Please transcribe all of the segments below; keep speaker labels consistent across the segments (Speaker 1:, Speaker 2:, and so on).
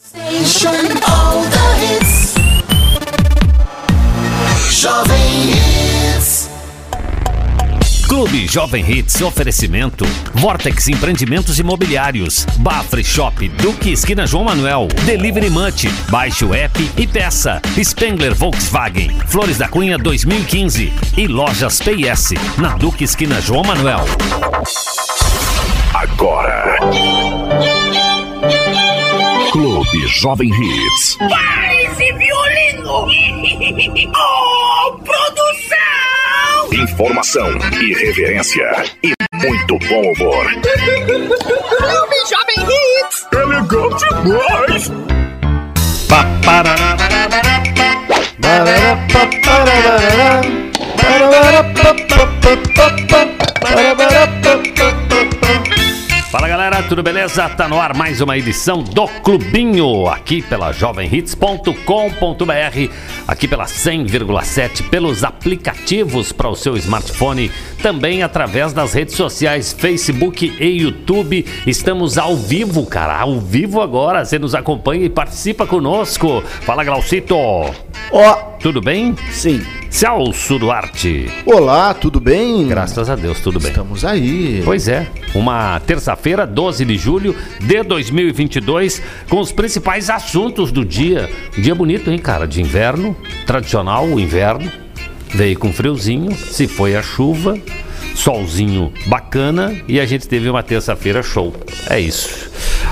Speaker 1: Station all the hits. Jovem Hits.
Speaker 2: Clube Jovem Hits oferecimento Vortex Empreendimentos Imobiliários Bafre Shop Duque Esquina João Manuel Delivery Munch Baixe o app e peça Spengler Volkswagen Flores da Cunha 2015 e Lojas PS na Duque Esquina João Manuel
Speaker 3: Agora. Clube Jovem Hits.
Speaker 4: Para esse violino! oh, produção!
Speaker 3: Informação, irreverência e muito bom humor.
Speaker 4: Clube Jovem Hits!
Speaker 3: Elegante demais.
Speaker 2: Fala galera, tudo beleza? Tá no ar mais uma edição do Clubinho, aqui pela jovemhits.com.br, aqui pela 100,7, pelos aplicativos para o seu smartphone, também através das redes sociais, Facebook e YouTube. Estamos ao vivo, cara, ao vivo agora. Você nos acompanha e participa conosco. Fala Glaucito,
Speaker 5: Ó,
Speaker 2: tudo bem?
Speaker 5: sim.
Speaker 2: Celso Duarte.
Speaker 5: Olá, tudo bem?
Speaker 2: Graças a Deus, tudo bem.
Speaker 5: Estamos aí.
Speaker 2: Pois é, uma terça-feira, 12 de julho de 2022, com os principais assuntos do dia. Dia bonito, hein, cara? De inverno, tradicional, o inverno. Veio com friozinho, se foi a chuva, solzinho bacana e a gente teve uma terça-feira show. É isso.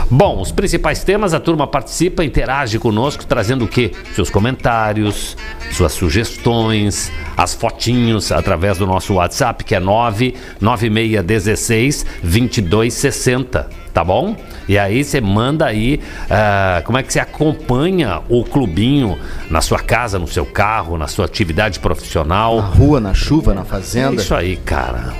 Speaker 2: Bom, os principais temas, a turma participa, interage conosco, trazendo o quê? Seus comentários, suas sugestões, as fotinhos através do nosso WhatsApp, que é 99616 2260, tá bom? E aí você manda aí ah, como é que você acompanha o clubinho na sua casa, no seu carro, na sua atividade profissional.
Speaker 5: Na rua, na chuva, na
Speaker 2: É
Speaker 5: fazenda.
Speaker 2: isso aí, cara.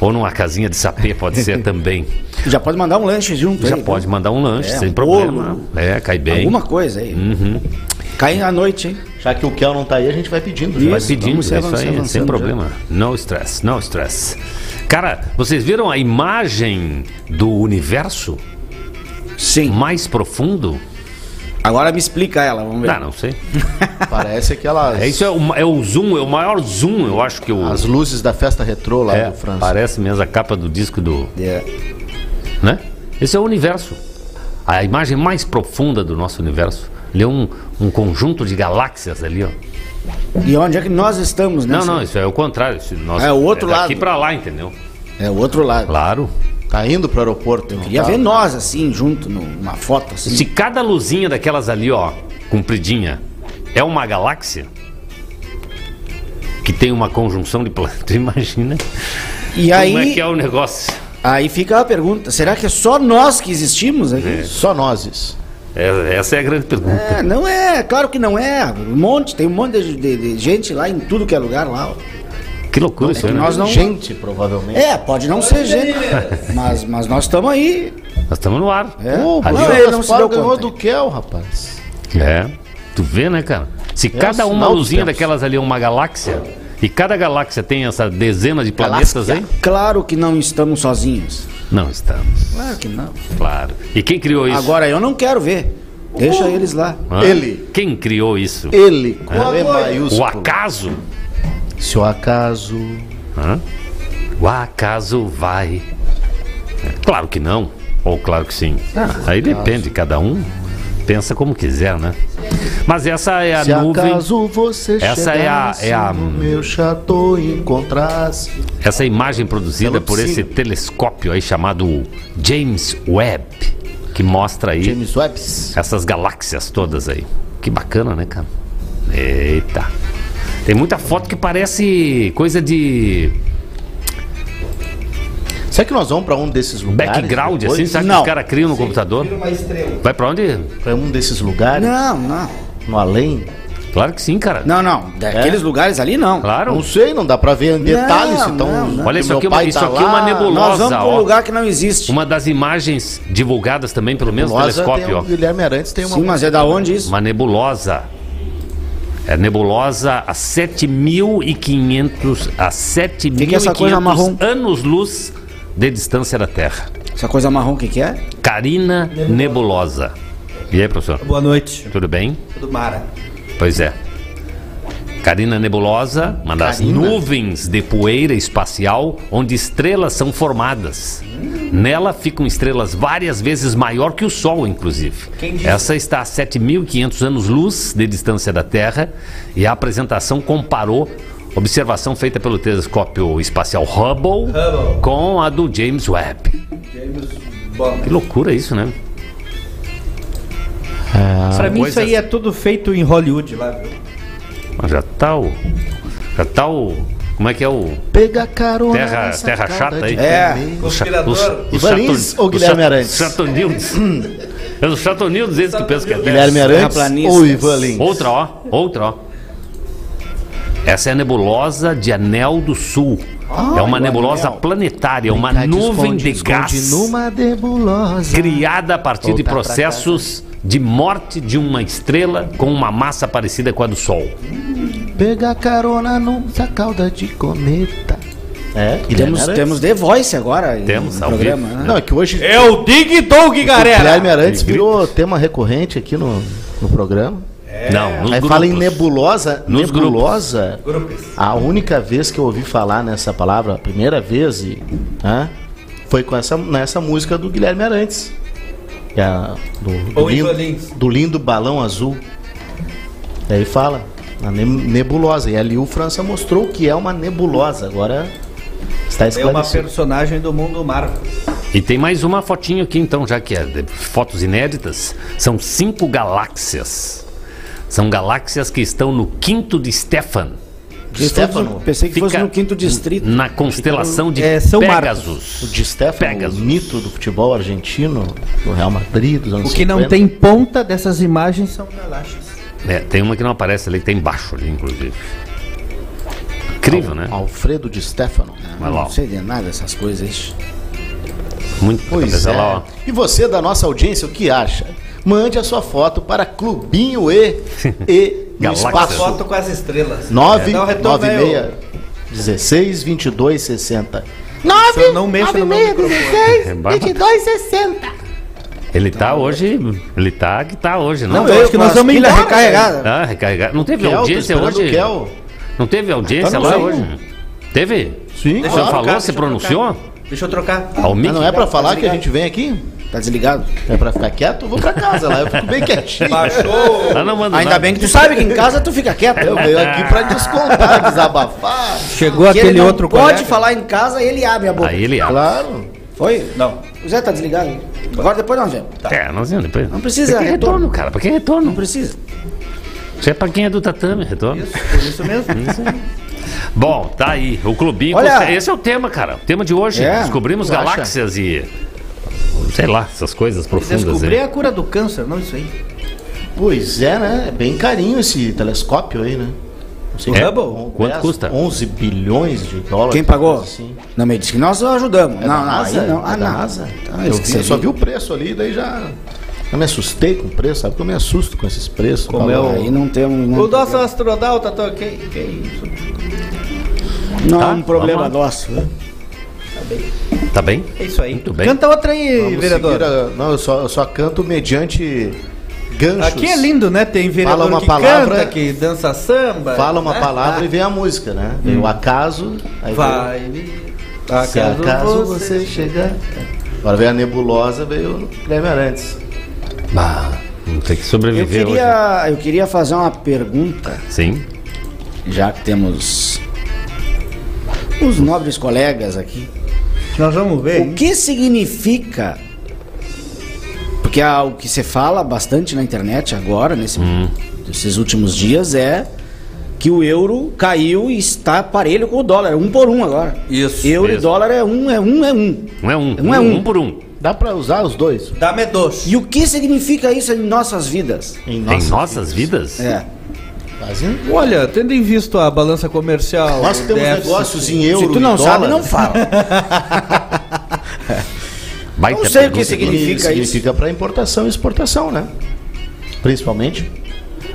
Speaker 2: Ou numa casinha de sapê, pode ser também.
Speaker 6: Já pode mandar um lanche junto
Speaker 2: Já
Speaker 6: aí,
Speaker 2: pode
Speaker 6: né?
Speaker 2: mandar um lanche,
Speaker 6: É,
Speaker 2: sem
Speaker 6: um
Speaker 2: problema.
Speaker 6: bolo.
Speaker 2: É, cai bem.
Speaker 6: Alguma coisa aí.
Speaker 2: Uhum.
Speaker 6: Cai à noite, hein?
Speaker 5: Já que o Kel não tá aí, a gente vai pedindo.
Speaker 6: Isso.
Speaker 2: Vai
Speaker 5: Já.
Speaker 2: pedindo,
Speaker 6: vamos
Speaker 2: é isso aí, sem
Speaker 6: já.
Speaker 2: problema. No stress, no stress. Cara, vocês viram a imagem do universo
Speaker 6: Sim.
Speaker 2: mais profundo?
Speaker 6: Agora me explica ela, vamos ver.
Speaker 2: Ah, não sei.
Speaker 5: Parece aquelas.
Speaker 2: É, isso é o, é o zoom, é o maior zoom, eu acho que o.
Speaker 5: As luzes da festa retrô lá
Speaker 2: é,
Speaker 5: do França.
Speaker 2: parece mesmo a capa do disco do.
Speaker 6: É.
Speaker 2: Né? Esse é o universo. A imagem mais profunda do nosso universo. Ele é um, um conjunto de galáxias ali, ó.
Speaker 6: E onde é que nós estamos, né?
Speaker 2: Não, não, isso é o contrário. Isso, nós,
Speaker 6: É o outro
Speaker 2: daqui
Speaker 6: lado.
Speaker 2: pra lá, entendeu?
Speaker 6: É o outro lado.
Speaker 2: Claro.
Speaker 5: Tá indo pro aeroporto. não
Speaker 6: Queria
Speaker 5: tá?
Speaker 6: ver nós, assim, junto, numa foto, assim.
Speaker 2: Se cada luzinha daquelas ali, ó, compridinha, é uma galáxia que tem uma conjunção de planetas, imagina
Speaker 6: E
Speaker 2: como
Speaker 6: aí,
Speaker 2: é que é o negócio.
Speaker 6: aí fica a pergunta, será que é só nós que existimos aqui?
Speaker 5: Só nozes.
Speaker 2: É, essa é a grande pergunta.
Speaker 6: É, não é, claro que não é. Um monte, tem um monte de, de- de gente lá em tudo que é lugar lá. ó.
Speaker 2: Que loucura isso,
Speaker 6: que
Speaker 2: né?
Speaker 6: nós não-
Speaker 5: Gente, provavelmente.
Speaker 6: É, pode não ser gente, mas, mas nós estamos aí.
Speaker 2: Nós estamos no ar.
Speaker 6: É.
Speaker 5: Pô,
Speaker 6: ó. Ele não se deu
Speaker 5: ganhou
Speaker 6: conta.
Speaker 5: do Kel, rapaz.
Speaker 2: É. Tu vê, né, cara? Se cada
Speaker 5: o
Speaker 2: uma luzinha daquelas ali é uma galáxia, e cada galáxia tem essa dezena de planetas aí?
Speaker 6: Claro que não estamos sozinhos.
Speaker 2: Não estamos,
Speaker 6: Claro que não.
Speaker 2: claro. E quem criou isso?
Speaker 6: Agora eu não quero ver. Deixa eles lá.
Speaker 2: Hã?
Speaker 5: Ele.
Speaker 2: Quem criou isso?
Speaker 5: Ele, com E
Speaker 2: O acaso?
Speaker 5: Se o acaso.
Speaker 2: Hã? O acaso vai. É, Claro que não. Ou claro que sim.
Speaker 5: Ah,
Speaker 2: Aí depende, cada um pensa como quiser, né? Mas essa é a
Speaker 5: Se
Speaker 2: nuvem.
Speaker 5: acaso você
Speaker 2: Essa é a- é a-
Speaker 5: meu chateau encontrasse.
Speaker 2: Essa imagem produzida por esse telescópio aí chamado James Webb, que mostra aí
Speaker 5: James Webbs.
Speaker 2: essas galáxias todas aí. Que bacana, né, cara? Eita. Tem muita foto que parece coisa de
Speaker 5: Será que nós vamos pra um desses lugares?
Speaker 2: background,
Speaker 5: depois?
Speaker 2: assim, sabe que
Speaker 6: Não.
Speaker 2: os caras criam no computador? Vai pra onde?
Speaker 5: Pra um desses lugares?
Speaker 6: Não, não.
Speaker 5: No além?
Speaker 2: Claro que sim, cara.
Speaker 6: Não, não. Daqueles lugares ali não.
Speaker 2: Claro.
Speaker 5: Não sei, não dá pra ver em detalhes.
Speaker 6: Não,
Speaker 5: então,
Speaker 6: não, não.
Speaker 2: Olha, isso aqui é uma- isso
Speaker 5: tá
Speaker 2: aqui é uma nebulosa.
Speaker 6: Nós vamos pra um
Speaker 2: ó.
Speaker 6: lugar que não existe.
Speaker 2: Uma das imagens divulgadas também pelo
Speaker 5: Nebulosa
Speaker 2: telescópio,
Speaker 5: tem
Speaker 2: ó.
Speaker 5: o Guilherme Arantes tem uma.
Speaker 6: Sim, mas é da onde isso?
Speaker 2: Uma nebulosa. É nebulosa a 7.500 a 7.500
Speaker 6: que é
Speaker 2: anos-luz de distância da Terra.
Speaker 6: Essa coisa marrom, o que que é?
Speaker 2: Carina Nebulosa. E aí, professor?
Speaker 7: Boa noite.
Speaker 2: Tudo bem?
Speaker 7: Tudo mara.
Speaker 2: Pois é. Carina Nebulosa, uma das
Speaker 5: Carina?
Speaker 2: nuvens de poeira espacial onde estrelas são formadas. Nela ficam estrelas várias vezes maior que o Sol, inclusive. Essa está a 7.500 anos-luz de distância da Terra e a apresentação comparou observação feita pelo telescópio espacial Hubble,
Speaker 7: Hubble.
Speaker 2: com a do James Webb.
Speaker 7: James.
Speaker 2: Que loucura isso, né?
Speaker 7: Pra mim, isso aí é tudo feito em Hollywood lá, viu?
Speaker 2: Mas já tá o. Já tá o. Como é que é o.
Speaker 5: Pega carona.
Speaker 2: Terra-
Speaker 5: nessa
Speaker 2: terra chata aí.
Speaker 5: de
Speaker 6: É.
Speaker 7: Conspirador.
Speaker 5: Lins ou
Speaker 2: o
Speaker 5: Guilherme
Speaker 2: Chato-
Speaker 5: Arantes?
Speaker 2: Chatonildes. É o Chatonildes esse que pensa que é
Speaker 5: Guilherme. Arantes ou Ivan Lins?
Speaker 2: Outra, ó. Outra, ó. Essa é a nebulosa de Anel do Sul. é uma nebulosa planetária, uma
Speaker 5: Brincar de
Speaker 2: nuvem
Speaker 5: esconde,
Speaker 2: de
Speaker 5: esconde
Speaker 2: gás
Speaker 5: numa nebulosa.
Speaker 2: criada a partir de
Speaker 5: Voltar pra
Speaker 2: processos de morte de uma estrela com uma massa parecida com a do Sol.
Speaker 5: Pega carona nessa calda de cometa. É,
Speaker 6: Temos,
Speaker 5: Arantes.
Speaker 6: temos The Voice agora.
Speaker 2: Temos,
Speaker 6: no
Speaker 2: ao
Speaker 6: programa.
Speaker 2: vivo.
Speaker 6: né?
Speaker 5: Não, é que hoje
Speaker 7: É o Dig Dog,
Speaker 5: o
Speaker 7: galera!
Speaker 5: Guilherme Arantes virou tema recorrente aqui no, no programa.
Speaker 2: Não, nos
Speaker 5: Aí
Speaker 2: grupos.
Speaker 5: fala em nebulosa.
Speaker 2: Nos
Speaker 5: nebulosa.
Speaker 7: Grupos.
Speaker 5: A única vez que eu ouvi falar nessa palavra, a primeira vez, e, hã, foi com essa, nessa música do Guilherme Arantes. Que é a- do, do, lindo, do lindo balão azul. E aí fala, a ne- nebulosa. E ali o França mostrou que é uma nebulosa. Agora está
Speaker 7: É uma
Speaker 5: esclarecido.
Speaker 7: personagem do mundo Marvel.
Speaker 2: E tem mais uma fotinho aqui então, já que é de fotos inéditas. São cinco galáxias. São galáxias que estão no quinto de Stefan,
Speaker 5: De Stefano.
Speaker 6: Pensei que fosse no quinto distrito.
Speaker 2: na constelação de
Speaker 7: É, São
Speaker 2: Pegasus.
Speaker 5: O Di Stefano,
Speaker 2: Pegasus.
Speaker 5: o mito do futebol argentino, do Real Madrid, dos anos
Speaker 7: O que não
Speaker 5: 50.
Speaker 7: tem ponta dessas imagens são galáxias.
Speaker 2: É, tem uma que não aparece ali, que tá embaixo ali, inclusive. Incrível, né?
Speaker 5: Alfredo Di Stefano.
Speaker 6: Não
Speaker 2: ó.
Speaker 6: sei de nada dessas coisas.
Speaker 2: Muito
Speaker 5: Pois é.
Speaker 2: lá, ó.
Speaker 5: E você da nossa audiência, o que acha? Mande a sua foto para Clubinho E e espaço
Speaker 7: Foto com as estrelas.
Speaker 5: 9
Speaker 7: É, dá um retorno aí,
Speaker 5: 96 16 22 60.
Speaker 7: ô. Só não mexa no meu microfone.
Speaker 2: É barba-
Speaker 5: 60.
Speaker 2: Ele tá hoje. Ele tá que tá hoje, não?
Speaker 7: Não, eu acho que nós vamos
Speaker 6: pilha
Speaker 7: embora,
Speaker 6: recarregada.
Speaker 2: Ah, recarregar. Não teve
Speaker 5: Kel,
Speaker 2: audiência hoje?
Speaker 5: Kel.
Speaker 2: Não teve audiência
Speaker 6: Tá
Speaker 2: lá hoje? Teve?
Speaker 5: Sim.
Speaker 2: O senhor falou, se pronunciou?
Speaker 7: Deixa eu trocar.
Speaker 2: Mic?
Speaker 5: não é pra falar que a gente vem aqui?
Speaker 6: Tá desligado?
Speaker 5: É pra ficar quieto? Eu vou pra casa lá, eu fico bem quietinho.
Speaker 7: Baixou.
Speaker 2: Ah, não manda
Speaker 6: Ainda
Speaker 2: nada.
Speaker 6: bem que tu sabe que em casa tu fica quieto.
Speaker 5: Eu venho aqui pra descontar, desabafar.
Speaker 7: Chegou
Speaker 6: Porque ele
Speaker 7: aquele
Speaker 6: não
Speaker 7: outro
Speaker 6: pode
Speaker 7: colega.
Speaker 6: falar em casa, ele abre a boca.
Speaker 2: Aí ele abre.
Speaker 5: Claro.
Speaker 6: Foi?
Speaker 7: Não.
Speaker 6: O Zé tá desligado. Agora depois nós vemos.
Speaker 2: É, nós vamos depois.
Speaker 6: Não precisa,
Speaker 2: Pra que
Speaker 6: retorno.
Speaker 2: retorno, cara? Pra que retorno?
Speaker 6: Não precisa.
Speaker 2: Isso é pra quem é do tatame, retorno.
Speaker 7: Isso, por isso mesmo.
Speaker 2: Bom, tá aí. O clubinho.
Speaker 6: Olha-
Speaker 2: Esse é o tema, cara. O tema de hoje.
Speaker 6: É,
Speaker 2: Descobrimos
Speaker 5: tu acha?
Speaker 2: galáxias e. Sei lá, essas coisas profundas
Speaker 7: Descobri
Speaker 2: aí.
Speaker 7: a cura do câncer, não isso aí.
Speaker 5: Pois é, né? É bem carinho esse telescópio aí, né? Não sei
Speaker 2: É?
Speaker 5: quanto-
Speaker 2: Quanto
Speaker 5: 10,
Speaker 2: custa?
Speaker 5: 11 bilhões de dólares.
Speaker 6: Quem pagou?
Speaker 5: assim.
Speaker 6: Não me disse que nós ajudamos.
Speaker 5: É
Speaker 6: não,
Speaker 5: da NASA?
Speaker 6: não.
Speaker 5: É
Speaker 6: Ah, não.
Speaker 5: NASA?
Speaker 6: Ah,
Speaker 5: eu, vi, eu só
Speaker 6: viu.
Speaker 5: vi o preço ali, daí já. Eu me assustei com o preço, sabe? Porque eu me assusto com esses preços.
Speaker 7: Como
Speaker 5: Fala,
Speaker 7: é o-
Speaker 6: Aí não temos. Não,
Speaker 7: O nosso astronauta tá ok. Que isso?
Speaker 6: não
Speaker 2: Tá,
Speaker 6: é um problema nosso. né?
Speaker 2: Tá bem?
Speaker 7: É isso aí.
Speaker 2: Muito bem.
Speaker 7: Canta outra aí,
Speaker 5: Vamos
Speaker 7: vereador.
Speaker 5: a- Não, eu só, eu só canto mediante ganchos.
Speaker 7: Aqui é lindo, né? Tem vereador
Speaker 5: Fala uma
Speaker 7: que
Speaker 5: palavra-
Speaker 7: canta, que dança samba.
Speaker 5: Fala uma
Speaker 7: né?
Speaker 5: palavra e vem a música, né? Vem o acaso. Aí
Speaker 7: Vai.
Speaker 5: vem-
Speaker 7: Acaso,
Speaker 5: Se acaso você chegar. Agora vem a nebulosa, veio o Guilherme Arantes.
Speaker 2: Vamos ter que
Speaker 6: Eu
Speaker 2: sobreviver
Speaker 6: queria, eu queria fazer uma pergunta,
Speaker 2: hoje. Sim.
Speaker 6: já que temos os nobres colegas aqui.
Speaker 7: Nós vamos ver.
Speaker 6: O que significa? Porque há o que se fala bastante na internet agora, nesse, nesses últimos dias, é que o euro caiu e está parelho com o dólar, um por um agora.
Speaker 7: Isso.
Speaker 6: Euro e
Speaker 2: mesmo.
Speaker 6: dólar é um, é um, é um.
Speaker 2: Um é um.
Speaker 6: Um é um.
Speaker 2: Um por um.
Speaker 5: Dá pra usar os dois?
Speaker 7: Dá-me dois.
Speaker 6: E o que significa isso em nossas vidas?
Speaker 5: Em
Speaker 2: Em nossas vidas?
Speaker 6: É.
Speaker 5: Fazem-
Speaker 7: Olha, tendo em visto a balança comercial.
Speaker 5: Nós temos
Speaker 7: déficit-
Speaker 5: negócios em euro
Speaker 6: Se tu não
Speaker 5: e
Speaker 6: sabe,
Speaker 5: dólar.
Speaker 6: não fala.
Speaker 2: Baita
Speaker 6: Não sei o que significa.
Speaker 5: significa, significa para importação e exportação, né? Principalmente.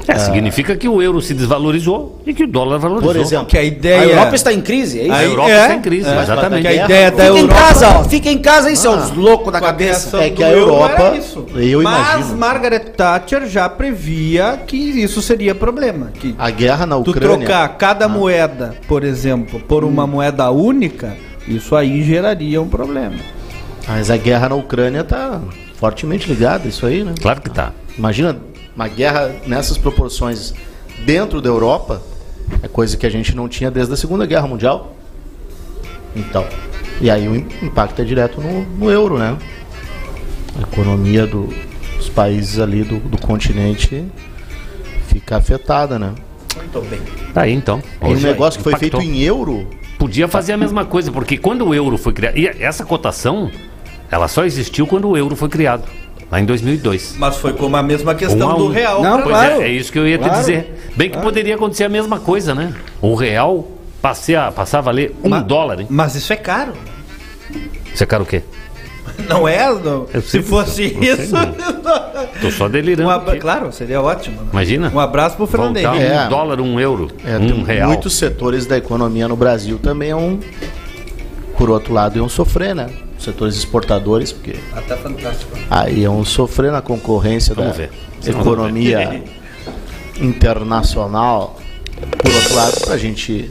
Speaker 2: É, significa que o euro se desvalorizou e que o dólar valorizou.
Speaker 5: Por exemplo,
Speaker 7: Que a
Speaker 6: A
Speaker 7: ideia.
Speaker 6: Europa está em crise, é isso?
Speaker 2: A Europa
Speaker 7: é,
Speaker 2: está em crise,
Speaker 7: é.
Speaker 2: exatamente.
Speaker 7: Que a ideia da
Speaker 6: Fica em casa, ó. Fica em casa aí, seus loucos da
Speaker 7: a
Speaker 6: cabeça.
Speaker 5: É que a
Speaker 7: euro
Speaker 5: Europa,
Speaker 7: era isso.
Speaker 5: eu
Speaker 7: Mas
Speaker 5: imagino.
Speaker 7: Margaret Thatcher já previa que isso seria problema. Que
Speaker 5: a guerra na
Speaker 7: tu
Speaker 5: Ucrânia.
Speaker 7: trocar cada moeda, por exemplo, por uma moeda única, isso aí geraria um problema.
Speaker 5: Mas a guerra na Ucrânia tá fortemente ligada, isso aí, né?
Speaker 2: Claro que tá.
Speaker 5: Imagina uma guerra nessas proporções dentro da Europa, é coisa que a gente não tinha desde a Segunda Guerra Mundial. Então, e aí o im- impacto é direto no, no euro, né? A economia do- dos países ali do, do continente fica afetada, né?
Speaker 2: Tá aí então.
Speaker 5: E um negócio que foi
Speaker 2: impactou.
Speaker 5: feito em euro,
Speaker 2: Podia fazer a mesma coisa, porque quando o euro foi criado. E essa cotação, ela só existiu quando o euro foi criado, lá em 2002.
Speaker 7: Mas foi como a mesma questão
Speaker 2: Um a
Speaker 7: do
Speaker 2: um.
Speaker 7: real.
Speaker 6: Não,
Speaker 7: pra-
Speaker 2: Pois
Speaker 6: claro.
Speaker 2: é, é isso que eu ia te
Speaker 6: Claro.
Speaker 2: dizer. Bem que poderia acontecer a mesma coisa, né? O real passei a, passar a valer um
Speaker 7: Ma-
Speaker 2: dólar, hein?
Speaker 7: Mas isso é caro.
Speaker 2: Você quer o quê?
Speaker 7: Não é? Não. Se fosse
Speaker 2: eu sei,
Speaker 7: isso.
Speaker 2: Tô só delirando.
Speaker 7: Um. Claro, seria ótimo. né?
Speaker 2: Imagina.
Speaker 7: Um abraço pro Henrique.
Speaker 2: um
Speaker 5: É.
Speaker 2: dólar, um euro,
Speaker 5: é,
Speaker 2: um real.
Speaker 5: muitos setores da economia no Brasil também é um, por outro lado, iam sofrer, né? Setores exportadores, porque
Speaker 7: tá fantástico.
Speaker 5: Aí iam sofrer na concorrência
Speaker 2: Vamos
Speaker 5: da
Speaker 2: ver.
Speaker 5: economia internacional. Por outro lado, pra gente,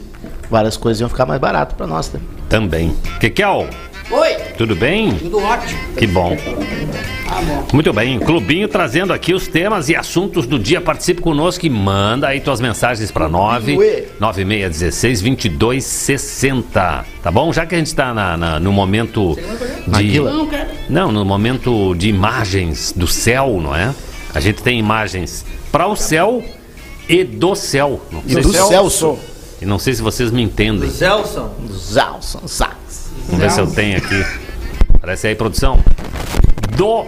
Speaker 5: várias coisas iam ficar mais barato pra nós, né?
Speaker 2: Também. Kekel,
Speaker 4: Oi,
Speaker 2: tudo bem?
Speaker 4: tudo ótimo.
Speaker 2: Que bom. Muito bem, Clubinho trazendo aqui os temas e assuntos do dia. Participe conosco e manda aí tuas mensagens para 9
Speaker 5: Ué.
Speaker 2: 9616 2260. Tá bom? Já que a gente está na, na- no momento de.
Speaker 4: Não,
Speaker 2: no momento de imagens do céu, não é? A gente tem imagens para o céu e do céu. Não
Speaker 5: E do
Speaker 2: se,
Speaker 5: Celso.
Speaker 2: e não sei se vocês me entendem.
Speaker 7: Zelson.
Speaker 5: Zalson Sachs.
Speaker 2: Vamos ver se eu tenho aqui. Parece aí, produção. Do.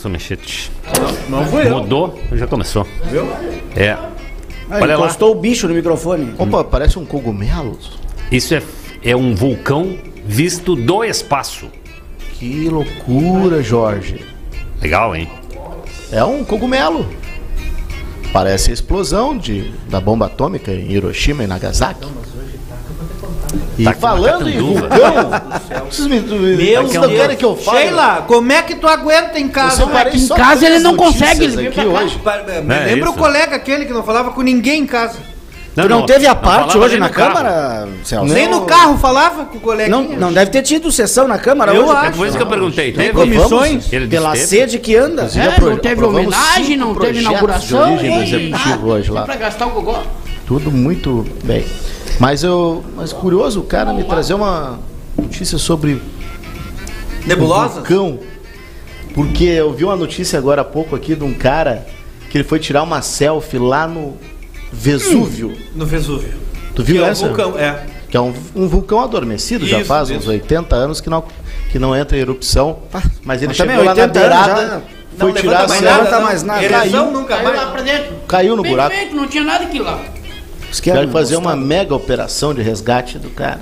Speaker 2: Começou a mexer. tch.
Speaker 7: Não foi eu.
Speaker 2: Mudou, já começou.
Speaker 7: Viu?
Speaker 2: É.
Speaker 6: Ah,
Speaker 2: Olha lá.
Speaker 6: encostou o bicho no microfone.
Speaker 5: Opa, parece um cogumelo.
Speaker 2: Isso é, é um vulcão visto do espaço.
Speaker 5: Que loucura, Jorge.
Speaker 2: Legal, hein?
Speaker 5: É um cogumelo. Parece a explosão de, da bomba atômica em Hiroshima e Nagasaki. E
Speaker 2: Tá
Speaker 5: falando em vulcão,
Speaker 7: Meu
Speaker 5: vocês não querem que eu fale?
Speaker 7: Sheila, como é que tu aguenta em casa?
Speaker 4: Em casa ele não consegue, ele
Speaker 5: aqui hoje.
Speaker 7: Me
Speaker 2: É
Speaker 7: lembra
Speaker 2: isso.
Speaker 7: o colega aquele que não falava com ninguém em casa.
Speaker 6: Tu não, teve a parte hoje na. Câmara, Celso?
Speaker 7: Nem no carro falava com o colega.
Speaker 6: Não, não deve ter tido sessão na Câmara
Speaker 7: Eu
Speaker 6: hoje.
Speaker 7: acho.
Speaker 2: É por isso que eu perguntei. Teve?
Speaker 7: comissões?
Speaker 2: Ele
Speaker 6: Pela
Speaker 2: disse,
Speaker 6: sede que anda.
Speaker 4: É, não teve homenagem, não teve inauguração.
Speaker 5: de origem do executivo hoje
Speaker 4: só
Speaker 5: lá.
Speaker 4: Pra gastar o gogó.
Speaker 5: Tudo muito bem. Mas eu, mas curioso o cara me trazer uma notícia sobre o
Speaker 7: Nebulosas?
Speaker 5: vulcão, porque eu vi uma notícia agora há pouco aqui de um cara que ele foi tirar uma selfie lá no Vesúvio.
Speaker 7: No Vesúvio.
Speaker 5: Tu
Speaker 7: Que
Speaker 5: viu
Speaker 7: é
Speaker 5: essa?
Speaker 7: vulcão, é.
Speaker 5: Que é um, um vulcão adormecido, já
Speaker 7: Isso,
Speaker 5: faz uns
Speaker 7: isso.
Speaker 5: 80 anos que não que não entra em erupção. Mas ele
Speaker 6: mas
Speaker 5: chegou lá na
Speaker 6: 80 anos
Speaker 5: beirada,
Speaker 6: já
Speaker 5: foi
Speaker 7: Não
Speaker 5: tirar a
Speaker 7: levanta mais
Speaker 5: selfie,
Speaker 6: levanta
Speaker 7: nada.
Speaker 6: mais
Speaker 7: não.
Speaker 6: nada.
Speaker 7: Ereção
Speaker 5: Caiu.
Speaker 7: nunca
Speaker 4: Caiu lá pra
Speaker 7: mais.
Speaker 4: dentro.
Speaker 5: caiu no buraco.
Speaker 4: Perfeito, não tinha nada aqui lá.
Speaker 6: Que era
Speaker 5: Quero fazer uma mega operação de resgate do cara.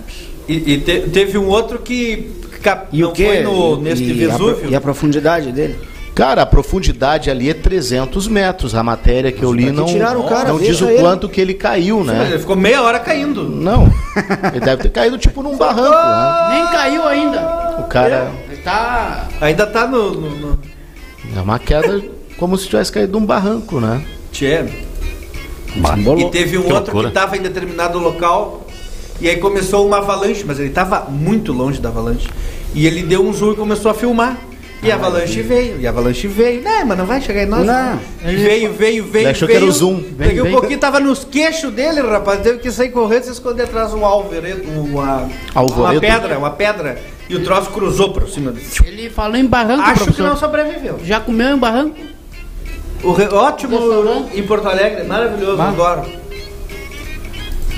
Speaker 7: E, e te- teve um outro que cap-
Speaker 6: E
Speaker 7: não
Speaker 6: o quê?
Speaker 7: foi no,
Speaker 6: E-
Speaker 7: neste
Speaker 6: e a
Speaker 7: Vesúvio.
Speaker 6: e a profundidade dele?
Speaker 5: Cara, a profundidade ali é 300 metros. A matéria que eu li
Speaker 6: que
Speaker 5: não,
Speaker 6: tiraram o cara?
Speaker 5: não diz o
Speaker 6: ele.
Speaker 5: quanto que ele caiu,
Speaker 7: Mas Ele
Speaker 5: né?
Speaker 7: ficou meia hora caindo.
Speaker 5: Não. Ele deve ter caído tipo num barranco, né?
Speaker 4: Nem caiu ainda.
Speaker 5: O cara
Speaker 4: Ele tá.
Speaker 7: Ainda tá no. no, no...
Speaker 5: é uma queda como se tivesse caído num barranco, né?
Speaker 7: Tchê.
Speaker 2: Bah,
Speaker 7: E teve um
Speaker 2: Que
Speaker 7: outro
Speaker 2: loucura.
Speaker 7: que tava em determinado local. E aí começou uma avalanche, mas ele tava muito longe da avalanche. E ele deu um zoom e começou a filmar. E a avalanche veio, e a avalanche veio. Não, mas não vai chegar em nós.
Speaker 6: Não.
Speaker 7: E veio, veio, veio.
Speaker 5: Ele achou
Speaker 7: veio.
Speaker 5: que era o zoom.
Speaker 7: Daqui
Speaker 4: Vem,
Speaker 7: um
Speaker 4: vem.
Speaker 7: pouquinho tava nos queixos dele, rapaz. Teve que sair correndo e se esconder atrás de um alvoredo, uma,
Speaker 5: Alvoredo?
Speaker 7: uma pedra, uma pedra. E o troço cruzou por cima dele.
Speaker 4: Ele falou em barranco,
Speaker 7: Acho que
Speaker 4: professor.
Speaker 7: não sobreviveu.
Speaker 4: Já comeu em barranco?
Speaker 7: O re- ótimo em Porto Alegre, maravilhoso, adoro.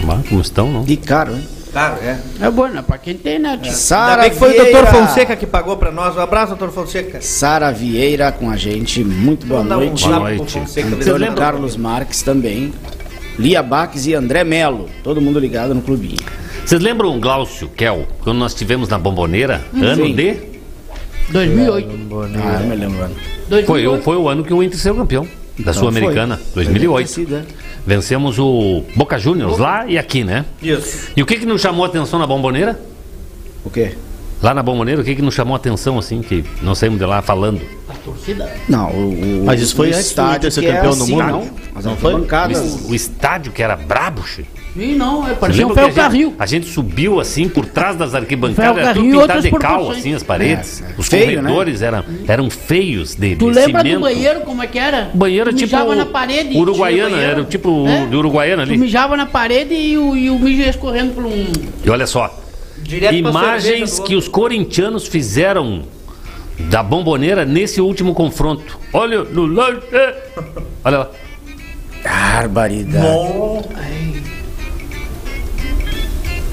Speaker 2: bah, como estão, não?
Speaker 6: E caro, hein?
Speaker 7: Claro, é.
Speaker 4: É bom, né? Pra quem tem, né? tio?
Speaker 7: Ainda
Speaker 6: Sara
Speaker 7: bem que foi o
Speaker 6: Vieira.
Speaker 7: doutor Fonseca que pagou pra nós. Um abraço, doutor Fonseca.
Speaker 6: Sara Vieira com a gente. Muito boa
Speaker 7: Mandar um
Speaker 6: noite.
Speaker 2: Boa
Speaker 7: zap pro
Speaker 2: noite.
Speaker 7: Fonseca,
Speaker 2: Vocês
Speaker 6: Carlos Marques também. Lia Baques e André Melo. Todo mundo ligado no clubinho.
Speaker 2: Vocês lembram o Glaucio Kel, quando nós tivemos na Bomboneira? ano
Speaker 6: Sim.
Speaker 2: de?
Speaker 4: 2008.
Speaker 6: Ah, eu me lembro.
Speaker 2: Foi,
Speaker 4: 2008.
Speaker 2: foi o ano que o Inter saiu campeão. da Sul-Americana,
Speaker 6: Então foi.
Speaker 2: 2008.
Speaker 6: Deve ter sido, é.
Speaker 2: Vencemos o Boca Juniors lá e aqui, né?
Speaker 7: Isso.
Speaker 2: E o que que nos chamou a atenção na bomboneira?
Speaker 6: O quê?
Speaker 2: Lá na bomboneira, o que que nos chamou a atenção, assim, que nós saímos de lá falando?
Speaker 4: A torcida.
Speaker 6: Não, o, o
Speaker 5: Mas isso foi
Speaker 6: o estádio
Speaker 5: ser
Speaker 6: é
Speaker 5: campeão do
Speaker 6: assim,
Speaker 5: mundo?
Speaker 6: Não, as
Speaker 5: Não foi?
Speaker 2: O estádio que era brabo, che.
Speaker 4: Sim, não, é, parecia um
Speaker 2: lembra que a gente, a gente subiu assim por trás das arquibancadas, era tudo
Speaker 4: e
Speaker 2: pintado
Speaker 4: outras
Speaker 2: de cal, assim, as paredes.
Speaker 6: É, é.
Speaker 2: Os
Speaker 6: Feio, né?
Speaker 2: corredores eram, eram feios de,
Speaker 4: Tu
Speaker 2: de
Speaker 4: lembra
Speaker 2: cimento.
Speaker 4: do banheiro, como é que era?
Speaker 2: O banheiro
Speaker 4: tu
Speaker 2: tipo
Speaker 4: mijava na parede.
Speaker 2: Uruguaiana, era tipo
Speaker 4: É?
Speaker 2: de Uruguaiana
Speaker 4: Tu
Speaker 2: ali.
Speaker 4: mijava na parede e o, e o mijo ia escorrendo por um...
Speaker 2: E olha só,
Speaker 7: Direto
Speaker 2: imagens que os corintianos fizeram da bomboneira nesse último confronto. Olha no lance. Olha lá.
Speaker 6: Barbaridade.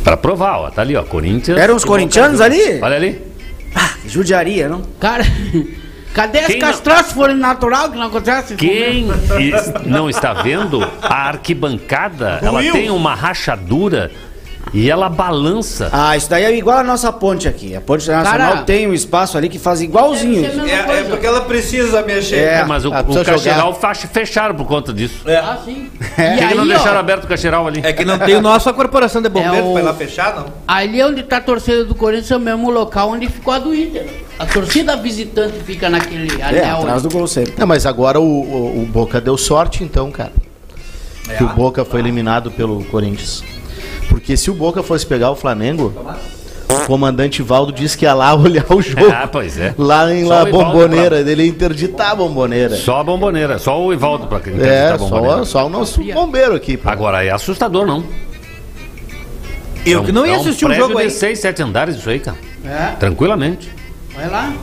Speaker 2: Pra provar, ó. Tá ali, ó. Corinthians.
Speaker 6: Eram os corintianos ali?
Speaker 2: Olha ali.
Speaker 6: Judiaria, não?
Speaker 4: Cara, cadê as
Speaker 2: Quem não-
Speaker 4: castrações foram natural que não acontece?
Speaker 2: Quem não está vendo, a arquibancada, ela tem uma rachadura e ela balança.
Speaker 6: Ah, isso daí é igual a nossa ponte aqui. A ponte internacional
Speaker 4: Cara-
Speaker 6: tem um espaço ali que faz igualzinho.
Speaker 7: É, é porque ela precisa mexer.
Speaker 6: É.
Speaker 2: É, mas o, o Cacheral fecharam por conta disso.
Speaker 7: É.
Speaker 4: Ah, sim.
Speaker 2: Por que,
Speaker 4: E
Speaker 2: que não deixaram
Speaker 4: ó,
Speaker 2: aberto o Cacheral ali?
Speaker 7: É que não tem o nosso a corporação de bombeiros
Speaker 4: É o-
Speaker 7: pra ir lá fechar, não.
Speaker 4: ali onde tá a torcida do Corinthians é o mesmo local onde ficou a do Inter. A torcida visitante fica naquele
Speaker 6: É,
Speaker 4: anel.
Speaker 6: atrás do gol sempre.
Speaker 5: Não, mas agora o, o- o Boca deu sorte, então, cara. Que o Boca foi eliminado pelo Corinthians. Porque se o Boca fosse pegar o Flamengo, o comandante Valdo disse que ia lá olhar o jogo.
Speaker 2: Ah, pois é.
Speaker 5: Lá em
Speaker 2: Só
Speaker 5: La Bomboneira, ele ia interditar a bomboneira.
Speaker 2: Só a bomboneira, só o Ivaldo pra quem
Speaker 5: É,
Speaker 2: a bomboneira.
Speaker 5: só, só o nosso bombeiro aqui. pô.
Speaker 2: Agora é assustador, não.
Speaker 7: Eu que não ia
Speaker 2: é um
Speaker 7: assistir um
Speaker 2: prédio
Speaker 7: jogo aí.
Speaker 2: de 6, 7 andares isso aí, cara.
Speaker 4: É,
Speaker 2: Tranquilamente.
Speaker 4: vai lá.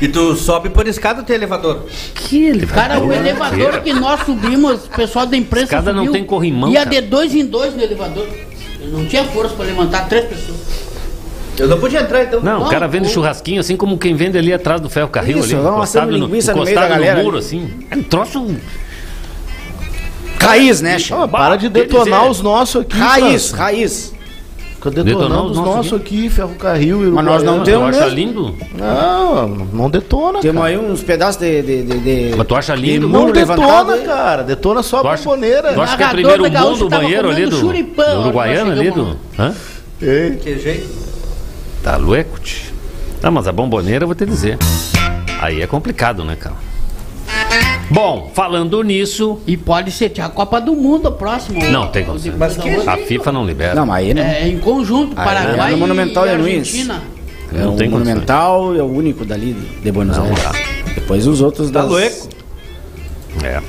Speaker 7: E tu sobe por escada ou tem elevador?
Speaker 2: Que ele
Speaker 4: Cara, o elevador que nós subimos, o pessoal da imprensa
Speaker 2: Escada não
Speaker 4: subiu,
Speaker 2: tem corrimão,
Speaker 4: Ia
Speaker 2: cara.
Speaker 4: de dois em dois no elevador. Eu não tinha força pra levantar três pessoas.
Speaker 7: Eu não podia entrar então.
Speaker 2: Não, o
Speaker 4: Não,
Speaker 2: cara vende
Speaker 4: o-
Speaker 2: churrasquinho assim como quem vende ali atrás do ferro carril
Speaker 6: Isso,
Speaker 2: ali,
Speaker 6: vamos
Speaker 2: encostado, no,
Speaker 6: linguiça no meio
Speaker 2: encostado
Speaker 6: da
Speaker 2: no
Speaker 6: galera
Speaker 2: muro
Speaker 6: ali.
Speaker 2: assim. É um troço
Speaker 6: Raiz, né?
Speaker 5: Ah, para de detonar
Speaker 2: dizer-
Speaker 5: os nossos aqui.
Speaker 6: Raiz,
Speaker 5: França.
Speaker 6: raiz.
Speaker 5: Fica
Speaker 2: Detonar
Speaker 5: detonando
Speaker 2: os
Speaker 5: os
Speaker 2: nossos
Speaker 5: nossos aqui, ferro carril e
Speaker 6: Mas nós não
Speaker 2: tu
Speaker 6: temos
Speaker 2: acha
Speaker 6: mesmo.
Speaker 2: lindo?
Speaker 5: Não, não detona,
Speaker 6: Temos
Speaker 5: cara.
Speaker 6: aí uns pedaços de. de, de, de
Speaker 2: Mas tu acha lindo?
Speaker 5: Não detona,
Speaker 6: aí.
Speaker 5: cara. Detona só
Speaker 2: Tu
Speaker 5: a
Speaker 2: acha,
Speaker 5: bomboneira.
Speaker 2: tu acha que é primeiro
Speaker 4: da Gaúcha
Speaker 2: mundo o
Speaker 4: tava
Speaker 2: banheiro ali do,
Speaker 4: churipã,
Speaker 2: do Uruguaiano ali do... Hã?
Speaker 5: Ei,
Speaker 7: Que jeito.
Speaker 2: Tá louco. Ah, mas a bomboneira eu vou te dizer. Aí é complicado, né, cara? Bom, falando nisso,
Speaker 4: E pode ser a Copa do Mundo próximo.
Speaker 2: Não, tem como
Speaker 7: Mas que-
Speaker 2: a FIFA não libera.
Speaker 6: Não, mas aí não.
Speaker 4: É em conjunto, Paraguai
Speaker 6: é no Monumental
Speaker 4: e. Argentina.
Speaker 6: É
Speaker 2: Não
Speaker 6: o
Speaker 2: tem
Speaker 6: Monumental é o único dali de Buenos
Speaker 2: Não
Speaker 6: Aires.
Speaker 2: dá.
Speaker 6: Depois os outros
Speaker 7: Tá
Speaker 6: das...
Speaker 7: louco?
Speaker 2: É.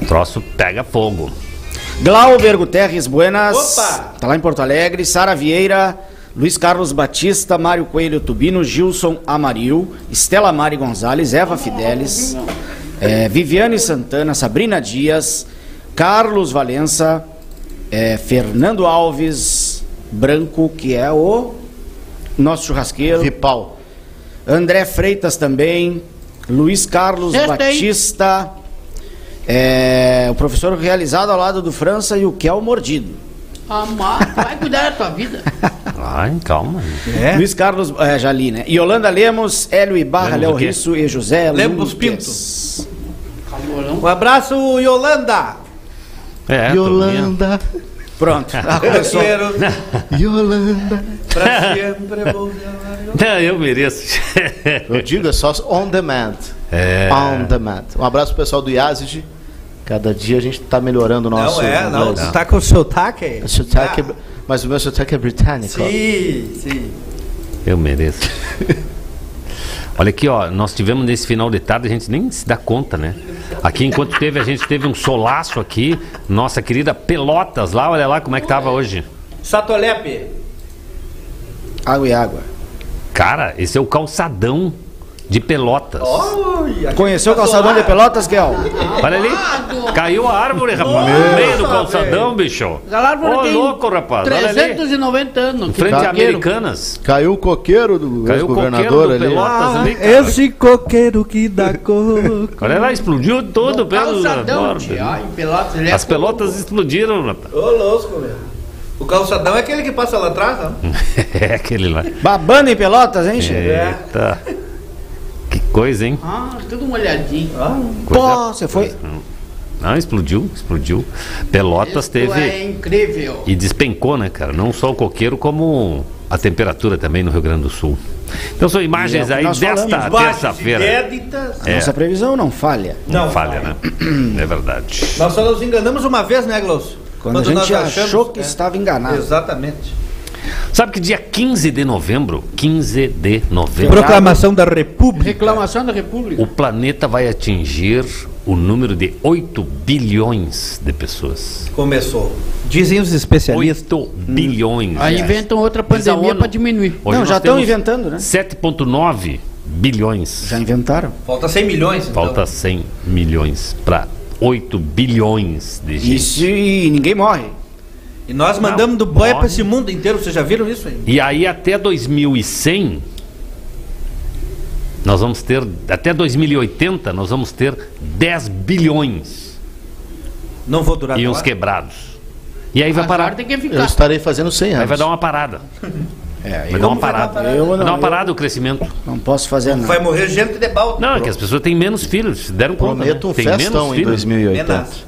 Speaker 2: O troço pega fogo.
Speaker 6: Glauber Guterres Buenas.
Speaker 7: Opa!
Speaker 6: Tá lá em Porto Alegre. Sara Vieira. Luiz Carlos Batista, Mário Coelho Tubino, Gilson Amaril, Estela Mari Gonzalez, Eva Fidelis, eh, Viviane Santana, Sabrina Dias, Carlos Valença, eh, Fernando Alves Branco, que é o nosso churrasqueiro,
Speaker 5: Vipal.
Speaker 6: André Freitas também, Luiz Carlos
Speaker 4: hein?
Speaker 6: Batista, eh, o professor realizado ao lado do França e o Kel Mordido.
Speaker 4: Amar, vai cuidar da tua vida.
Speaker 2: Ai, calma.
Speaker 7: É?
Speaker 6: Luiz Carlos é, Jali, né? Yolanda Lemos, Hélio Ibarra, Léo? Risso e José
Speaker 7: Lemos
Speaker 6: Lutes.
Speaker 7: Um abraço, Yolanda.
Speaker 2: É,
Speaker 5: Yolanda,
Speaker 6: Pronto, começou.
Speaker 7: Quero
Speaker 5: Yolanda.
Speaker 7: pra sempre vou.
Speaker 2: Não, eu mereço.
Speaker 5: Eu digo, é só on demand.
Speaker 2: É.
Speaker 5: On demand. Um abraço pro pessoal do Yazid. Cada dia a gente tá melhorando o nosso
Speaker 7: Não é, não.
Speaker 5: inglês.
Speaker 7: Tu tá com o sotaque?
Speaker 5: O sotaque é-
Speaker 7: Ah,
Speaker 5: Mas o meu sotaque é britânico.
Speaker 7: Sim, sim.
Speaker 2: Eu mereço. Olha aqui, ó, nós tivemos nesse final de tarde, a gente nem se dá conta, né? Aqui, enquanto teve, a gente teve um solaço aqui, nossa querida Pelotas lá, olha lá como é que tava hoje.
Speaker 7: Satolepe.
Speaker 6: Água e água.
Speaker 2: Cara, esse é o calçadão de Pelotas.
Speaker 7: Olha,
Speaker 6: Conheceu o calçadão
Speaker 7: lá.
Speaker 6: de Pelotas, Kel?
Speaker 2: Olha ali, caiu a árvore, rapaz, no meio do calçadão, bicho.
Speaker 4: Aquela árvore
Speaker 2: Ô,
Speaker 4: tem
Speaker 2: louco, rapaz, olha ali.
Speaker 4: 390 anos.
Speaker 2: Em frente a
Speaker 4: Coqueiro.
Speaker 2: Americanas.
Speaker 5: Caiu o coqueiro do
Speaker 2: Caiu o coqueiro
Speaker 5: governador
Speaker 2: do
Speaker 5: ali.
Speaker 2: Pelotas ali, cara.
Speaker 7: Esse coqueiro que dá coco.
Speaker 2: Olha lá, explodiu todo
Speaker 4: No
Speaker 2: pelo...
Speaker 4: calçadão, ó, em Pelotas. ele é
Speaker 2: As pelotas explodiram, rapaz.
Speaker 7: Ô, louco, meu. O calçadão é aquele que passa lá atrás, não?
Speaker 2: É aquele lá.
Speaker 6: Babando em Pelotas, hein, chefe?
Speaker 2: Eita. Coisa, hein?
Speaker 4: Ah, tudo molhadinho.
Speaker 2: Coisa-
Speaker 6: Pô, você foi.
Speaker 2: Não, explodiu, explodiu. Pelotas
Speaker 4: Isso
Speaker 2: teve.
Speaker 4: é incrível.
Speaker 2: E despencou, né, cara? Não só o coqueiro, como a temperatura também no Rio Grande do Sul. Então são imagens
Speaker 6: é
Speaker 2: aí desta terça-feira. É.
Speaker 6: Nossa previsão não falha.
Speaker 2: Não
Speaker 7: Não
Speaker 2: falha,
Speaker 7: vai.
Speaker 2: né? É verdade.
Speaker 7: Nós só nos enganamos uma vez, né, Glaucio?
Speaker 6: Quando, a gente achou que estava enganado.
Speaker 7: Exatamente.
Speaker 2: Sabe que dia 15 de novembro, 15 de novembro,
Speaker 7: Proclamação da República.
Speaker 4: Reclamação da República.
Speaker 2: o planeta vai atingir o número de 8 bilhões de pessoas.
Speaker 7: Começou. Dizem os especialistas.
Speaker 2: 8 bilhões.
Speaker 4: Aí inventam outra pandemia para diminuir.
Speaker 2: Hoje
Speaker 6: não, já estão inventando, né?
Speaker 2: 7,9 bilhões.
Speaker 6: Já inventaram.
Speaker 7: Falta 100 milhões. então.
Speaker 2: Falta 100 milhões para 8 bilhões de gente.
Speaker 6: Isso e ninguém morre.
Speaker 7: E nós mandamos do boia para esse mundo inteiro. Vocês já viram isso aí?
Speaker 2: E aí até 2100 nós vamos ter até 2080 nós vamos ter 10 bilhões
Speaker 7: Não vou durar
Speaker 2: e uns quebrados. E aí vai parar.
Speaker 4: tem que
Speaker 5: Eu estarei fazendo 100
Speaker 2: Aí
Speaker 5: anos.
Speaker 2: vai dar uma parada.
Speaker 6: É,
Speaker 2: Vai dar uma parada. Vai
Speaker 6: não,
Speaker 2: dar uma
Speaker 6: eu
Speaker 2: parada o crescimento.
Speaker 6: não posso fazer nada.
Speaker 7: Vai morrer gente de balde.
Speaker 2: Não, é que as pessoas têm menos filhos. Se deram conta.
Speaker 5: Prometo
Speaker 2: né?
Speaker 5: um
Speaker 2: Tem
Speaker 5: festão em
Speaker 2: filhos.
Speaker 5: 2080.
Speaker 7: Menos.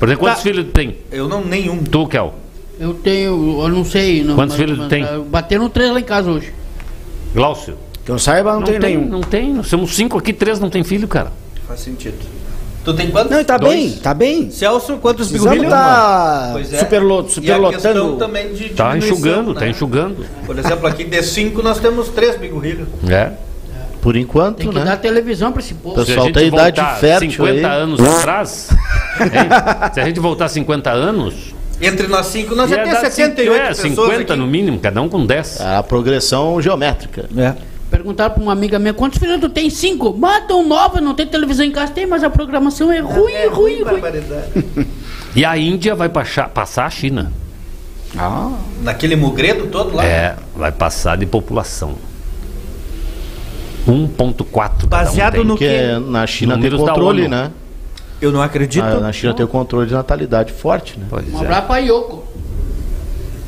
Speaker 2: Por exemplo, quantos
Speaker 7: Tá.
Speaker 2: filhos tu tem?
Speaker 7: Eu não, nenhum.
Speaker 2: Tu, Kel?
Speaker 4: Eu tenho, eu não sei. Não,
Speaker 2: Quantos filhos tu tem?
Speaker 4: Bateram três lá em casa hoje.
Speaker 2: Glaucio?
Speaker 6: Que eu saiba, não, tem, nenhum.
Speaker 2: Não tem. Nós somos cinco aqui, três não tem filho, cara.
Speaker 7: Faz sentido. Tu tem quantos?
Speaker 6: Não, e tá
Speaker 2: Dois.
Speaker 6: bem, tá bem.
Speaker 7: Celso, quantos bigorrilhos?
Speaker 6: tá
Speaker 7: Pois é.
Speaker 6: superlotando.
Speaker 7: também de
Speaker 2: Tá enxugando,
Speaker 7: né?
Speaker 2: tá enxugando.
Speaker 7: Por exemplo, aqui de cinco nós temos três bigorrilhos.
Speaker 2: É.
Speaker 5: Por enquanto,
Speaker 4: Tem que
Speaker 5: né?
Speaker 4: dar televisão para esse povo.
Speaker 5: Pessoal,
Speaker 2: Se a gente
Speaker 5: tem idade
Speaker 2: voltar
Speaker 5: fértil
Speaker 2: 50
Speaker 5: aí.
Speaker 2: anos atrás, hein? se a gente voltar 50 anos,
Speaker 7: Entre nós cinco, nós já
Speaker 2: ia
Speaker 7: temos
Speaker 2: dar
Speaker 7: 78
Speaker 2: é,
Speaker 7: pessoas
Speaker 2: 50
Speaker 7: aqui.
Speaker 2: no mínimo, cada um com 10.
Speaker 5: A progressão geométrica.
Speaker 7: É.
Speaker 4: Perguntaram para uma amiga minha, quantos filhos tu tem? Cinco. Matam nova, não tem televisão em casa. Tem, mas a programação é ruim,
Speaker 7: É
Speaker 4: ruim, ruim.
Speaker 7: barbaridade.
Speaker 2: E a Índia vai passar, passar a China.
Speaker 6: Ah,
Speaker 7: Naquele mugredo todo lá.
Speaker 2: É, vai passar de população. 1.4.
Speaker 7: Baseado
Speaker 2: um
Speaker 7: no
Speaker 2: tem.
Speaker 5: Porque na China tem
Speaker 2: Números da
Speaker 5: controle, né?
Speaker 7: Eu não acredito.
Speaker 5: Na, na China tem o controle de natalidade forte, né?
Speaker 2: Pois
Speaker 4: Um
Speaker 2: é,
Speaker 4: abraço pra Yoko.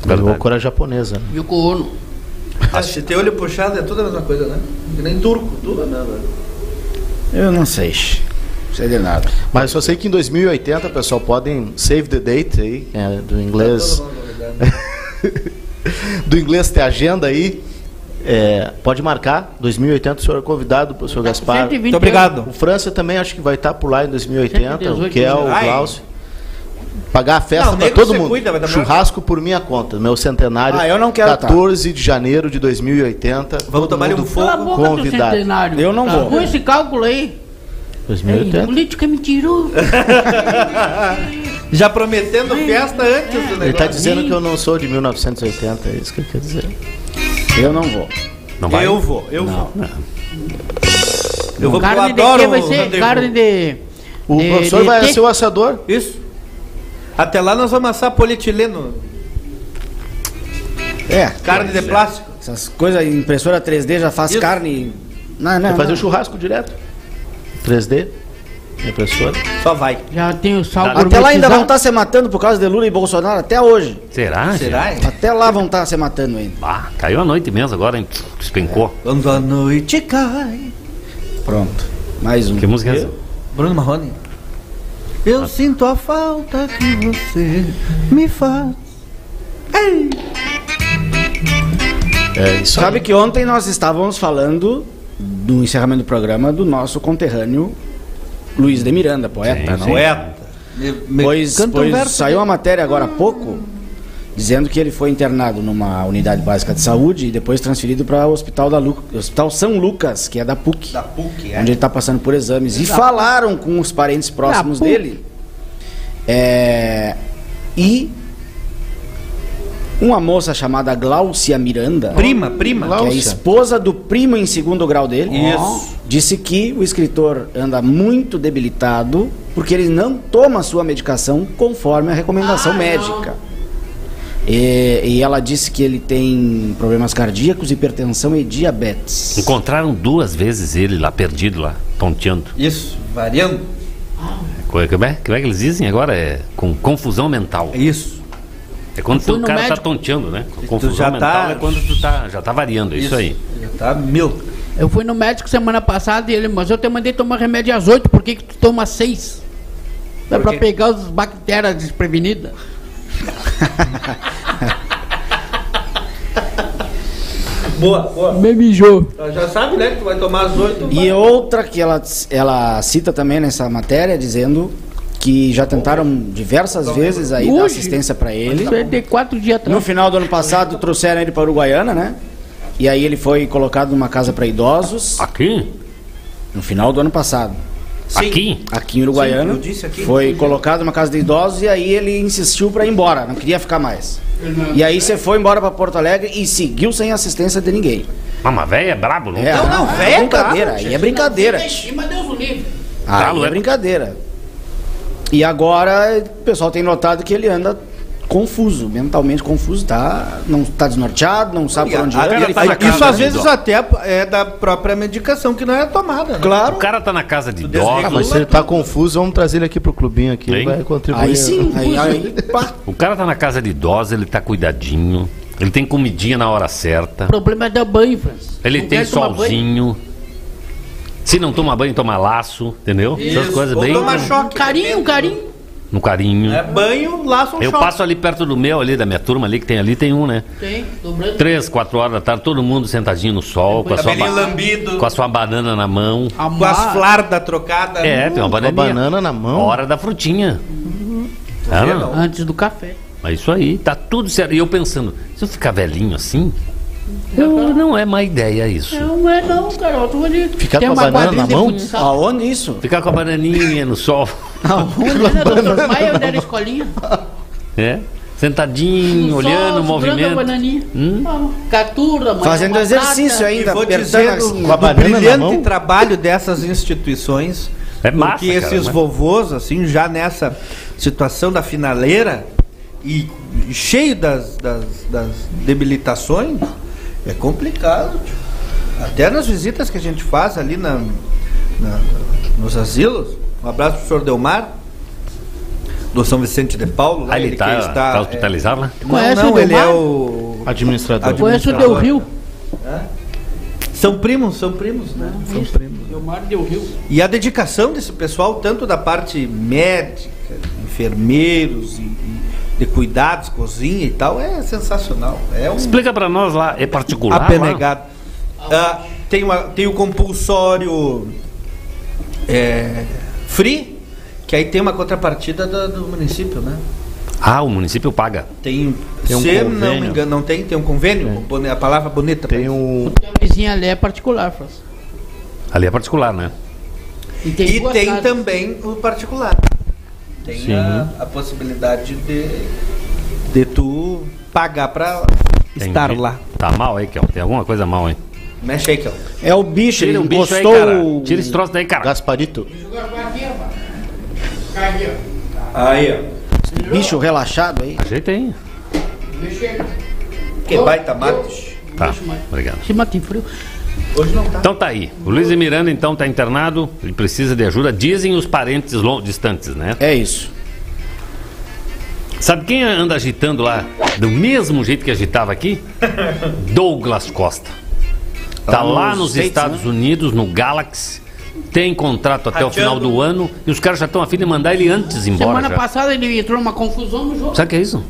Speaker 5: A
Speaker 2: verdade.
Speaker 5: Yoko era japonesa. Né?
Speaker 4: Yoko Ono.
Speaker 7: Ah, Se tem olho puxado é tudo a mesma coisa, né? Que nem turco, tudo a mesma.
Speaker 6: eu não sei. Não sei de nada.
Speaker 5: Mas só sei que em 2080, pessoal, podem save the date aí, é, do inglês. do inglês ter agenda aí. É, pode marcar, 2080 o senhor é convidado, professor Gaspar.
Speaker 4: 120
Speaker 7: Muito obrigado.
Speaker 5: O França também acho que vai estar por lá em 2080,
Speaker 4: 118
Speaker 5: o Kel, o. Glaucio. Pagar a festa
Speaker 7: o
Speaker 5: para todo mundo.
Speaker 7: cuida,
Speaker 5: Churrasco por minha conta, meu centenário.
Speaker 6: Ah, eu não quero tá.
Speaker 5: 14 de janeiro de 2080.
Speaker 7: Vamos tomar um fogo.
Speaker 5: Convidado.
Speaker 4: centenário.
Speaker 6: Eu não
Speaker 4: tá
Speaker 6: vou.
Speaker 4: ruim esse cálculo aí. Ei,
Speaker 5: 2080.
Speaker 4: política é mentiroso.
Speaker 7: Já prometendo festa antes do negócio.
Speaker 5: Ele está dizendo que eu não sou de 1980, é isso que ele quer dizer.
Speaker 6: Eu não vou.
Speaker 2: Não vai?
Speaker 7: Eu vou, eu vou. Eu vou porque eu
Speaker 4: carne de
Speaker 7: adoro
Speaker 4: vai
Speaker 7: o
Speaker 4: ser?
Speaker 7: rendezvous.
Speaker 4: Carne de...
Speaker 5: O
Speaker 4: de-
Speaker 5: professor
Speaker 4: de
Speaker 5: vai
Speaker 4: quê?
Speaker 5: ser o assador.
Speaker 7: Isso. Até lá nós vamos assar polietileno,
Speaker 6: É,
Speaker 7: carne de plástico.
Speaker 6: essas coisas, impressora 3D já faz
Speaker 7: Isso.
Speaker 6: carne. Não, não,
Speaker 5: Vai fazer
Speaker 6: não.
Speaker 5: o churrasco direto. 3D. Impressora.
Speaker 7: Só vai.
Speaker 4: Já tem o sal
Speaker 6: Até lá ainda vão estar se matando por causa de Lula e Bolsonaro, até hoje.
Speaker 2: Será?
Speaker 7: Será?
Speaker 2: gente?
Speaker 6: Até lá vão estar se matando ainda.
Speaker 2: Ah, caiu a noite mesmo agora, hein? Despencou.
Speaker 7: Quando a noite cai.
Speaker 6: Pronto. Mais um.
Speaker 2: Que música é essa?
Speaker 7: Bruno Marrone. Eu sinto a falta que você me faz. Ei!
Speaker 5: É isso
Speaker 6: Sabe
Speaker 5: aí.
Speaker 6: que ontem nós estávamos falando do encerramento do programa do nosso conterrâneo Luiz de Miranda, poeta,
Speaker 2: Sim.
Speaker 7: Poeta. Me
Speaker 6: Pois,
Speaker 7: um
Speaker 6: pois
Speaker 7: verso
Speaker 6: saiu uma matéria agora há pouco dizendo que ele foi internado numa unidade básica de saúde e depois transferido para o hospital, da Lu- hospital São Lucas, que é da PUC,
Speaker 7: Da PUC, é.
Speaker 6: onde ele está passando por exames. E falaram com os parentes próximos
Speaker 4: PUC.
Speaker 6: dele. É, e uma moça chamada Gláucia Miranda,
Speaker 7: Prima, prima.
Speaker 6: que é esposa do primo em segundo grau dele,
Speaker 7: Isso.
Speaker 6: disse que o escritor anda muito debilitado porque ele não toma sua medicação conforme a recomendação
Speaker 4: Ah,
Speaker 6: médica. E, e ela disse que ele tem problemas cardíacos, hipertensão e diabetes.
Speaker 2: Encontraram duas vezes ele lá, perdido lá, tonteando.
Speaker 7: Isso, variando.
Speaker 2: Co- Como é, como é que eles dizem agora? É com confusão mental.
Speaker 7: É isso.
Speaker 2: É quando o cara tá
Speaker 4: médico.
Speaker 2: tonteando, né? Confusão
Speaker 7: já
Speaker 2: mental
Speaker 7: tá-
Speaker 2: é quando tu tá, já tá variando, é isso, aí.
Speaker 7: Já tá mil.
Speaker 4: Eu fui no médico semana passada e ele, mas eu te mandei tomar remédio às 8, por que, que tu toma às 6? É
Speaker 7: quê?
Speaker 4: pegar as bactérias desprevenidas.
Speaker 7: Boa, boa.
Speaker 4: Me mijou.
Speaker 7: Já sabe, né? Que tu vai tomar as oito.
Speaker 6: E outra que ela, ela cita também nessa matéria, dizendo que já tentaram diversas vezes aí dar
Speaker 4: Hoje?
Speaker 6: assistência pra ele.
Speaker 4: Isso é de quatro dias
Speaker 6: No
Speaker 4: atrás.
Speaker 6: final do ano passado trouxeram ele para Uruguaiana, né? E aí ele foi colocado numa casa para idosos
Speaker 2: Aqui?
Speaker 6: no final do ano passado.
Speaker 7: Sim.
Speaker 2: Aqui?
Speaker 6: Aqui em Uruguaiana.
Speaker 7: Sim, eu disse aqui,
Speaker 6: foi colocado numa casa de idosos e aí ele insistiu para ir embora, não queria ficar mais. E aí você foi embora para Porto Alegre e seguiu sem assistência de ninguém.
Speaker 2: Mama velho é brabo, não?
Speaker 6: É,
Speaker 7: Não, não,
Speaker 6: é
Speaker 7: velho é
Speaker 6: brincadeira,
Speaker 7: brabo,
Speaker 6: aí é brincadeira.
Speaker 4: Deus o livre.
Speaker 6: Aí
Speaker 2: Tá,
Speaker 6: é brincadeira. E agora o pessoal tem notado que ele anda confuso, mentalmente confuso, tá, não tá desnorteado, não sabe por onde Ele
Speaker 2: tá casa
Speaker 7: isso às vezes
Speaker 2: dó.
Speaker 7: até é da própria medicação que não é tomada. Né?
Speaker 2: O
Speaker 6: Claro.
Speaker 2: cara tá na casa de
Speaker 7: desregula.
Speaker 5: Ah, mas se ele tá confuso, vamos trazer ele aqui pro clubinho aqui. Ele vai contribuir.
Speaker 6: Aí sim, aí, aí pá.
Speaker 2: O cara tá na casa de idosos, ele tá cuidadinho. Ele tem comidinha na hora certa.
Speaker 4: O problema é dar banho, Francis.
Speaker 2: Ele
Speaker 4: Não
Speaker 2: tem solzinho. Se não toma banho, toma laço, entendeu? Essas coisas
Speaker 7: Ou
Speaker 2: bem
Speaker 7: tomar
Speaker 4: Um
Speaker 7: choque.
Speaker 4: carinho, um carinho.
Speaker 2: no carinho.
Speaker 7: É banho, laço um
Speaker 2: Eu
Speaker 7: choque.
Speaker 2: passo ali perto do meu, ali, da minha turma ali, que tem ali, tem um, né?
Speaker 4: Tem, dobrando.
Speaker 2: Três, quatro horas da tarde, todo mundo sentadinho no sol, com a, sua
Speaker 7: Cabelinho
Speaker 2: ba-
Speaker 7: lambido.
Speaker 2: com a sua banana na mão.
Speaker 4: A
Speaker 7: Com as flardas trocadas.
Speaker 2: É, tem uma
Speaker 5: Com a
Speaker 2: bananinha.
Speaker 5: banana na mão.
Speaker 2: Hora da frutinha. Ah,
Speaker 7: não.
Speaker 4: Antes do café.
Speaker 2: É isso aí, tá tudo certo. E eu pensando, se eu ficar velhinho assim, eu- não é má ideia isso.
Speaker 4: Não é não, cara. Tu ali
Speaker 5: Ficar
Speaker 4: tem
Speaker 5: com a banana na mão?
Speaker 6: Aonde isso?
Speaker 2: Ficar com a bananinha no sol,
Speaker 4: Onde, né, doutor Maia? Eu era escolinha.
Speaker 2: né? Sentadinho,
Speaker 4: No
Speaker 2: olhando
Speaker 4: sol,
Speaker 2: o movimento.
Speaker 4: bananinha.
Speaker 2: Hum.
Speaker 4: Ah, Catura, mãe.
Speaker 6: Fazendo exercício
Speaker 4: prata.
Speaker 7: E
Speaker 6: ainda,
Speaker 7: vou
Speaker 6: apertando
Speaker 7: dizer
Speaker 6: as-
Speaker 7: do,
Speaker 5: com a banana na
Speaker 7: brilhante
Speaker 5: mão?
Speaker 7: trabalho dessas instituições.
Speaker 2: É massa,
Speaker 7: porque
Speaker 2: cara,
Speaker 7: esses
Speaker 2: né?
Speaker 7: vovôs, assim, já nessa situação da finaleira e cheio das, das, das debilitações, é complicado. tio. Até nas visitas que a gente faz ali na, na- nos asilos. Um abraço pro senhor Delmar, do São Vicente de Paulo. lá,
Speaker 2: Ah, ele
Speaker 7: que
Speaker 2: tá,
Speaker 7: está,
Speaker 2: tá
Speaker 7: é,
Speaker 2: hospitalizado lá?
Speaker 7: não,
Speaker 4: Conhece
Speaker 7: não,
Speaker 4: o
Speaker 7: ele é
Speaker 4: Delmar?
Speaker 7: o.
Speaker 5: Administrador.
Speaker 7: Admi-
Speaker 4: Conhece o Del Rio?
Speaker 7: São primos, são primos, né? São primos.
Speaker 4: Del Mar Del Rio.
Speaker 7: E a dedicação desse pessoal, tanto da parte médica, enfermeiros e, e de cuidados, cozinha e tal, é sensacional. É um
Speaker 2: Explica pra nós lá, é particular lá?
Speaker 7: apenegado. Ah, tem, uma, tem o compulsório é, free, que aí tem uma contrapartida do, do município, né?
Speaker 2: Ah, o município paga.
Speaker 7: Tem,
Speaker 5: Tem um
Speaker 7: se não
Speaker 5: convênio.
Speaker 7: me engano, não tem, tem um convênio, bone- a palavra bonita.
Speaker 5: Tem um.
Speaker 4: A vizinha ali é particular, Francis.
Speaker 2: Ali é particular, né?
Speaker 4: E tem,
Speaker 7: E tem também o particular. Tem
Speaker 5: Sim.
Speaker 7: a, a possibilidade de, de tu pagar pra estar lá.
Speaker 2: Tá mal aí, Kel. Tem alguma coisa mal, hein?
Speaker 7: Mexe aí, Kel.
Speaker 6: É o bicho, ele
Speaker 2: o bicho aí, cara. Tira esse troço daí, cara.
Speaker 5: Gasparito.
Speaker 7: Aí, ó.
Speaker 6: bicho relaxado aí.
Speaker 2: Ajeita aí.
Speaker 7: Que baita matos.
Speaker 2: Tá, obrigado.
Speaker 4: Se mata em frio.
Speaker 7: Hoje não tá.
Speaker 2: Então tá aí. O Luiz Miranda, então, tá internado. Ele precisa de ajuda. Dizem os parentes distantes, né?
Speaker 6: É isso.
Speaker 2: Sabe quem anda agitando lá do mesmo jeito que agitava aqui? Douglas Costa. Tá
Speaker 6: Lá
Speaker 2: lá
Speaker 6: nos States,
Speaker 2: Estados
Speaker 6: né?
Speaker 2: Unidos, no Galaxy. Tem contrato até o final do ano. E os caras já estão a fim de mandar ele antes embora.
Speaker 4: Semana
Speaker 2: já.
Speaker 4: passada ele entrou numa confusão no jogo.
Speaker 2: Sabe o que é isso?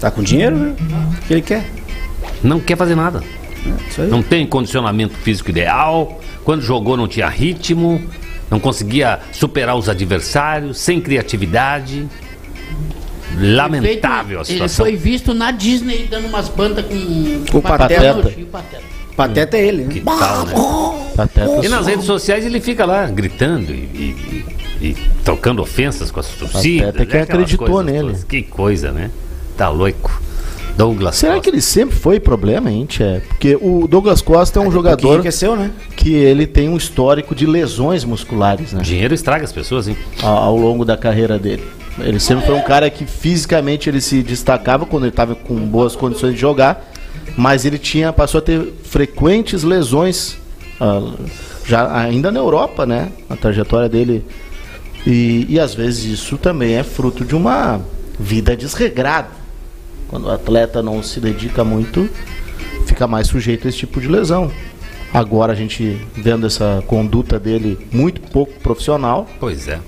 Speaker 6: Tá com dinheiro, né? O que ele quer.
Speaker 2: Não quer fazer nada.
Speaker 6: É.
Speaker 2: Não tem condicionamento físico ideal. Quando jogou, não tinha ritmo. Não conseguia superar os adversários. Sem criatividade. Lamentável a
Speaker 4: Ele
Speaker 2: situação.
Speaker 4: foi visto na Disney dando umas bandas com,
Speaker 6: Com o Pateta.
Speaker 4: Pateta.
Speaker 6: Pateta é ele, né?
Speaker 2: Que tal, né?
Speaker 5: Pateta.
Speaker 2: E nas redes sociais ele fica lá gritando e, e- e- trocando ofensas com as torcidas.
Speaker 5: Até que
Speaker 2: né?
Speaker 5: Acreditou nele.
Speaker 2: todas. Que coisa, né? Tá louco. Douglas
Speaker 5: Será que
Speaker 2: Costa.
Speaker 5: ele sempre foi problema, hein, Tchê? Porque o Douglas Costa é um
Speaker 6: Porque
Speaker 5: jogador
Speaker 6: enriqueceu, né?
Speaker 5: que ele tem um histórico de lesões musculares, né?
Speaker 2: Dinheiro estraga as pessoas, hein?
Speaker 5: Ao, ao longo da carreira dele. Ele sempre foi um cara que fisicamente ele se destacava quando ele estava com boas condições de jogar, mas ele tinha passou a ter frequentes lesões ah, já ainda na Europa, né? A trajetória dele e, e às vezes isso também é fruto de uma vida desregrada. Quando o atleta não se dedica muito, fica mais sujeito a esse tipo de lesão. Agora a gente vendo essa conduta dele muito pouco profissional,
Speaker 2: Pois é.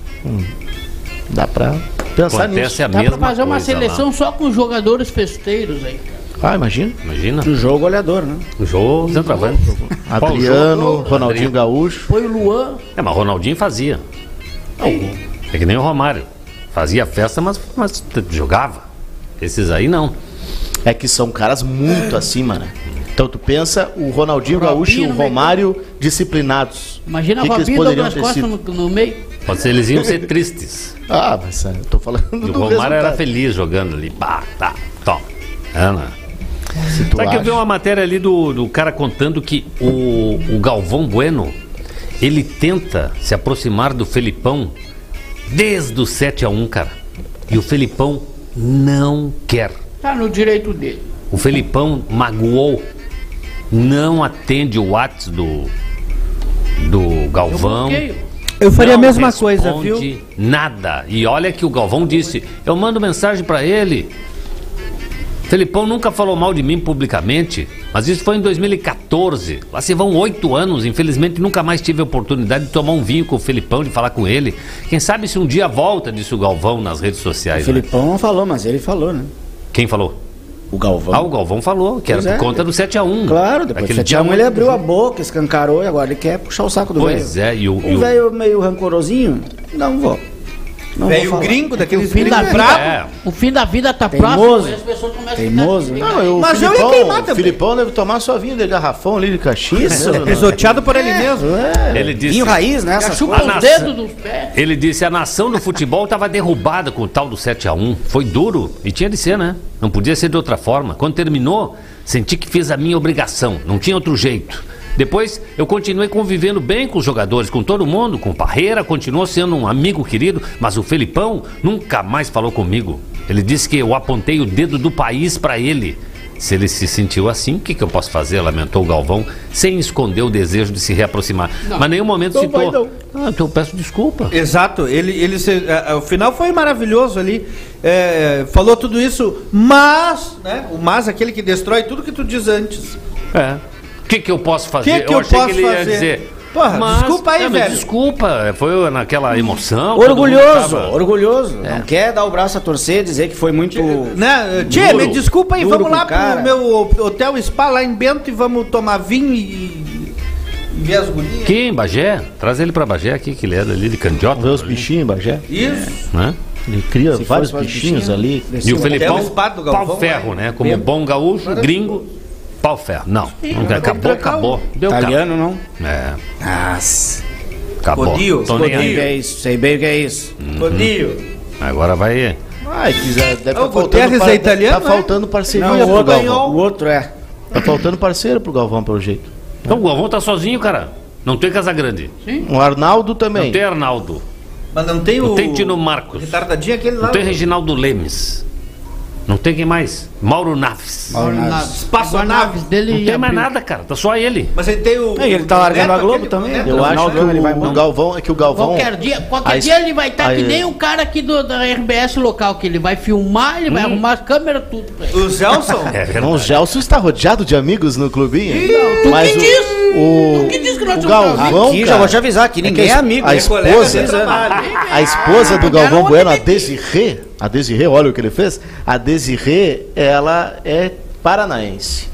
Speaker 5: dá pra pensar nisso.
Speaker 2: Acontece a
Speaker 4: Dá
Speaker 2: mesma
Speaker 4: pra fazer uma
Speaker 2: lá.
Speaker 4: seleção só com jogadores festeiros aí.
Speaker 5: Ah, imagina.
Speaker 2: Imagina.
Speaker 6: Do jogo goleador, né?
Speaker 2: O jogo centroavante.
Speaker 5: Adriano,
Speaker 2: jogo?
Speaker 5: Ronaldinho
Speaker 2: Adriano.
Speaker 5: Gaúcho.
Speaker 4: Foi o Luan.
Speaker 2: É, mas Ronaldinho fazia. É que nem o Romário. Fazia festa, mas, mas jogava. Esses aí não.
Speaker 5: É que são caras muito acima, né? Então tu pensa o Ronaldinho
Speaker 4: Robinho
Speaker 5: Gaúcho e o. Romário disciplinados.
Speaker 4: Imagina
Speaker 5: O que que eles
Speaker 4: Robinho
Speaker 5: poderiam
Speaker 4: Douglas
Speaker 5: ter
Speaker 4: Costa no, no meio.
Speaker 2: Pode ser, eles iam ser tristes.
Speaker 5: Ah, mas é, eu tô falando
Speaker 2: E o
Speaker 5: do
Speaker 2: Romário era
Speaker 5: resultado.
Speaker 2: feliz jogando ali. Pá, tá, toma. Ana.
Speaker 5: Se tu
Speaker 2: Sabe que eu vi uma matéria ali do, do cara contando que o, o Galvão Bueno, ele tenta se aproximar do Felipão desde o 7 a 1 cara. E o Felipão não quer.
Speaker 4: Tá no direito dele.
Speaker 2: O Felipão magoou, não atende o WhatsApp do, do
Speaker 4: Eu
Speaker 2: Galvão.
Speaker 4: bloqueio.
Speaker 7: Eu faria
Speaker 2: Não
Speaker 7: a mesma coisa, viu?
Speaker 2: Nada. E olha que o Galvão disse: eu mando mensagem pra ele. Felipão nunca falou mal de mim publicamente, mas isso foi em 2014. Lá se vão oito anos, infelizmente nunca mais tive a oportunidade de tomar um vinho com o Felipão, de falar com ele. Quem sabe se um dia volta, disse o Galvão nas redes
Speaker 6: O
Speaker 2: sociais. né?
Speaker 6: Felipão não falou, mas ele falou, né?
Speaker 2: Quem falou?
Speaker 6: O Galvão.
Speaker 2: Ah, o Galvão falou, que era
Speaker 6: Pois
Speaker 2: por
Speaker 6: é.
Speaker 2: conta do 7x1.
Speaker 6: Claro, depois do
Speaker 2: Aquele
Speaker 6: 7
Speaker 2: dia
Speaker 6: a 1 ele abriu a boca, escancarou e agora ele quer puxar o saco do velho.
Speaker 2: Pois é, e o. e
Speaker 6: O
Speaker 2: o-
Speaker 6: velho meio rancorosinho, não vou.
Speaker 7: Veio
Speaker 6: falar.
Speaker 7: gringo,
Speaker 4: O
Speaker 7: daqueles
Speaker 4: fim, da
Speaker 7: bravos.
Speaker 2: É.
Speaker 4: o fim da vida tá
Speaker 6: Teimoso.
Speaker 4: próximo. as pessoas começam a
Speaker 6: Teimoso,
Speaker 4: ficar-
Speaker 6: né?
Speaker 5: Não, o
Speaker 7: Mas eu ia
Speaker 5: Filipão,
Speaker 7: queimar
Speaker 5: o
Speaker 7: também.
Speaker 5: Filipão deve tomar sua vinha de garrafão ali de Caxias.
Speaker 6: Isso,
Speaker 5: mesmo, né?
Speaker 7: Pisoteado por ele mesmo.
Speaker 2: Ele disse.
Speaker 6: Vinho raiz, né?
Speaker 4: Chupa.
Speaker 2: A nação-
Speaker 4: dedos dos pés.
Speaker 2: Ele disse a nação do futebol estava derrubada com o tal do 7 a 1 Foi duro e tinha de ser, né? Não podia ser de outra forma. Quando terminou, senti que fiz a minha obrigação. Não tinha outro jeito. Depois eu continuei convivendo bem com os jogadores, com todo mundo, com o Parreira, continuou sendo um amigo querido, mas o Felipão nunca mais falou comigo. Ele disse que eu apontei o dedo do país para ele. Se ele se sentiu assim, o que, que eu posso fazer? Lamentou o Galvão, sem esconder o desejo de se reaproximar. Mas nenhum momento
Speaker 5: Não
Speaker 2: citou.
Speaker 5: vai, não.
Speaker 2: Ah, então eu peço desculpa.
Speaker 7: Exato, ele, ele se- é, é, o final foi maravilhoso ali. é, falou tudo isso, mas, né? O mas é aquele que destrói tudo que tu diz antes.
Speaker 2: É. O que, que eu posso fazer?
Speaker 7: Que que
Speaker 2: eu
Speaker 7: eu
Speaker 2: achei
Speaker 7: posso
Speaker 2: que ele ia
Speaker 7: fazer?
Speaker 2: dizer.
Speaker 7: Porra, desculpa aí,
Speaker 2: é, mas
Speaker 7: velho.
Speaker 2: Desculpa, foi naquela emoção.
Speaker 6: Orgulhoso,
Speaker 2: tava-
Speaker 6: orgulhoso. Não quer dar o braço a torcer, dizer que foi muito.
Speaker 7: Né? Tchê, me desculpa aí, vamos lá
Speaker 6: pro cara.
Speaker 7: pro meu hotel spa lá em Bento e vamos tomar vinho e, e ver as gurias.
Speaker 2: Em Bagé, traz ele pra Bagé aqui, que ele é ali de Candiota.
Speaker 5: Ver os bichinhos, Bagé.
Speaker 7: Isso.
Speaker 2: Né?
Speaker 5: Ele cria
Speaker 6: Se
Speaker 5: vários bichinhos
Speaker 6: bichinho,
Speaker 5: ali.
Speaker 2: E o. Felipão, pau ferro,
Speaker 7: né?
Speaker 2: né? Como
Speaker 7: Bem-
Speaker 2: bom gaúcho, gringo, pau ferro. Não, não acabou, acabou. Deu
Speaker 6: Italiano, não?
Speaker 2: É,
Speaker 6: Nossa.
Speaker 2: acabou.
Speaker 7: Odio,
Speaker 2: Tô nem
Speaker 6: Sei bem o
Speaker 2: aí.
Speaker 6: que é isso, sei bem o que é isso.
Speaker 7: Godinho.
Speaker 2: Agora vai.
Speaker 5: Ai, quiser, deve
Speaker 7: o
Speaker 5: tá faltando,
Speaker 7: Guterres é italiano,
Speaker 5: Tá
Speaker 7: né?
Speaker 5: faltando parceria
Speaker 6: Não, o outro,
Speaker 5: Galvão.
Speaker 6: o outro é.
Speaker 5: Tá faltando parceiro pro Galvão, pelo jeito.
Speaker 2: Então o Galvão tá sozinho, cara. Não tem Casagrande.
Speaker 5: O Arnaldo também.
Speaker 2: Não tem Arnaldo.
Speaker 7: Mas não tem o.
Speaker 2: Não tem Tino Marcos.
Speaker 7: Retardadinho aquele lá.
Speaker 2: Não tem Reginaldo Lemes. Não tem quem mais? Mauro Naves.
Speaker 6: Mauro Naves.
Speaker 4: Naves.
Speaker 7: Espaçonaves
Speaker 4: Naves dele
Speaker 2: Não tem mais nada, cara. Tá só ele.
Speaker 7: Mas ele tem o.
Speaker 6: E ele tá
Speaker 7: o
Speaker 6: largando
Speaker 7: Neto,
Speaker 6: a Globo também.
Speaker 7: o Neto.
Speaker 5: Eu
Speaker 6: No
Speaker 5: acho que
Speaker 6: ano ele vai
Speaker 5: o, o Galvão é que o Galvão.
Speaker 4: Qualquer dia, qualquer
Speaker 5: a-
Speaker 4: dia ele vai estar que
Speaker 5: a-
Speaker 4: nem um cara aqui do, da RBS local, que ele vai filmar, ele vai arrumar as câmeras, tudo pra ele.
Speaker 7: O Zelson.
Speaker 2: É
Speaker 5: Não, o Gelson está rodeado de amigos no clubinho.
Speaker 4: Não, tu
Speaker 5: Mas
Speaker 4: que
Speaker 5: o,
Speaker 4: diz?
Speaker 5: o,
Speaker 4: Tu que diz que nós
Speaker 5: o
Speaker 4: somos
Speaker 5: Galvão,
Speaker 6: Aqui já vou te avisar, aqui ninguém
Speaker 5: que
Speaker 6: é,
Speaker 5: a-
Speaker 6: amigo.
Speaker 5: A esposa, a esposa do Galvão
Speaker 4: onde
Speaker 5: Bueno, a
Speaker 4: que?
Speaker 5: Desirê, a Desirê, olha o que ele fez. A Desirê, ela é paranaense.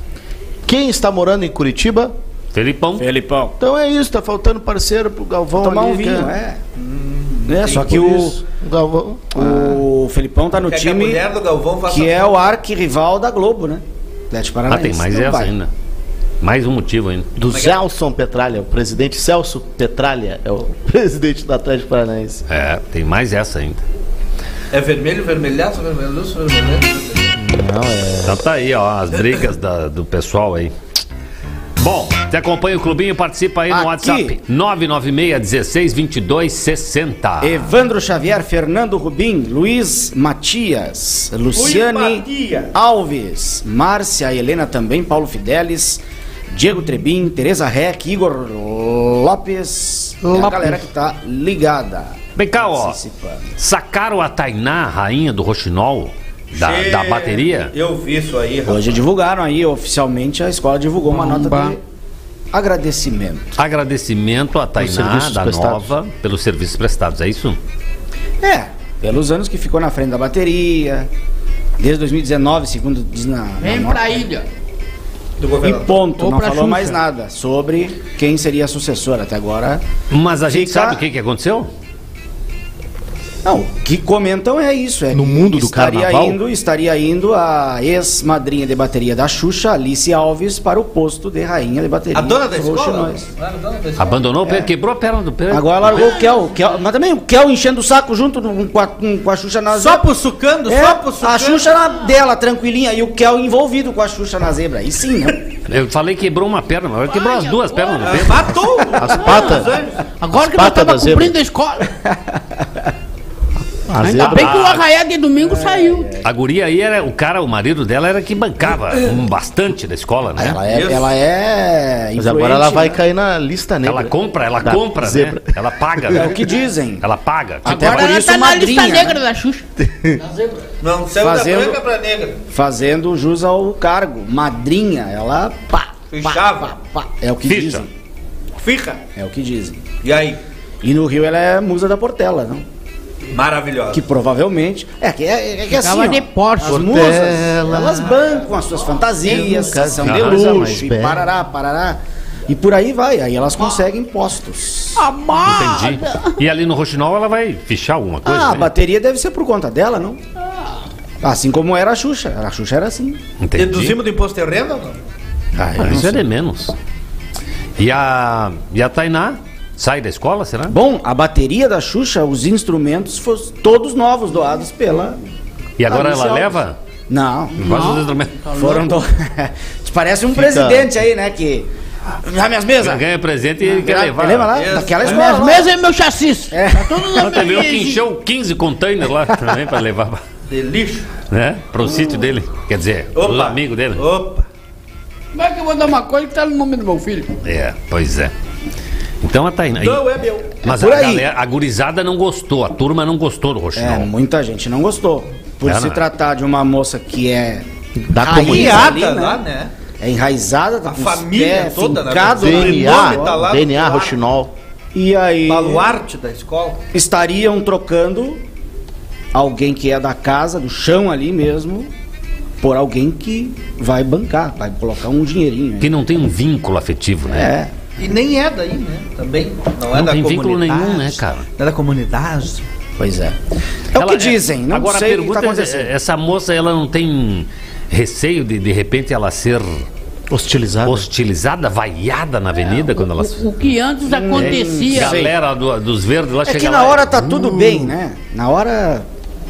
Speaker 5: Quem está morando em Curitiba?
Speaker 2: Felipão.
Speaker 6: Felipão.
Speaker 5: Então é isso, tá faltando parceiro pro Galvão
Speaker 6: Tomar
Speaker 5: ali,
Speaker 6: um vinho,
Speaker 5: cara.
Speaker 6: é. É, só
Speaker 5: Por
Speaker 6: que o,
Speaker 5: o Galvão.
Speaker 6: o Felipão tá no
Speaker 7: Quer que a
Speaker 6: time
Speaker 7: mulher do Galvão faça
Speaker 6: que é o arquirrival da Globo, né? Atlético
Speaker 2: Ah,
Speaker 6: Paranaense.
Speaker 2: tem mais
Speaker 6: Então
Speaker 2: essa
Speaker 6: vai.
Speaker 2: ainda. Mais um motivo ainda.
Speaker 5: Do Zelson Petralha, o presidente Celso Petralha é o presidente do Atlético Paranaense.
Speaker 2: É, tem mais essa ainda.
Speaker 7: É vermelho, vermelhaço, vermelhoso, vermelhaço.
Speaker 5: Não, é.
Speaker 2: Então tá aí, ó, as brigas da- do pessoal aí. Bom, você acompanha o clubinho, participa aí no
Speaker 6: Aqui.
Speaker 2: WhatsApp. 996 16 22 60.
Speaker 6: Evandro Xavier, Fernando Rubim, Luiz Matias, Luciane
Speaker 7: Matias.
Speaker 6: Alves, Márcia Helena também, Paulo Fidelis, Diego Trebin, Tereza Reck, Igor Lopes. É a
Speaker 4: Lopes.
Speaker 6: galera que tá ligada.
Speaker 2: Vem cá, ó. Sacaram a Tainá, rainha do Roxinol, da,
Speaker 7: Che-
Speaker 2: da bateria.
Speaker 7: Eu vi isso aí, rapaz.
Speaker 6: Hoje divulgaram aí, oficialmente, a escola divulgou uma nota de agradecimento.
Speaker 2: Agradecimento a Tainá da
Speaker 5: prestados.
Speaker 2: Nova pelos serviços prestados, é isso?
Speaker 6: É, pelos anos que ficou na frente da bateria, desde 2019, segundo diz na, na
Speaker 4: Vem
Speaker 6: nota.
Speaker 4: pra ilha.
Speaker 7: Do
Speaker 6: E ponto,
Speaker 4: Ou
Speaker 6: não
Speaker 4: pra
Speaker 6: falou
Speaker 4: Xuxa.
Speaker 6: mais nada sobre quem seria a sucessora até agora.
Speaker 2: Mas a gente
Speaker 6: Fica-
Speaker 2: sabe o que, que aconteceu?
Speaker 6: Não, o que comentam é isso, é
Speaker 5: No mundo do
Speaker 6: estaria
Speaker 5: carnaval?
Speaker 6: indo, estaria indo a ex-madrinha de bateria da Xuxa, Alice Alves, para o posto de rainha de bateria.
Speaker 7: A dona da escola? Era dona da escola.
Speaker 2: Abandonou o pé, quebrou a perna do pé.
Speaker 6: Agora largou o Kel, o Kel, mas também o Kel enchendo o saco junto com, a, com- a Xuxa na
Speaker 7: Só pussucando,
Speaker 6: É,
Speaker 7: só pussucando.
Speaker 6: a Xuxa na dela, tranquilinha, e o Kel envolvido com a Xuxa na zebra. Aí sim, né?
Speaker 2: Eu falei que quebrou uma perna, mas quebrou as duas pernas do pé.
Speaker 7: Matou!
Speaker 5: As patas.
Speaker 4: Agora
Speaker 5: As
Speaker 4: que nós
Speaker 5: patas da zebra.
Speaker 4: cumprindo a escola.
Speaker 5: A
Speaker 4: Ainda bem que o arraiá de domingo saiu.
Speaker 2: A guria aí era, o cara, o marido dela era que bancava um bastante da escola, né?
Speaker 6: Ela é, ela é
Speaker 5: Mas agora ela vai
Speaker 6: né?
Speaker 5: cair na lista negra.
Speaker 2: Ela compra, ela
Speaker 5: Da
Speaker 2: compra,
Speaker 5: zebra.
Speaker 2: né? Ela paga,
Speaker 6: É
Speaker 2: né?
Speaker 6: o que dizem.
Speaker 2: Ela paga.
Speaker 6: Até
Speaker 4: Agora
Speaker 6: por
Speaker 4: ela
Speaker 6: isso,
Speaker 4: tá na
Speaker 6: madrinha,
Speaker 4: lista negra
Speaker 6: né?
Speaker 4: da Xuxa. Da zebra.
Speaker 7: Não, saiu
Speaker 6: Fazendo-
Speaker 7: da branca pra negra.
Speaker 6: Fazendo jus ao cargo. Madrinha, ela pá,
Speaker 7: Fichava.
Speaker 6: pá. É o que
Speaker 2: Ficha.
Speaker 6: dizem.
Speaker 7: Fica.
Speaker 6: É o que dizem.
Speaker 7: E aí?
Speaker 6: E no Rio ela é musa da Portela, não?
Speaker 7: Maravilhosa.
Speaker 6: Que provavelmente. É que é, é que assim. Ó,
Speaker 4: de Porsche.
Speaker 6: As musas, elas bancam as suas fantasias,
Speaker 5: nunca
Speaker 6: são de luxo, e parará, parará. E por aí vai. Aí elas conseguem postos.
Speaker 2: Entendi. E ali no Roxinol ela vai fichar alguma coisa.
Speaker 6: Ah, a
Speaker 2: né?
Speaker 6: bateria deve ser por conta dela, não? Assim como era a Xuxa. A Xuxa era assim.
Speaker 2: Entendi.
Speaker 7: Deduzimos do imposto de renda?
Speaker 6: Ah,
Speaker 2: Ah, isso é de menos. E a, e a Tainá sai da escola, será?
Speaker 6: Bom, a bateria da Xuxa, os instrumentos foram todos novos, doados pela.
Speaker 2: E agora ela
Speaker 6: Alves.
Speaker 2: leva?
Speaker 6: Não.
Speaker 2: Os instrumentos?
Speaker 6: Foram do... Parece um
Speaker 5: Fica-
Speaker 6: presidente aí, né? Que. Já minhas mesas.
Speaker 2: Ganha presente e ele quer levar.
Speaker 6: Lembra lá?
Speaker 7: Isso.
Speaker 6: Daquela
Speaker 4: As
Speaker 6: escola.
Speaker 4: minhas mesas é meu chassis.
Speaker 6: É.
Speaker 4: Tá tudo na
Speaker 2: Ela também que encheu 15 containers lá também pra levar
Speaker 7: De lixo.
Speaker 2: né? pro sítio dele. Quer dizer, o amigo dele.
Speaker 7: Opa.
Speaker 4: Como é que eu vou dar uma coisa que tá no nome do meu filho?
Speaker 2: É, pois é. Então a Tainá.
Speaker 7: Não é meu.
Speaker 2: Mas
Speaker 6: por
Speaker 2: a,
Speaker 6: aí.
Speaker 2: galera, a gurizada não gostou, a turma não gostou do
Speaker 6: É,
Speaker 2: Roxinol.
Speaker 6: muita gente não gostou. Por
Speaker 2: É,
Speaker 6: se
Speaker 2: né?
Speaker 6: tratar de uma moça que é.
Speaker 5: Da comunidade.
Speaker 6: né?
Speaker 7: lá, né?
Speaker 6: É enraizada, tá
Speaker 7: A família
Speaker 6: pés
Speaker 7: toda, né?
Speaker 6: fincados
Speaker 7: Do
Speaker 6: no
Speaker 7: nome
Speaker 5: DNA,
Speaker 7: tá lá
Speaker 5: DNA. Roxinol.
Speaker 6: E aí
Speaker 7: Baluarte da escola.
Speaker 6: estariam trocando alguém que é da casa, do chão ali mesmo, por alguém que vai bancar, vai colocar um dinheirinho. aí.
Speaker 2: Que não tem um vínculo afetivo, né?
Speaker 6: É,
Speaker 7: E nem é daí, né? Também. Não é
Speaker 2: Não
Speaker 7: da
Speaker 2: tem vínculo
Speaker 7: comunidade.
Speaker 2: nenhum, né, cara?
Speaker 7: Não é da comunidade.
Speaker 6: pois é. É o
Speaker 2: Ela-
Speaker 6: que dizem, não
Speaker 2: Agora
Speaker 6: sei
Speaker 2: a
Speaker 6: o que
Speaker 2: pergunta
Speaker 6: tá
Speaker 2: é,
Speaker 6: acontecendo.
Speaker 2: essa moça ela não tem receio de de repente ela ser
Speaker 5: Hostilizado.
Speaker 2: hostilizada, vaiada na avenida quando ela
Speaker 4: O, o que antes acontecia.
Speaker 2: galera do- dos verdes lá
Speaker 6: É que
Speaker 2: lá
Speaker 6: na
Speaker 2: e-
Speaker 6: hora tá tudo bem, né? Na hora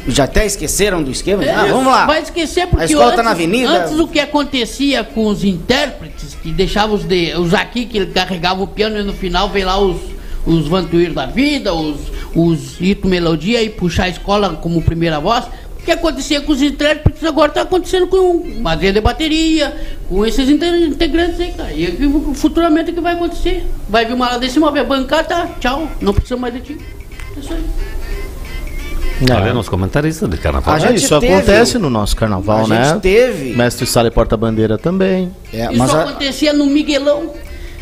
Speaker 6: já até esqueceram do esquema. Ah, vamos lá.
Speaker 4: Vai esquecer porque
Speaker 6: A
Speaker 4: antes,
Speaker 6: tá na avenida.
Speaker 4: antes o que acontecia com os intérpretes, que deixavam os, de, os aqui que ele carregava o piano e no final vem lá os, os Vantuir da vida, os, os Ito Melodia e puxar a escola como primeira voz. O que acontecia com os intérpretes agora está acontecendo com madrinha de bateria, com esses inte- integrantes aí, cara. E é futuramente o que vai acontecer? Vai vir uma lá de cima, vai bancar, tá? Tchau, não precisa mais de ti. É isso aí.
Speaker 2: Tá vendo os comentaristas de carnaval?
Speaker 6: A
Speaker 5: Ah,
Speaker 6: gente
Speaker 5: isso
Speaker 6: teve-
Speaker 5: acontece no nosso carnaval,
Speaker 6: a
Speaker 5: né?
Speaker 6: gente teve.
Speaker 5: Mestre Sala e Porta-Bandeira também.
Speaker 6: É,
Speaker 4: Isso
Speaker 6: mas a,
Speaker 4: acontecia no Miguelão.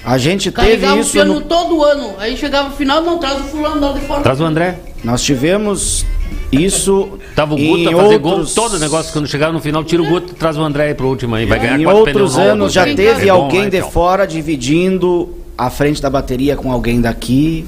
Speaker 6: a gente teve
Speaker 4: Carregava o
Speaker 6: isso.
Speaker 4: piano
Speaker 6: no-
Speaker 4: todo ano. Aí chegava o final, não, traz o fulano lá de fora.
Speaker 2: Traz o André.
Speaker 6: Nós tivemos isso.
Speaker 2: Tava o
Speaker 6: em
Speaker 2: Guto a fazer gol,
Speaker 6: outros-
Speaker 2: todo o negócio. Quando chegava no final, tira o Guto, traz o André aí pro último aí. Vai ganhar
Speaker 6: Em
Speaker 2: quatro
Speaker 6: outros anos já teve
Speaker 2: É bom,
Speaker 6: alguém
Speaker 2: né,
Speaker 6: de
Speaker 2: então?
Speaker 6: fora dividindo a frente da bateria com alguém daqui.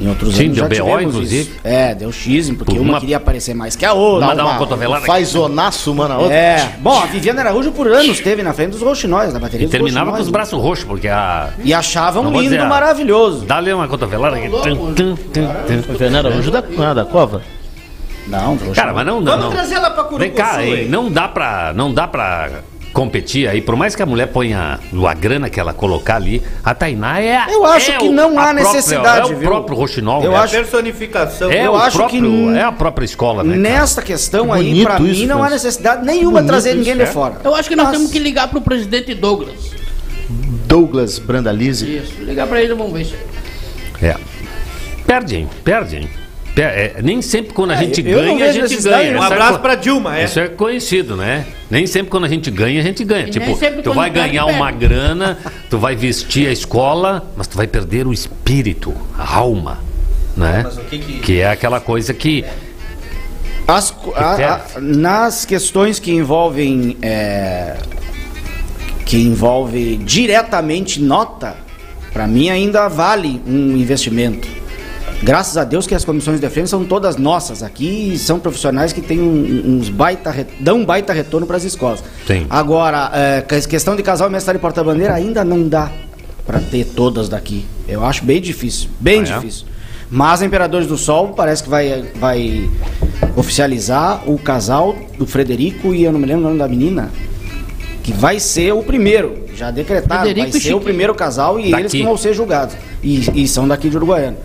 Speaker 6: Em outros
Speaker 2: Sim,
Speaker 6: anos
Speaker 2: deu
Speaker 6: já
Speaker 2: BO, inclusive.
Speaker 6: isso. É, deu xismo, porque
Speaker 2: Por
Speaker 6: uma,
Speaker 2: uma-
Speaker 6: queria aparecer mais que a outra.
Speaker 2: Uma dá uma cotovelada
Speaker 5: Faz zonaço uma na outra.
Speaker 6: É. Bom, a Viviana Araújo por anos esteve na frente dos roxinóis, da bateria
Speaker 2: E
Speaker 6: dos
Speaker 2: terminava com
Speaker 6: Rouxinóis,
Speaker 2: os braços roxos, porque a.
Speaker 6: E achavam
Speaker 2: Não vou
Speaker 6: lindo,
Speaker 2: ah,
Speaker 6: maravilhoso.
Speaker 2: Dá-lhe uma cotovelada. tum.
Speaker 5: Venera Anjo da, é da Cova?
Speaker 6: Não, Roxinóis.
Speaker 2: Cara, mas não dá.
Speaker 7: Vamos
Speaker 2: Não.
Speaker 7: trazer ela pra Curucuçu,
Speaker 2: Vem cá, hein,
Speaker 7: hein?
Speaker 2: não dá pra. Não dá pra competir aí, por mais que a mulher ponha a grana que ela colocar ali, a Tainá é a-
Speaker 6: Eu acho
Speaker 2: é
Speaker 6: que
Speaker 2: o-
Speaker 6: não há
Speaker 2: a própria-
Speaker 6: necessidade,
Speaker 2: É o
Speaker 6: viu?
Speaker 2: próprio Roxinol,
Speaker 6: Eu?
Speaker 7: A
Speaker 6: acho-
Speaker 7: personificação.
Speaker 2: é
Speaker 6: eu
Speaker 2: o
Speaker 6: acho
Speaker 2: próprio,
Speaker 6: que
Speaker 2: é a própria escola, né? cara?
Speaker 6: Nesta questão aí,
Speaker 5: Bonito
Speaker 6: pra mim,
Speaker 5: isso,
Speaker 6: não há necessidade nenhuma trazer
Speaker 5: isso,
Speaker 6: ninguém
Speaker 2: é.
Speaker 6: de fora.
Speaker 4: Eu acho que nós
Speaker 6: Mas-
Speaker 4: temos que ligar pro presidente Douglas.
Speaker 5: Douglas Brandalize.
Speaker 4: Isso, ligar pra ele, vamos ver isso.
Speaker 2: É. Perde, hein? Perde? É, é, nem sempre quando a gente
Speaker 6: eu não
Speaker 2: ganha, a gente ganha.
Speaker 7: Um
Speaker 2: é
Speaker 7: abraço pra Dilma, é.
Speaker 2: Isso é conhecido, né? Nem sempre quando a gente ganha, a gente ganha.
Speaker 4: nem
Speaker 2: tipo, tu vai
Speaker 4: perde,
Speaker 2: ganhar
Speaker 4: perde.
Speaker 2: uma grana, tu vai vestir a escola, mas tu vai perder o espírito, a alma, né?
Speaker 7: Mas o que que-
Speaker 2: Que é aquela coisa que
Speaker 6: As a- a-
Speaker 2: perde.
Speaker 6: nas questões que envolvem é, que envolve diretamente nota, para mim ainda vale um investimento. Graças a Deus que as comissões de defesa são todas nossas aqui e são profissionais que têm um- uns baita dão um baita retorno para as escolas.
Speaker 2: Sim.
Speaker 6: Agora, é, que- questão de casal mestre e porta-bandeira ainda não dá para ter todas daqui. Eu acho bem difícil, bem
Speaker 2: Ah, é?
Speaker 6: difícil. Mas a Imperadores do Sol parece que vai, vai oficializar o casal do Frederico e eu não me lembro o nome da menina. Que vai ser o primeiro, já decretado.
Speaker 4: Frederico
Speaker 6: vai ser o primeiro casal e
Speaker 2: Daqui.
Speaker 6: eles que vão ser julgados. E, e são daqui de Uruguaiana.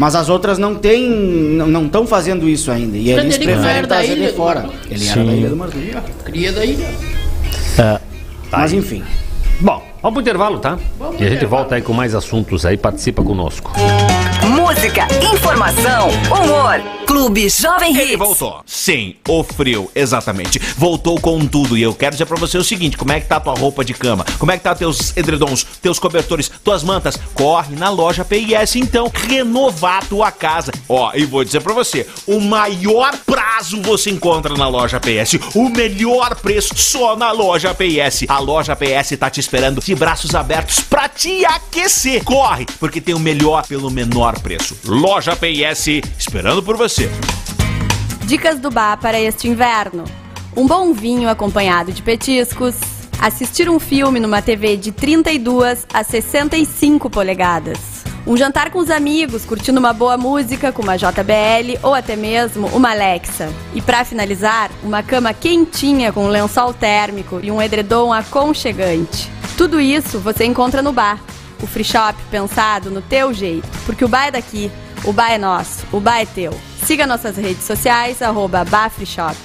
Speaker 6: Mas as outras não têm, não estão fazendo isso ainda. E eles preferem
Speaker 4: da
Speaker 6: trazer
Speaker 4: ilha
Speaker 6: de
Speaker 4: do
Speaker 6: fora. Ele era da Ilha do Martim.
Speaker 4: Cria daí, né?
Speaker 6: Mas
Speaker 2: aí.
Speaker 6: enfim.
Speaker 2: Bom, vamos pro intervalo, tá?
Speaker 4: Vamos
Speaker 2: e a gente
Speaker 4: intervalo.
Speaker 2: volta aí com mais assuntos aí, participa conosco.
Speaker 8: Música, informação, humor. Clube Jovem
Speaker 9: Ele
Speaker 8: Hits.
Speaker 9: voltou. Sim, o frio, exatamente. Voltou com tudo. E eu quero dizer pra você o seguinte: como é que tá tua roupa de cama? Como é que tá teus edredons, teus cobertores, tuas mantas? Corre na loja PIS então, renovar tua casa. Ó, e vou dizer pra você: o maior prazo você encontra na loja PS. O melhor preço só na loja PS. A loja PS tá te esperando de braços abertos pra te aquecer. Corre, porque tem o melhor pelo menor preço. Loja PS, esperando por você.
Speaker 10: Dicas do bar para este inverno. Um bom vinho acompanhado de petiscos. Assistir um filme numa TV de 32 a 65 polegadas. Um jantar com os amigos, curtindo uma boa música com uma JBL ou até mesmo uma Alexa. E para finalizar, uma cama quentinha com um lençol térmico e um edredom aconchegante. Tudo isso você encontra no bar. O free shop pensado no teu jeito, porque o bar é daqui, o bar é nosso, o bar é teu. Siga nossas redes sociais, arroba Bafreshop.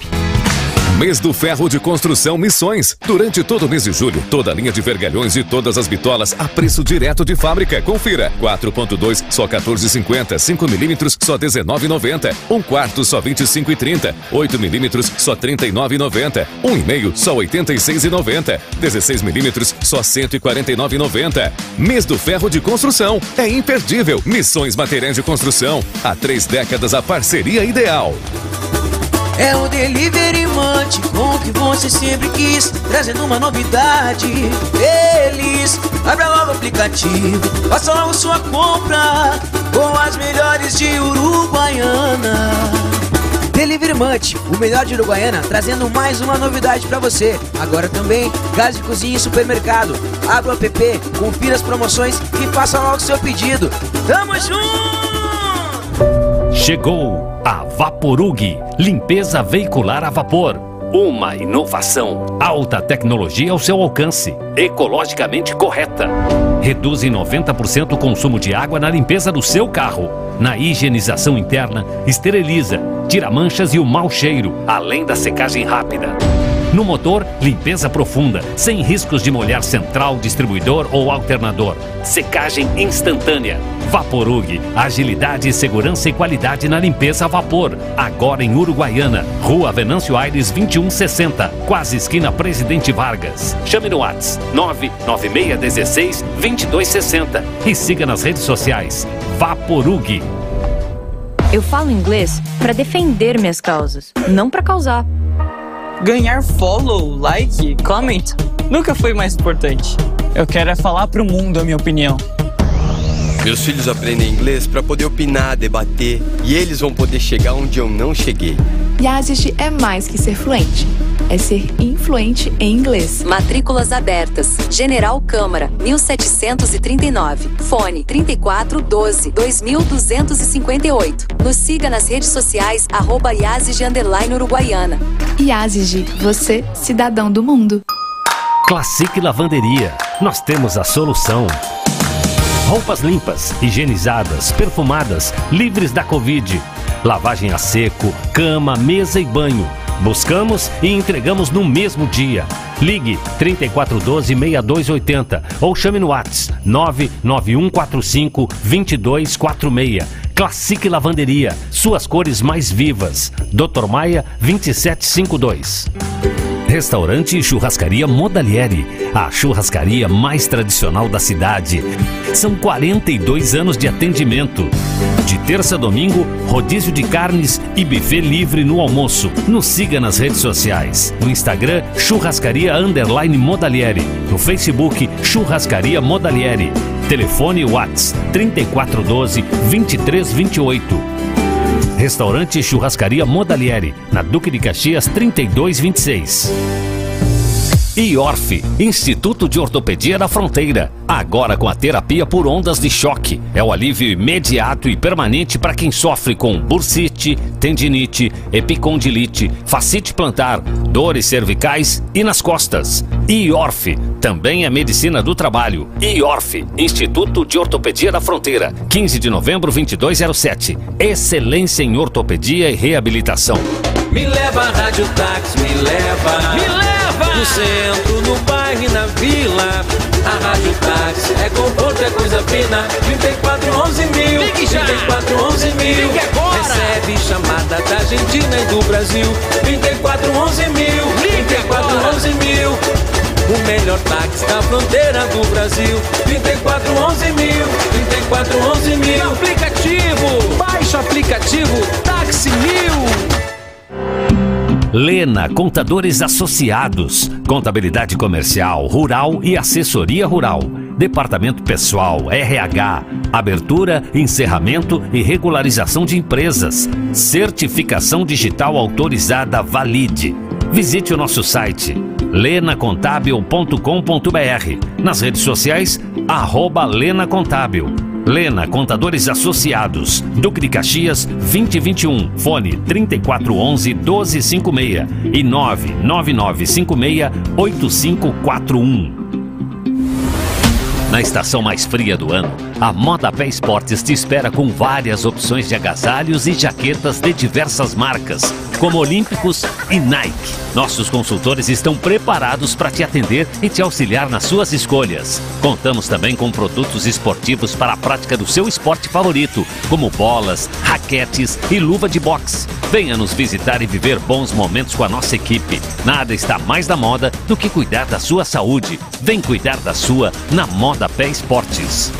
Speaker 11: Mês do Ferro de Construção Missões. Durante todo o mês de julho, toda a linha de vergalhões e todas as bitolas a preço direto de fábrica. Confira. 4.2 só 14,50, 5 milímetros só 19,90, 1 quarto só 25,30, 8 milímetros só 39,90, 1,5 só 86,90, 16 milímetros só 149,90. Mês do Ferro de Construção. É imperdível. Missões Materiais de Construção. Há três décadas a parceria ideal.
Speaker 12: É o Delivery Munch com o que você sempre quis, trazendo uma novidade. Eles abra logo o aplicativo, faça logo sua compra com as melhores de Uruguaiana. Delivery Munch, o melhor de Uruguaiana, trazendo mais uma novidade pra você. Agora também, gás de cozinha e supermercado. Abra o app, confira as promoções e faça logo seu pedido. Tamo junto!
Speaker 2: Chegou a Vaporug, limpeza veicular a vapor. Uma inovação, alta tecnologia ao seu alcance, ecologicamente correta. Reduz em 90% o consumo de água na limpeza do seu carro. Na higienização interna, esteriliza, tira manchas e o mau cheiro, além da secagem rápida. No motor, limpeza profunda, sem riscos de molhar central, distribuidor ou alternador. Secagem instantânea. Vaporug, agilidade, segurança e qualidade na limpeza a vapor. Agora em Uruguaiana, Rua Venâncio Aires 2160, quase esquina Presidente Vargas. Chame no Whats 99616 2260 e siga nas redes sociais. Vaporug.
Speaker 13: Eu falo inglês para defender minhas causas, não para causar.
Speaker 14: Ganhar follow, like, comment nunca foi mais importante. Eu quero é falar pro mundo a minha opinião.
Speaker 15: Meus filhos aprendem inglês para poder opinar, debater e eles vão poder chegar onde eu não cheguei.
Speaker 16: Yazid é mais que ser fluente. É ser influente em inglês.
Speaker 8: Matrículas abertas. General Câmara, 1739. Fone 34 12 2258. Nos siga nas redes sociais, arroba Yazid underline Uruguaiana.
Speaker 16: Yazid, você, cidadão do mundo.
Speaker 2: Classic Lavanderia. Nós temos a solução. Roupas limpas, higienizadas, perfumadas, livres da Covid. Lavagem a seco, cama, mesa e banho. Buscamos e entregamos no mesmo dia. Ligue 3412-6280 ou chame no WhatsApp 99145-2246. Classic Lavanderia, suas cores mais vivas. Dr. Maia 2752. Restaurante e Churrascaria Modalieri, a churrascaria mais tradicional da cidade. São 42 anos de atendimento. De terça a domingo, rodízio de carnes e buffet livre no almoço. Nos siga nas redes sociais. No Instagram, Churrascaria Underline Modalieri. No Facebook, Churrascaria Modalieri. Telefone Whats 3412 2328. Restaurante Churrascaria Modalieri, na Duque de Caxias 3226. IORF, Instituto de Ortopedia da Fronteira. Agora com a terapia por ondas de choque. É o alívio imediato e permanente para quem sofre com bursite, tendinite, epicondilite, facite plantar, dores cervicais e nas costas. IORF, também é medicina do trabalho. IORF, Instituto de Ortopedia da Fronteira. 15 de novembro 2207. Excelência em ortopedia e reabilitação.
Speaker 17: Me leva Rádio Táxi, me leva.
Speaker 14: Me leva!
Speaker 17: No centro, no bairro e na vila. A Rádio Táxi é conforto, é coisa fina. 3411 mil.
Speaker 14: Ligue já!
Speaker 17: 3411 mil.
Speaker 14: Ligue agora!
Speaker 17: Recebe chamada da Argentina e do Brasil. 3411 mil.
Speaker 14: Ligue
Speaker 17: 3411 mil. O melhor táxi da fronteira do Brasil. 3411 mil. 3411 mil.
Speaker 14: Aplicativo! Baixe o aplicativo Táxi Mil!
Speaker 2: Lena Contadores Associados, Contabilidade Comercial, Rural e Assessoria Rural. Departamento Pessoal, RH, Abertura, Encerramento e Regularização de Empresas. Certificação Digital Autorizada Valide. Visite o nosso site lenacontábil.com.br. Nas redes sociais, arroba Lena Contábil. Lena Contadores Associados, Duque de Caxias 2021, fone 3411 1256 e 99956 8541. Na estação mais fria do ano, a Moda Pé Esportes te espera com várias opções de agasalhos e jaquetas de diversas marcas, como Olímpicos e Nike. Nossos consultores estão preparados para te atender e te auxiliar nas suas escolhas. Contamos também com produtos esportivos para a prática do seu esporte favorito, como bolas, raquetes e luva de boxe. Venha nos visitar e viver bons momentos com a nossa equipe. Nada está mais na moda do que cuidar da sua saúde. Vem cuidar da sua na Moda Pé Esportes.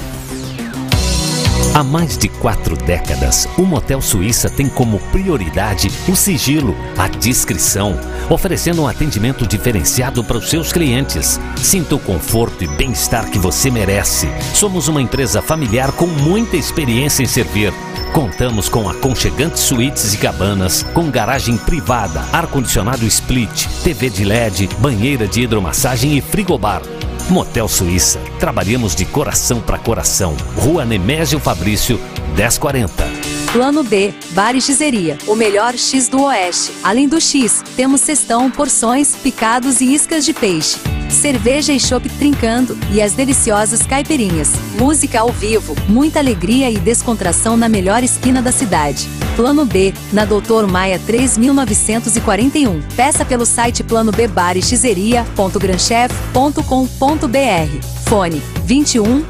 Speaker 2: Há mais de quatro décadas, o Motel Suíça tem como prioridade o sigilo, a discrição, oferecendo um atendimento diferenciado para os seus clientes. Sinta o conforto e bem-estar que você merece. Somos uma empresa familiar com muita experiência em servir. Contamos com aconchegantes suítes e cabanas, com garagem privada, ar-condicionado split, TV de LED, banheira de hidromassagem e frigobar. Motel Suíça. Trabalhamos de coração para coração. Rua Nemésio Fabrício, 1040.
Speaker 8: Plano B, Bar e Xeria, o melhor X do Oeste. Além do X, temos cestão, porções, picados e iscas de peixe. Cerveja e chopp trincando e as deliciosas caipirinhas. Música ao vivo, muita alegria e descontração na melhor esquina da cidade. Plano B, na Doutor Maia 3941. Peça pelo site planobbarixizeria.granchef.com.br. Fone 21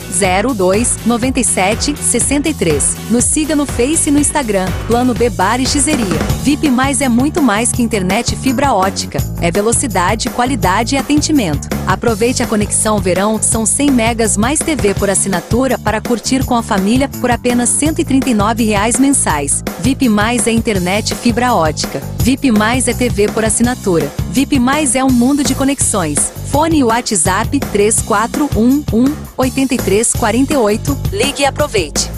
Speaker 8: 02 97 63. Nos siga no Face e no Instagram. Plano B Bar e Xizeria. VIP Mais é muito mais que internet fibra ótica. É velocidade, qualidade e atendimento. Aproveite a conexão verão, são 100 megas mais TV por assinatura para curtir com a família por apenas 139 reais mensais. VIP Mais é internet fibra ótica. VIP Mais é TV por assinatura. VIP Mais é um mundo de conexões. Fone e WhatsApp 3411 8348. Ligue e aproveite.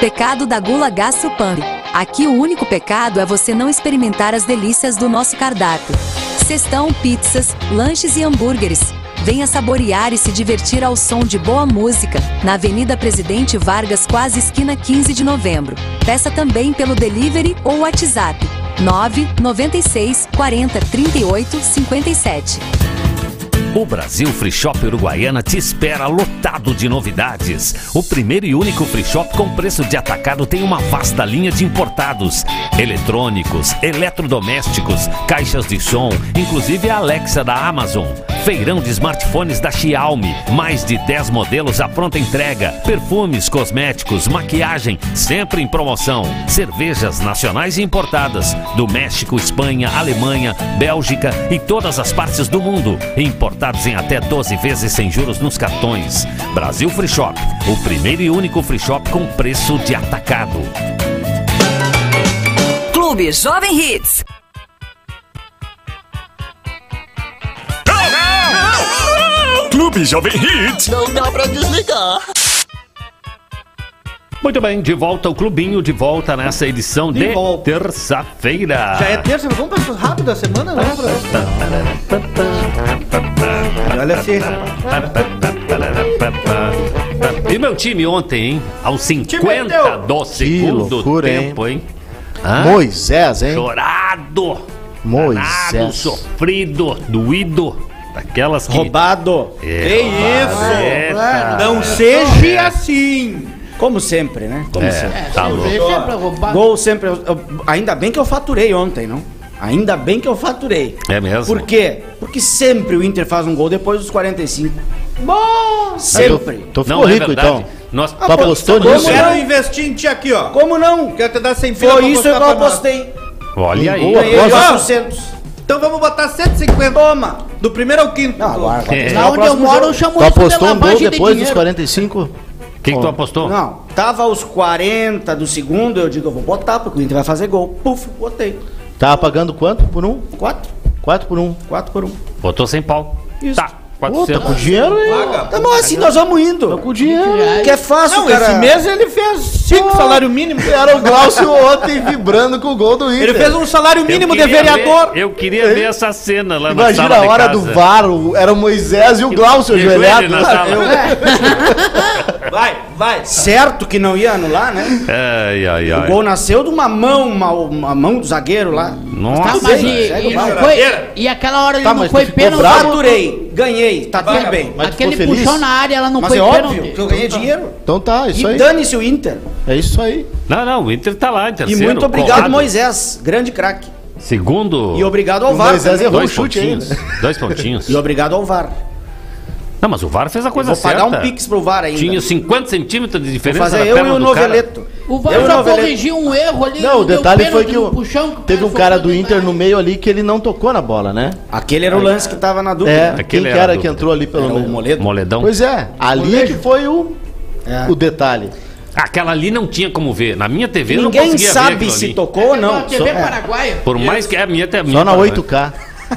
Speaker 8: Pecado da gula gastropamp. Aqui o único pecado é você não experimentar as delícias do nosso cardápio. Cestão, pizzas, lanches e hambúrgueres. Venha saborear e se divertir ao som de boa música, na Avenida Presidente Vargas, quase esquina 15 de novembro. Peça também pelo delivery ou WhatsApp 996 40 38 57.
Speaker 2: O Brasil Free Shop Uruguaiana te espera lotado de novidades. O primeiro e único free shop com preço de atacado tem uma vasta linha de importados, eletrônicos, eletrodomésticos, caixas de som, inclusive a Alexa da Amazon. Feirão de smartphones da Xiaomi, mais de 10 modelos à pronta entrega, perfumes, cosméticos, maquiagem, sempre em promoção. Cervejas nacionais e importadas do México, Espanha, Alemanha, Bélgica e todas as partes do mundo. Importados em até 12 vezes sem juros nos cartões. Brasil Free Shop, o primeiro e único free shop com preço de atacado.
Speaker 18: Clube Jovem Hits.
Speaker 3: Clube Jovem Hits.
Speaker 1: Não dá pra desligar.
Speaker 2: Muito bem, de volta ao clubinho, de volta nessa edição de,
Speaker 7: De volta.
Speaker 2: terça-feira.
Speaker 7: Já é terça, vamos para as rápido da semana, né? Olha assim.
Speaker 2: E meu time ontem, hein? Aos
Speaker 7: meteu.
Speaker 2: 50 do segundo
Speaker 5: loucura, hein?
Speaker 2: tempo, hein? Hã?
Speaker 5: Moisés, hein?
Speaker 2: Chorado,
Speaker 5: Moisés.
Speaker 2: danado, sofrido, doído. Daquelas que...
Speaker 6: Roubado.
Speaker 2: É,
Speaker 7: Que isso?
Speaker 2: É.
Speaker 7: Não seja assim.
Speaker 6: Como sempre, né? Como
Speaker 2: É,
Speaker 6: sempre.
Speaker 2: tá louco.
Speaker 4: sempre roubar.
Speaker 6: Gol sempre. eu- eu- ainda bem que eu faturei ontem, não? Ainda bem que eu faturei.
Speaker 2: É mesmo?
Speaker 6: Por quê? Porque sempre o Inter faz um gol depois dos 45.
Speaker 7: Bom.
Speaker 6: Sempre.
Speaker 5: Tô ficou
Speaker 2: Não, é
Speaker 5: rico,
Speaker 2: verdade.
Speaker 5: então.
Speaker 2: Nós...
Speaker 5: Tu apostou
Speaker 7: Eu
Speaker 5: nisso?
Speaker 7: quero investir em ti aqui, ó.
Speaker 6: Como não?
Speaker 7: Quero te dar 100 pila
Speaker 6: Foi isso que eu apostei.
Speaker 2: Olha aí.
Speaker 5: Boa,
Speaker 6: Ganhei
Speaker 5: aposta.
Speaker 6: 400.
Speaker 7: Então vamos botar 150.
Speaker 6: Toma.
Speaker 7: Do primeiro ao quinto.
Speaker 6: Não, agora vai
Speaker 2: É.
Speaker 4: Lá onde eu moro, eu chamo
Speaker 5: Tu apostou um gol
Speaker 4: de
Speaker 5: depois dos
Speaker 4: dinheiro.
Speaker 5: 45?
Speaker 2: O que, que tu apostou?
Speaker 6: Não, tava aos 40 do segundo, eu digo, eu vou botar, porque o Inter vai fazer gol. Puf, botei.
Speaker 5: Tava pagando quanto por um?
Speaker 6: 4.
Speaker 5: 4 por um.
Speaker 6: 4 por 1.
Speaker 2: Botou sem pau.
Speaker 6: Isso.
Speaker 2: Tá,
Speaker 5: Pô, tá
Speaker 2: 400.
Speaker 5: com dinheiro aí.
Speaker 6: Tá bom, assim nós vamos indo.
Speaker 5: Com dinheiro.
Speaker 6: Que é fácil,
Speaker 7: Não,
Speaker 6: cara.
Speaker 7: esse mês ele fez 5 salário mínimo.
Speaker 5: Era o Glaucio ontem vibrando com o gol do Inter.
Speaker 7: Ele fez um salário mínimo de vereador.
Speaker 2: ver- eu queria ver essa cena lá na
Speaker 5: Imagina
Speaker 2: sala
Speaker 5: a
Speaker 2: de
Speaker 5: hora
Speaker 2: casa.
Speaker 5: do VAR, o- era o Moisés e o Glaucio ajoelhado.
Speaker 2: na.
Speaker 7: Vai, vai.
Speaker 6: Certo que não ia anular, né?
Speaker 2: Ai, ai,
Speaker 6: O
Speaker 2: ai.
Speaker 6: gol nasceu de uma mão, uma, uma mão do zagueiro lá.
Speaker 4: Tá,
Speaker 2: Nossa,
Speaker 4: mas
Speaker 6: bem,
Speaker 4: e, e
Speaker 6: o
Speaker 4: foi, e aquela hora ele
Speaker 5: Tá,
Speaker 4: não foi pênalti.
Speaker 6: Faturei, ganhei, tá tudo bem.
Speaker 5: Mas tu
Speaker 4: Aquele
Speaker 5: ficou feliz?
Speaker 4: puxão na área, ela não
Speaker 6: Mas
Speaker 4: foi
Speaker 6: é óbvio
Speaker 4: pênalti.
Speaker 6: que eu ganhei dinheiro.
Speaker 5: Então tá, isso
Speaker 6: E
Speaker 5: aí.
Speaker 6: dane-se o Inter.
Speaker 5: É isso aí.
Speaker 2: Não, não, o Inter tá lá em
Speaker 6: E
Speaker 2: terceiro.
Speaker 6: muito obrigado,
Speaker 2: colado.
Speaker 6: Moisés. Grande craque.
Speaker 2: Segundo.
Speaker 6: E obrigado ao
Speaker 5: O
Speaker 6: VAR.
Speaker 5: Moisés
Speaker 6: também.
Speaker 5: errou
Speaker 2: Dois
Speaker 5: o chute
Speaker 2: pontinhos.
Speaker 5: ainda.
Speaker 2: Dois pontinhos.
Speaker 6: E obrigado ao VAR.
Speaker 2: Não, mas o VAR fez a coisa
Speaker 6: Vou
Speaker 2: certa.
Speaker 6: pagar um pix pro VAR ainda.
Speaker 2: Tinha 50 centímetros de
Speaker 6: Vou
Speaker 2: diferença
Speaker 6: fazer
Speaker 2: na
Speaker 6: eu e
Speaker 2: perna
Speaker 6: o
Speaker 2: do cara.
Speaker 6: Noveleto.
Speaker 4: O VAR
Speaker 6: Eu
Speaker 4: já
Speaker 6: Noveleto.
Speaker 4: corrigiu um erro ali.
Speaker 5: Não, o detalhe foi que o,
Speaker 4: puxão, que
Speaker 5: teve um cara do. Inter no meio ali que ele não tocou na bola, né?
Speaker 6: Aquele era o lance que tava na dúvida.
Speaker 5: É,
Speaker 2: Aquele
Speaker 5: quem que
Speaker 2: era
Speaker 5: que entrou ali pelo
Speaker 6: Era o
Speaker 5: meio?
Speaker 6: Moledo.
Speaker 2: Moledão.
Speaker 5: Pois é, ali é que foi o,
Speaker 6: É.
Speaker 5: o detalhe.
Speaker 2: Aquela ali não tinha como ver. Na minha TV eu não
Speaker 6: Ninguém
Speaker 2: conseguia
Speaker 6: sabe se
Speaker 2: ali.
Speaker 6: tocou ou não.
Speaker 4: Não, TV
Speaker 6: Só- é.
Speaker 4: Paraguaia.
Speaker 2: Por mais que é a minha até a minha
Speaker 5: Só na
Speaker 2: tá-
Speaker 5: 8K.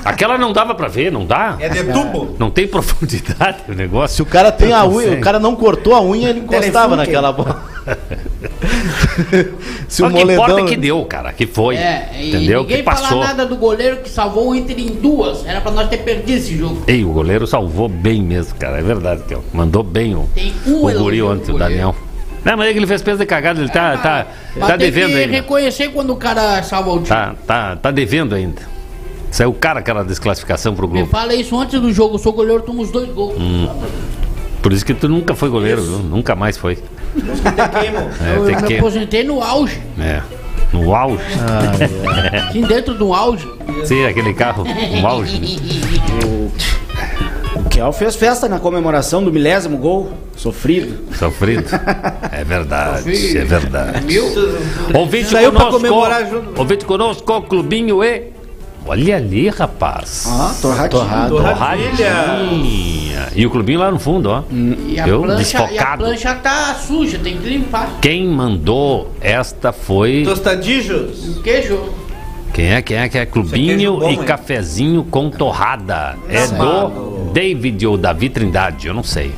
Speaker 2: Aquela não dava pra ver, não dá?
Speaker 7: É de tubo.
Speaker 2: Não tem profundidade o
Speaker 5: Se
Speaker 2: negócio.
Speaker 5: o cara tem a unha, o cara não cortou a unha, ele encostava naquela bola. Se
Speaker 2: Mas
Speaker 5: o
Speaker 2: o que importa
Speaker 5: moledão.
Speaker 2: é que deu, cara, que foi.
Speaker 4: É,
Speaker 2: entendeu?
Speaker 4: ninguém
Speaker 2: Que passou.
Speaker 4: fala nada do goleiro que salvou o Inter em duas. Era pra nós ter perdido esse jogo.
Speaker 2: Ei, o goleiro salvou bem mesmo, cara. É verdade, que mandou bem o,
Speaker 4: Tem um
Speaker 2: o guri ontem, o. Daniel. Não, mas é que ele fez peso de cagada, ele tá, tá,
Speaker 4: Mas
Speaker 2: tá devendo
Speaker 4: que
Speaker 2: ainda.
Speaker 4: reconhecer quando o cara salva o time.
Speaker 2: Tá, tá, tá devendo ainda. Saiu cara aquela desclassificação pro Globo.
Speaker 4: fala isso antes do jogo. Eu sou goleiro, tomo os dois gols.
Speaker 2: Hum. Por isso que tu nunca foi goleiro, viu? Nunca mais foi. É,
Speaker 4: eu me aposentei no auge.
Speaker 2: É. No auge.
Speaker 4: Assim, dentro do auge.
Speaker 2: Sim, aquele carro, no auge.
Speaker 6: O Kel fez festa na comemoração do milésimo gol. Sofrido.
Speaker 2: Sofrido. É verdade, é verdade. Ouvinte
Speaker 7: Saiu pra
Speaker 2: conosco.
Speaker 7: comemorar junto.
Speaker 2: Ouvinte conosco, clubinho e. Olha ali, rapaz.
Speaker 6: Ah, torradinho.
Speaker 2: Torradinha. E o clubinho lá no fundo, ó.
Speaker 4: E a,
Speaker 2: Eu,
Speaker 4: plancha, e a
Speaker 2: desfocado.
Speaker 4: plancha tá suja, tem que limpar.
Speaker 2: Quem mandou esta foi.
Speaker 7: Tostadijos.
Speaker 4: O queijo.
Speaker 2: Quem é? Quem é? Que é Clubinho
Speaker 7: queijo bom,
Speaker 2: e
Speaker 7: hein?
Speaker 2: cafezinho com torrada. É do David ou Davi Trindade, eu não sei.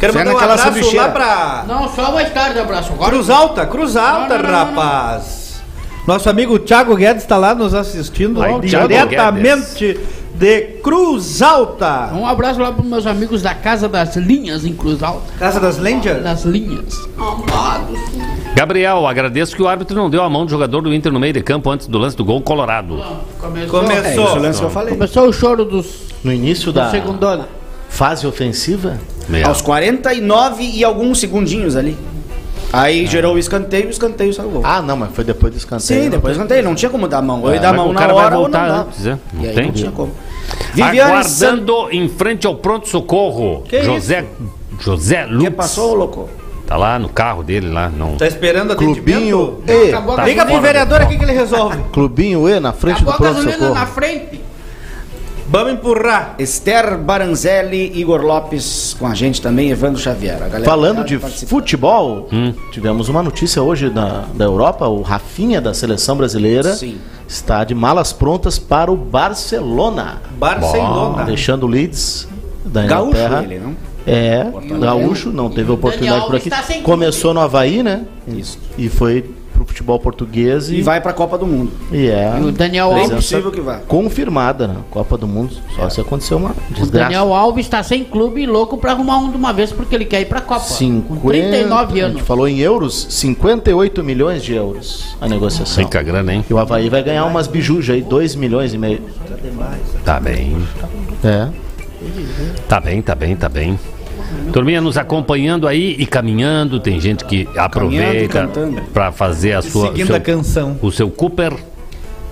Speaker 7: Quero mandar um abraço
Speaker 6: sanduicheira.
Speaker 7: lá pra
Speaker 4: Não, só mais tarde abraço. Agora
Speaker 7: Cruz Alta, Cruz Alta,
Speaker 4: Não, não, não, não, não.
Speaker 7: rapaz. Nosso amigo Thiago Guedes está lá nos assistindo
Speaker 2: Ai,
Speaker 7: diretamente de Cruz Alta.
Speaker 4: Um abraço lá para meus amigos da Casa das Linhas em Cruz Alta.
Speaker 7: Casa das Lendas?
Speaker 4: Das Linhas. Amados.
Speaker 2: Gabriel, agradeço que o árbitro não deu a mão do jogador do Inter no meio de campo antes do lance do gol colorado.
Speaker 4: Começou.
Speaker 5: É, esse o lance que eu
Speaker 6: falei.
Speaker 4: Começou o choro dos.
Speaker 5: No início da
Speaker 4: segundona.
Speaker 5: fase ofensiva?
Speaker 6: Aos 49 e alguns segundinhos ali. Aí gerou o escanteio e o escanteio salvou.
Speaker 5: Ah, não, mas foi depois do escanteio.
Speaker 6: Sim, depois do escanteio. Não tinha como dar a mão. Ou
Speaker 2: É,
Speaker 6: ia dar a mão
Speaker 2: o
Speaker 6: na
Speaker 2: cara vai
Speaker 6: hora ou
Speaker 2: voltar
Speaker 6: não dava.
Speaker 2: antes, é? Não
Speaker 6: E aí
Speaker 2: tem?
Speaker 6: não tinha como. Viviane San...
Speaker 2: Aguardando em frente ao pronto-socorro.
Speaker 6: Que
Speaker 2: José, José Lutz.
Speaker 6: que passou, louco?
Speaker 2: Tá lá no carro dele, lá. Não.
Speaker 7: Tá esperando
Speaker 5: Clubinho
Speaker 7: atendimento?
Speaker 5: E.
Speaker 7: Acabou
Speaker 2: Tá
Speaker 7: Liga pro vereador aqui que ele resolve.
Speaker 5: Clubinho E na frente
Speaker 4: Acabou
Speaker 5: do
Speaker 4: gasolina na
Speaker 5: pronto-socorro.
Speaker 4: frente.
Speaker 7: Vamos empurrar.
Speaker 6: Esther Baranzelli, Igor Lopes com a gente também, Evandro Xavier. A galera
Speaker 5: Falando
Speaker 6: tá
Speaker 5: de futebol,
Speaker 2: Hum.
Speaker 5: tivemos uma notícia hoje da, da Europa. O Rafinha da seleção brasileira
Speaker 6: Sim.
Speaker 5: está de malas prontas para o Barcelona.
Speaker 7: Barcelona.
Speaker 5: Deixando o Leeds da
Speaker 6: Gaúcho
Speaker 5: Inglaterra.
Speaker 6: ele, não?
Speaker 5: É, gaúcho, não teve oportunidade por aqui. Começou no Havaí, né?
Speaker 6: Isso.
Speaker 5: E foi pro futebol português e,
Speaker 6: E vai pra Copa do Mundo.
Speaker 5: e é
Speaker 4: E o Daniel
Speaker 6: Bem
Speaker 4: Alves.
Speaker 6: possível que vá.
Speaker 5: confirmada na Copa do Mundo. Só se aconteceu uma
Speaker 4: O
Speaker 5: desgraça.
Speaker 4: Daniel Alves está sem clube e louco pra arrumar um de uma vez porque ele quer ir pra Copa.
Speaker 5: 50,
Speaker 4: Com 39
Speaker 5: A gente
Speaker 4: anos.
Speaker 5: falou em euros, 58 milhões de euros a negociação.
Speaker 2: Rica grana, hein?
Speaker 5: E o Havaí vai ganhar umas bijujas aí, 2 milhões e meio.
Speaker 2: Tá bem.
Speaker 5: É.
Speaker 2: Tá bem, tá bem, tá bem. Turminha nos acompanhando aí e caminhando. Tem gente que aproveita pra fazer a sua.
Speaker 7: Seguindo
Speaker 2: seu-
Speaker 7: a canção.
Speaker 2: o seu Cooper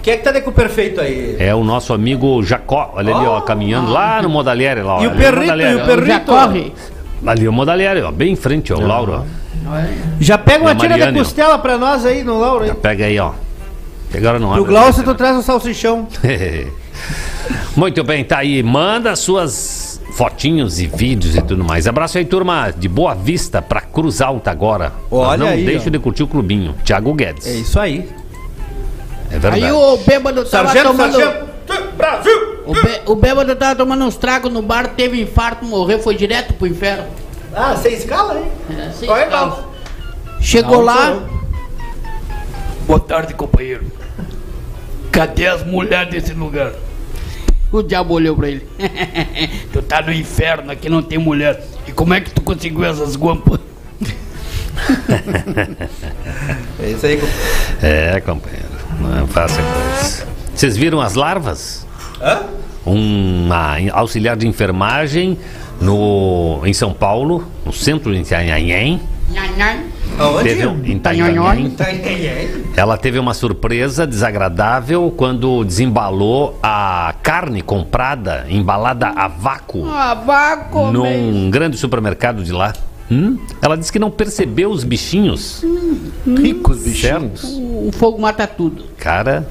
Speaker 7: Quem é que tá de com o perfeito aí?
Speaker 2: é o nosso amigo Jacó. Olha ali, ó, caminhando lá no Modalieri. Lá,
Speaker 7: E o perrito, e o perrito?
Speaker 4: Já corre.
Speaker 2: Ali o Modalieri, ó, bem em frente, ó, o Lauro. ó.
Speaker 7: Já pega uma tira
Speaker 2: ó.
Speaker 7: costela pra nós aí no Lauro. aí.
Speaker 2: Pega aí, ó. Agora não
Speaker 7: Pro
Speaker 2: abre.
Speaker 7: Glaucio tu traz o salsichão.
Speaker 2: Muito bem, tá aí. Manda suas fotinhos e vídeos e tudo mais. Abraço aí, turma de Boa Vista pra Cruz Alta agora.
Speaker 7: Olha
Speaker 2: Mas não
Speaker 7: aí,
Speaker 2: deixe
Speaker 7: ó.
Speaker 2: de curtir o clubinho. Thiago Guedes.
Speaker 7: É isso aí.
Speaker 2: É verdade.
Speaker 4: Aí o bêbado tava
Speaker 7: Sargento,
Speaker 4: tomando.
Speaker 7: sargento. Brasil!
Speaker 4: O, bê- o bêbado tava tomando uns tragos no bar, teve infarto, morreu, foi direto pro inferno.
Speaker 7: Ah, você escala, hein?
Speaker 4: É,
Speaker 7: Olha,
Speaker 4: cara.
Speaker 7: não.
Speaker 4: Chegou
Speaker 7: Não,
Speaker 4: lá.
Speaker 19: Boa tarde, companheiro. Cadê as mulheres desse lugar?
Speaker 4: O diabo olhou pra ele.
Speaker 19: Tu tá no inferno, aqui não tem mulher. E como é que tu conseguiu essas guampas?
Speaker 7: É isso aí.
Speaker 2: É, companheiro. Não faça coisa. Vocês viram as larvas?
Speaker 7: Hã?
Speaker 2: Uma auxiliar de enfermagem no, em São Paulo, no centro de Itanhaém.
Speaker 7: Aonde?
Speaker 2: Teve um, em. Ela teve uma surpresa desagradável quando desembalou a carne comprada, embalada a vácuo,
Speaker 4: Ah, vá comer.
Speaker 2: num grande supermercado de lá. Hum? Ela disse que não percebeu os bichinhos.
Speaker 5: Ricos bichinhos.
Speaker 2: Certo?
Speaker 4: O fogo mata tudo.
Speaker 2: Cara,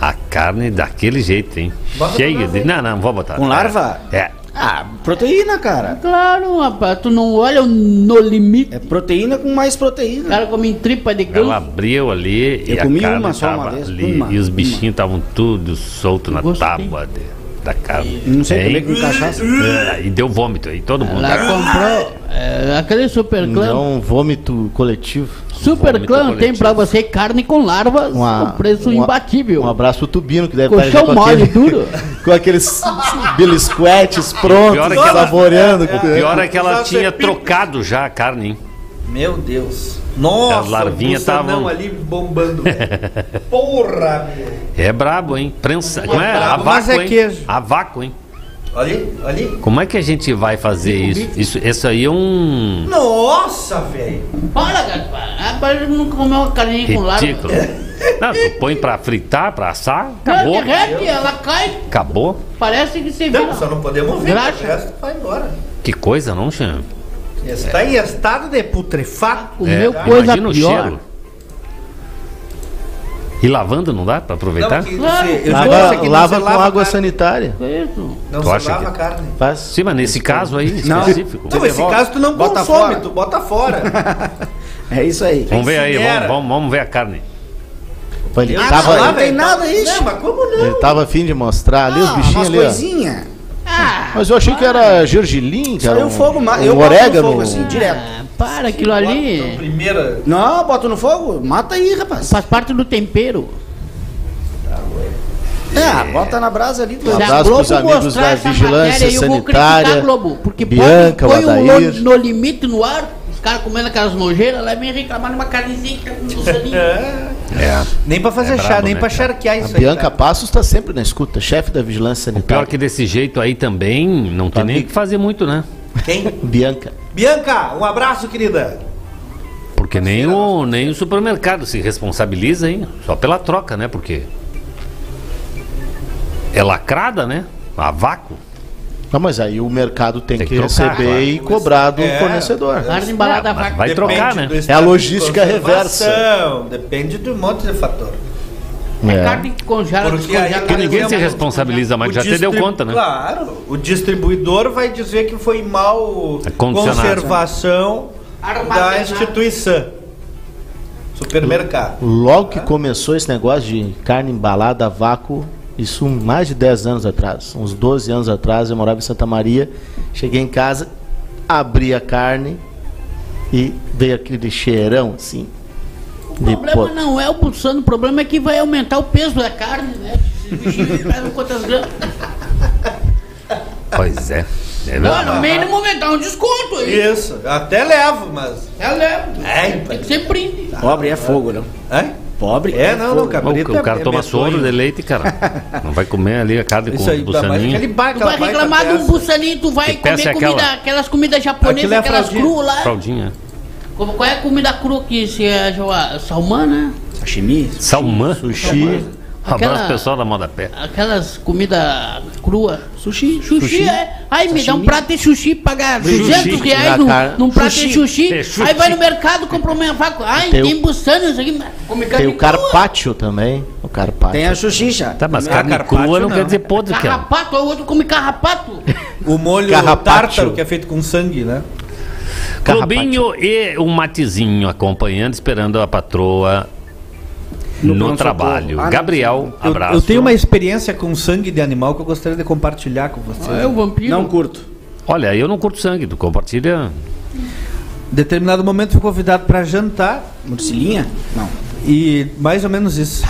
Speaker 2: a carne daquele jeito, hein?
Speaker 7: Bota
Speaker 2: Cheia de. Não, não, vou botar.
Speaker 6: Com larva?
Speaker 2: É.
Speaker 6: Ah, proteína, cara.
Speaker 4: Claro, rapaz, tu não olha no limite.
Speaker 6: É proteína com mais
Speaker 4: O
Speaker 6: proteína.
Speaker 4: cara come tripa de
Speaker 2: Ela
Speaker 4: ganso.
Speaker 2: abriu ali
Speaker 6: Eu
Speaker 2: e
Speaker 6: comi
Speaker 2: a carne
Speaker 6: uma só uma vez,
Speaker 2: ali.
Speaker 6: uma,
Speaker 2: e os bichinhos estavam tudo solto na
Speaker 4: Gostei.
Speaker 2: tábua de- da carne.
Speaker 6: Não sei também com cachaça.
Speaker 2: É, e deu vômito aí, todo mundo.
Speaker 4: Ela comprou é, aquele super clã.
Speaker 5: Não, vômito coletivo.
Speaker 4: super
Speaker 2: vômito
Speaker 4: clã tem pra você carne com larvas,
Speaker 5: Uma-
Speaker 4: um preço
Speaker 5: uma-
Speaker 4: imbatível.
Speaker 5: Um abraço pro Tubino, que deve
Speaker 4: Colchão
Speaker 5: estar já com
Speaker 4: mole,
Speaker 5: aquele-
Speaker 4: duro.
Speaker 5: com aqueles prontos,
Speaker 2: pior é que ela-
Speaker 5: saboreando.
Speaker 2: O pior é que ela tinha trocado já a carne, hein?
Speaker 7: Meu Deus. Nossa,
Speaker 2: As larvinhas
Speaker 7: o Bussanão
Speaker 2: tavam-
Speaker 7: ali bombando. Porra, meu.
Speaker 2: É brabo, hein? Prensa. Como é? A
Speaker 7: brabo, mas
Speaker 2: vácuo,
Speaker 7: é
Speaker 2: hein?
Speaker 7: queijo.
Speaker 2: A vácuo, hein?
Speaker 7: Ali, ali.
Speaker 2: Como é que a gente vai fazer isso? Isso, isso aí é um
Speaker 7: Nossa, velho.
Speaker 4: Para, Gaspar. Rapaz, não comeu uma carninha com larva.
Speaker 2: ridículo. Não, tu põe pra fritar, pra assar,
Speaker 4: Não,
Speaker 2: acabou.
Speaker 4: derrete, ela cai.
Speaker 2: Acabou.
Speaker 4: Parece que você vira.
Speaker 7: Não, só não podemos ver.
Speaker 4: Graxa.
Speaker 7: O resto vai embora.
Speaker 2: Que coisa, não, Xan?
Speaker 7: Está em estado de putrefato.
Speaker 4: Comeu
Speaker 2: É,
Speaker 4: coisa
Speaker 2: imagina o
Speaker 4: pior.
Speaker 2: cheiro. E lavando não dá pra aproveitar?
Speaker 7: Não, que
Speaker 4: Claro.
Speaker 7: você-
Speaker 5: Lava,
Speaker 7: não
Speaker 5: lava com água
Speaker 7: carne.
Speaker 5: sanitária.
Speaker 4: Isso.
Speaker 7: Não
Speaker 2: Tu
Speaker 7: se
Speaker 2: acha
Speaker 7: lava
Speaker 2: que-
Speaker 7: a carne.
Speaker 5: Faz.
Speaker 2: Sim, mas nesse caso aí,
Speaker 6: Não.
Speaker 2: específico.
Speaker 7: Então, esse
Speaker 6: devolve.
Speaker 7: caso tu não
Speaker 6: Bota
Speaker 7: consome,
Speaker 6: fora.
Speaker 7: tu bota fora.
Speaker 6: É isso aí.
Speaker 2: Vamos ver aí, vamos, vamos, vamos ver a carne.
Speaker 5: Ele
Speaker 7: Ah,
Speaker 5: tava,
Speaker 7: lá,
Speaker 6: não tem nada aí,
Speaker 7: Não, mas como não?
Speaker 5: ele tava afim de mostrar ali os
Speaker 6: Ah,
Speaker 5: bichinhos
Speaker 6: umas
Speaker 5: ali, ó.
Speaker 6: Coisinhas.
Speaker 5: Mas eu achei que era gergelim, que
Speaker 6: Saiu
Speaker 5: um,
Speaker 6: o fogo,
Speaker 5: um
Speaker 6: eu boto no
Speaker 5: orégano.
Speaker 6: fogo assim, direto.
Speaker 4: Ah, para aquilo ali.
Speaker 7: primeira.
Speaker 6: Não, bota no fogo, mata aí, rapaz.
Speaker 4: Faz parte do tempero.
Speaker 6: É, bota na brasa ali.
Speaker 5: Um abraço pros
Speaker 4: Globo
Speaker 5: amigos da Vigilância
Speaker 4: matéria, eu vou criticar
Speaker 5: Sanitária.
Speaker 4: a Globo, porque
Speaker 5: Bianca,
Speaker 4: põe, põe
Speaker 5: Adair.
Speaker 4: no, no limite no ar, os caras comendo aquelas nojeiras, lá vem reclamar de uma carnezinha que é um saninho.
Speaker 2: É.
Speaker 7: Nem pra fazer
Speaker 2: É
Speaker 7: chá, nem
Speaker 2: né,
Speaker 7: pra
Speaker 2: cara?
Speaker 7: charquear
Speaker 5: A
Speaker 7: isso aí.
Speaker 5: Bianca
Speaker 7: cara.
Speaker 5: Passos está sempre na escuta, chefe da Vigilância
Speaker 2: Pior
Speaker 5: Sanitária.
Speaker 2: que desse jeito aí também, não tem nem o que fazer muito, né?
Speaker 7: Quem?
Speaker 5: Bianca.
Speaker 7: Bianca, um abraço, querida.
Speaker 2: Porque nem o, nem o supermercado se responsabiliza, hein? Só pela troca, né? Porque é lacrada, né? A vácuo.
Speaker 5: Não, mas aí o mercado tem,
Speaker 2: Tem
Speaker 5: que,
Speaker 2: que
Speaker 5: receber
Speaker 2: claro.
Speaker 5: e cobrar do
Speaker 7: É.
Speaker 5: fornecedor.
Speaker 4: Carne embalada a vaca.
Speaker 2: vai trocar, né?
Speaker 5: É a
Speaker 7: de
Speaker 5: logística
Speaker 7: conservação,
Speaker 5: reversa.
Speaker 7: Depende de um monte de fator.
Speaker 4: É
Speaker 5: É.
Speaker 4: carne que congela,
Speaker 7: Porque aí,
Speaker 4: descongela.
Speaker 2: Que ninguém se responsabiliza mais, já te deu conta, né?
Speaker 7: Claro. O distribuidor vai dizer que foi mal
Speaker 2: É condicionado.
Speaker 7: conservação da instituição. Supermercado.
Speaker 5: Logo que começou esse negócio de carne embalada a vácuo, isso mais de 10 anos atrás, uns 12 anos atrás, eu morava em Santa Maria, cheguei em casa, abri a carne e veio aquele cheirão assim.
Speaker 4: O problema não é o pulsando, o problema é que vai aumentar o peso da carne, né? Quantas gramas?
Speaker 2: Pois é. É
Speaker 4: Não,
Speaker 2: verdade.
Speaker 4: no mínimo aumentar um desconto aí.
Speaker 7: Isso. Até levo, mas.
Speaker 4: É leve.
Speaker 7: É,
Speaker 4: Tem que ser brinde.
Speaker 6: Pobre é fogo, não.
Speaker 7: É?
Speaker 6: Pobre
Speaker 7: É, não, não,
Speaker 2: O,
Speaker 7: cabrito.
Speaker 2: o cara
Speaker 7: é-
Speaker 2: toma
Speaker 7: é
Speaker 2: soro de leite, cara. Não vai comer ali a carne com
Speaker 7: aquele
Speaker 2: buçaninho.
Speaker 7: bar,
Speaker 4: Tu vai reclamar de um buçaninho, tu vai comer
Speaker 2: é aquela?
Speaker 4: comida, aquelas comidas japonesas,
Speaker 7: é
Speaker 4: aquelas cruas lá.
Speaker 2: Fraldinha.
Speaker 4: Como- Qual é a comida crua que se é Joá? salmão, né?
Speaker 6: Sashimi.
Speaker 2: Salmã.
Speaker 5: Sushi.
Speaker 2: Um abraço
Speaker 4: Aquela-
Speaker 2: pessoal da moda pé.
Speaker 4: Aquelas comidas cruas.
Speaker 6: Sushi.
Speaker 4: Sushi, é. Aí me dá um prato de sushi, pagar 200 reais num, num prato
Speaker 5: Sushi.
Speaker 4: de sushi.
Speaker 2: É, sushi.
Speaker 4: Aí vai no mercado, compra uma faca. Ai,
Speaker 5: Tem
Speaker 4: tem buçano isso aqui. Come carne
Speaker 5: Tem o
Speaker 4: crua.
Speaker 5: carpaccio também. O carpaccio.
Speaker 6: Tem a xuxixa.
Speaker 2: Tá, mas
Speaker 7: Ah,
Speaker 2: carne
Speaker 7: carpaccio
Speaker 2: crua não,
Speaker 7: não.
Speaker 2: quer dizer podre, cara.
Speaker 4: Carrapato, o outro come carrapato.
Speaker 7: O molho tártaro, que é feito com sangue, né?
Speaker 2: Clubinho e um matezinho acompanhando, esperando a patroa no,
Speaker 6: pronto-socorro.
Speaker 2: trabalho.
Speaker 6: Ah, não,
Speaker 2: Gabriel,
Speaker 7: Eu,
Speaker 2: abraço.
Speaker 7: eu tenho uma experiência com sangue de animal que eu gostaria de compartilhar com você.
Speaker 4: É o vampiro.
Speaker 6: Não curto.
Speaker 2: Olha, eu não curto sangue, tu compartilha.
Speaker 7: determinado momento fui convidado para jantar
Speaker 6: Murcilinha? Não.
Speaker 7: e mais ou menos isso.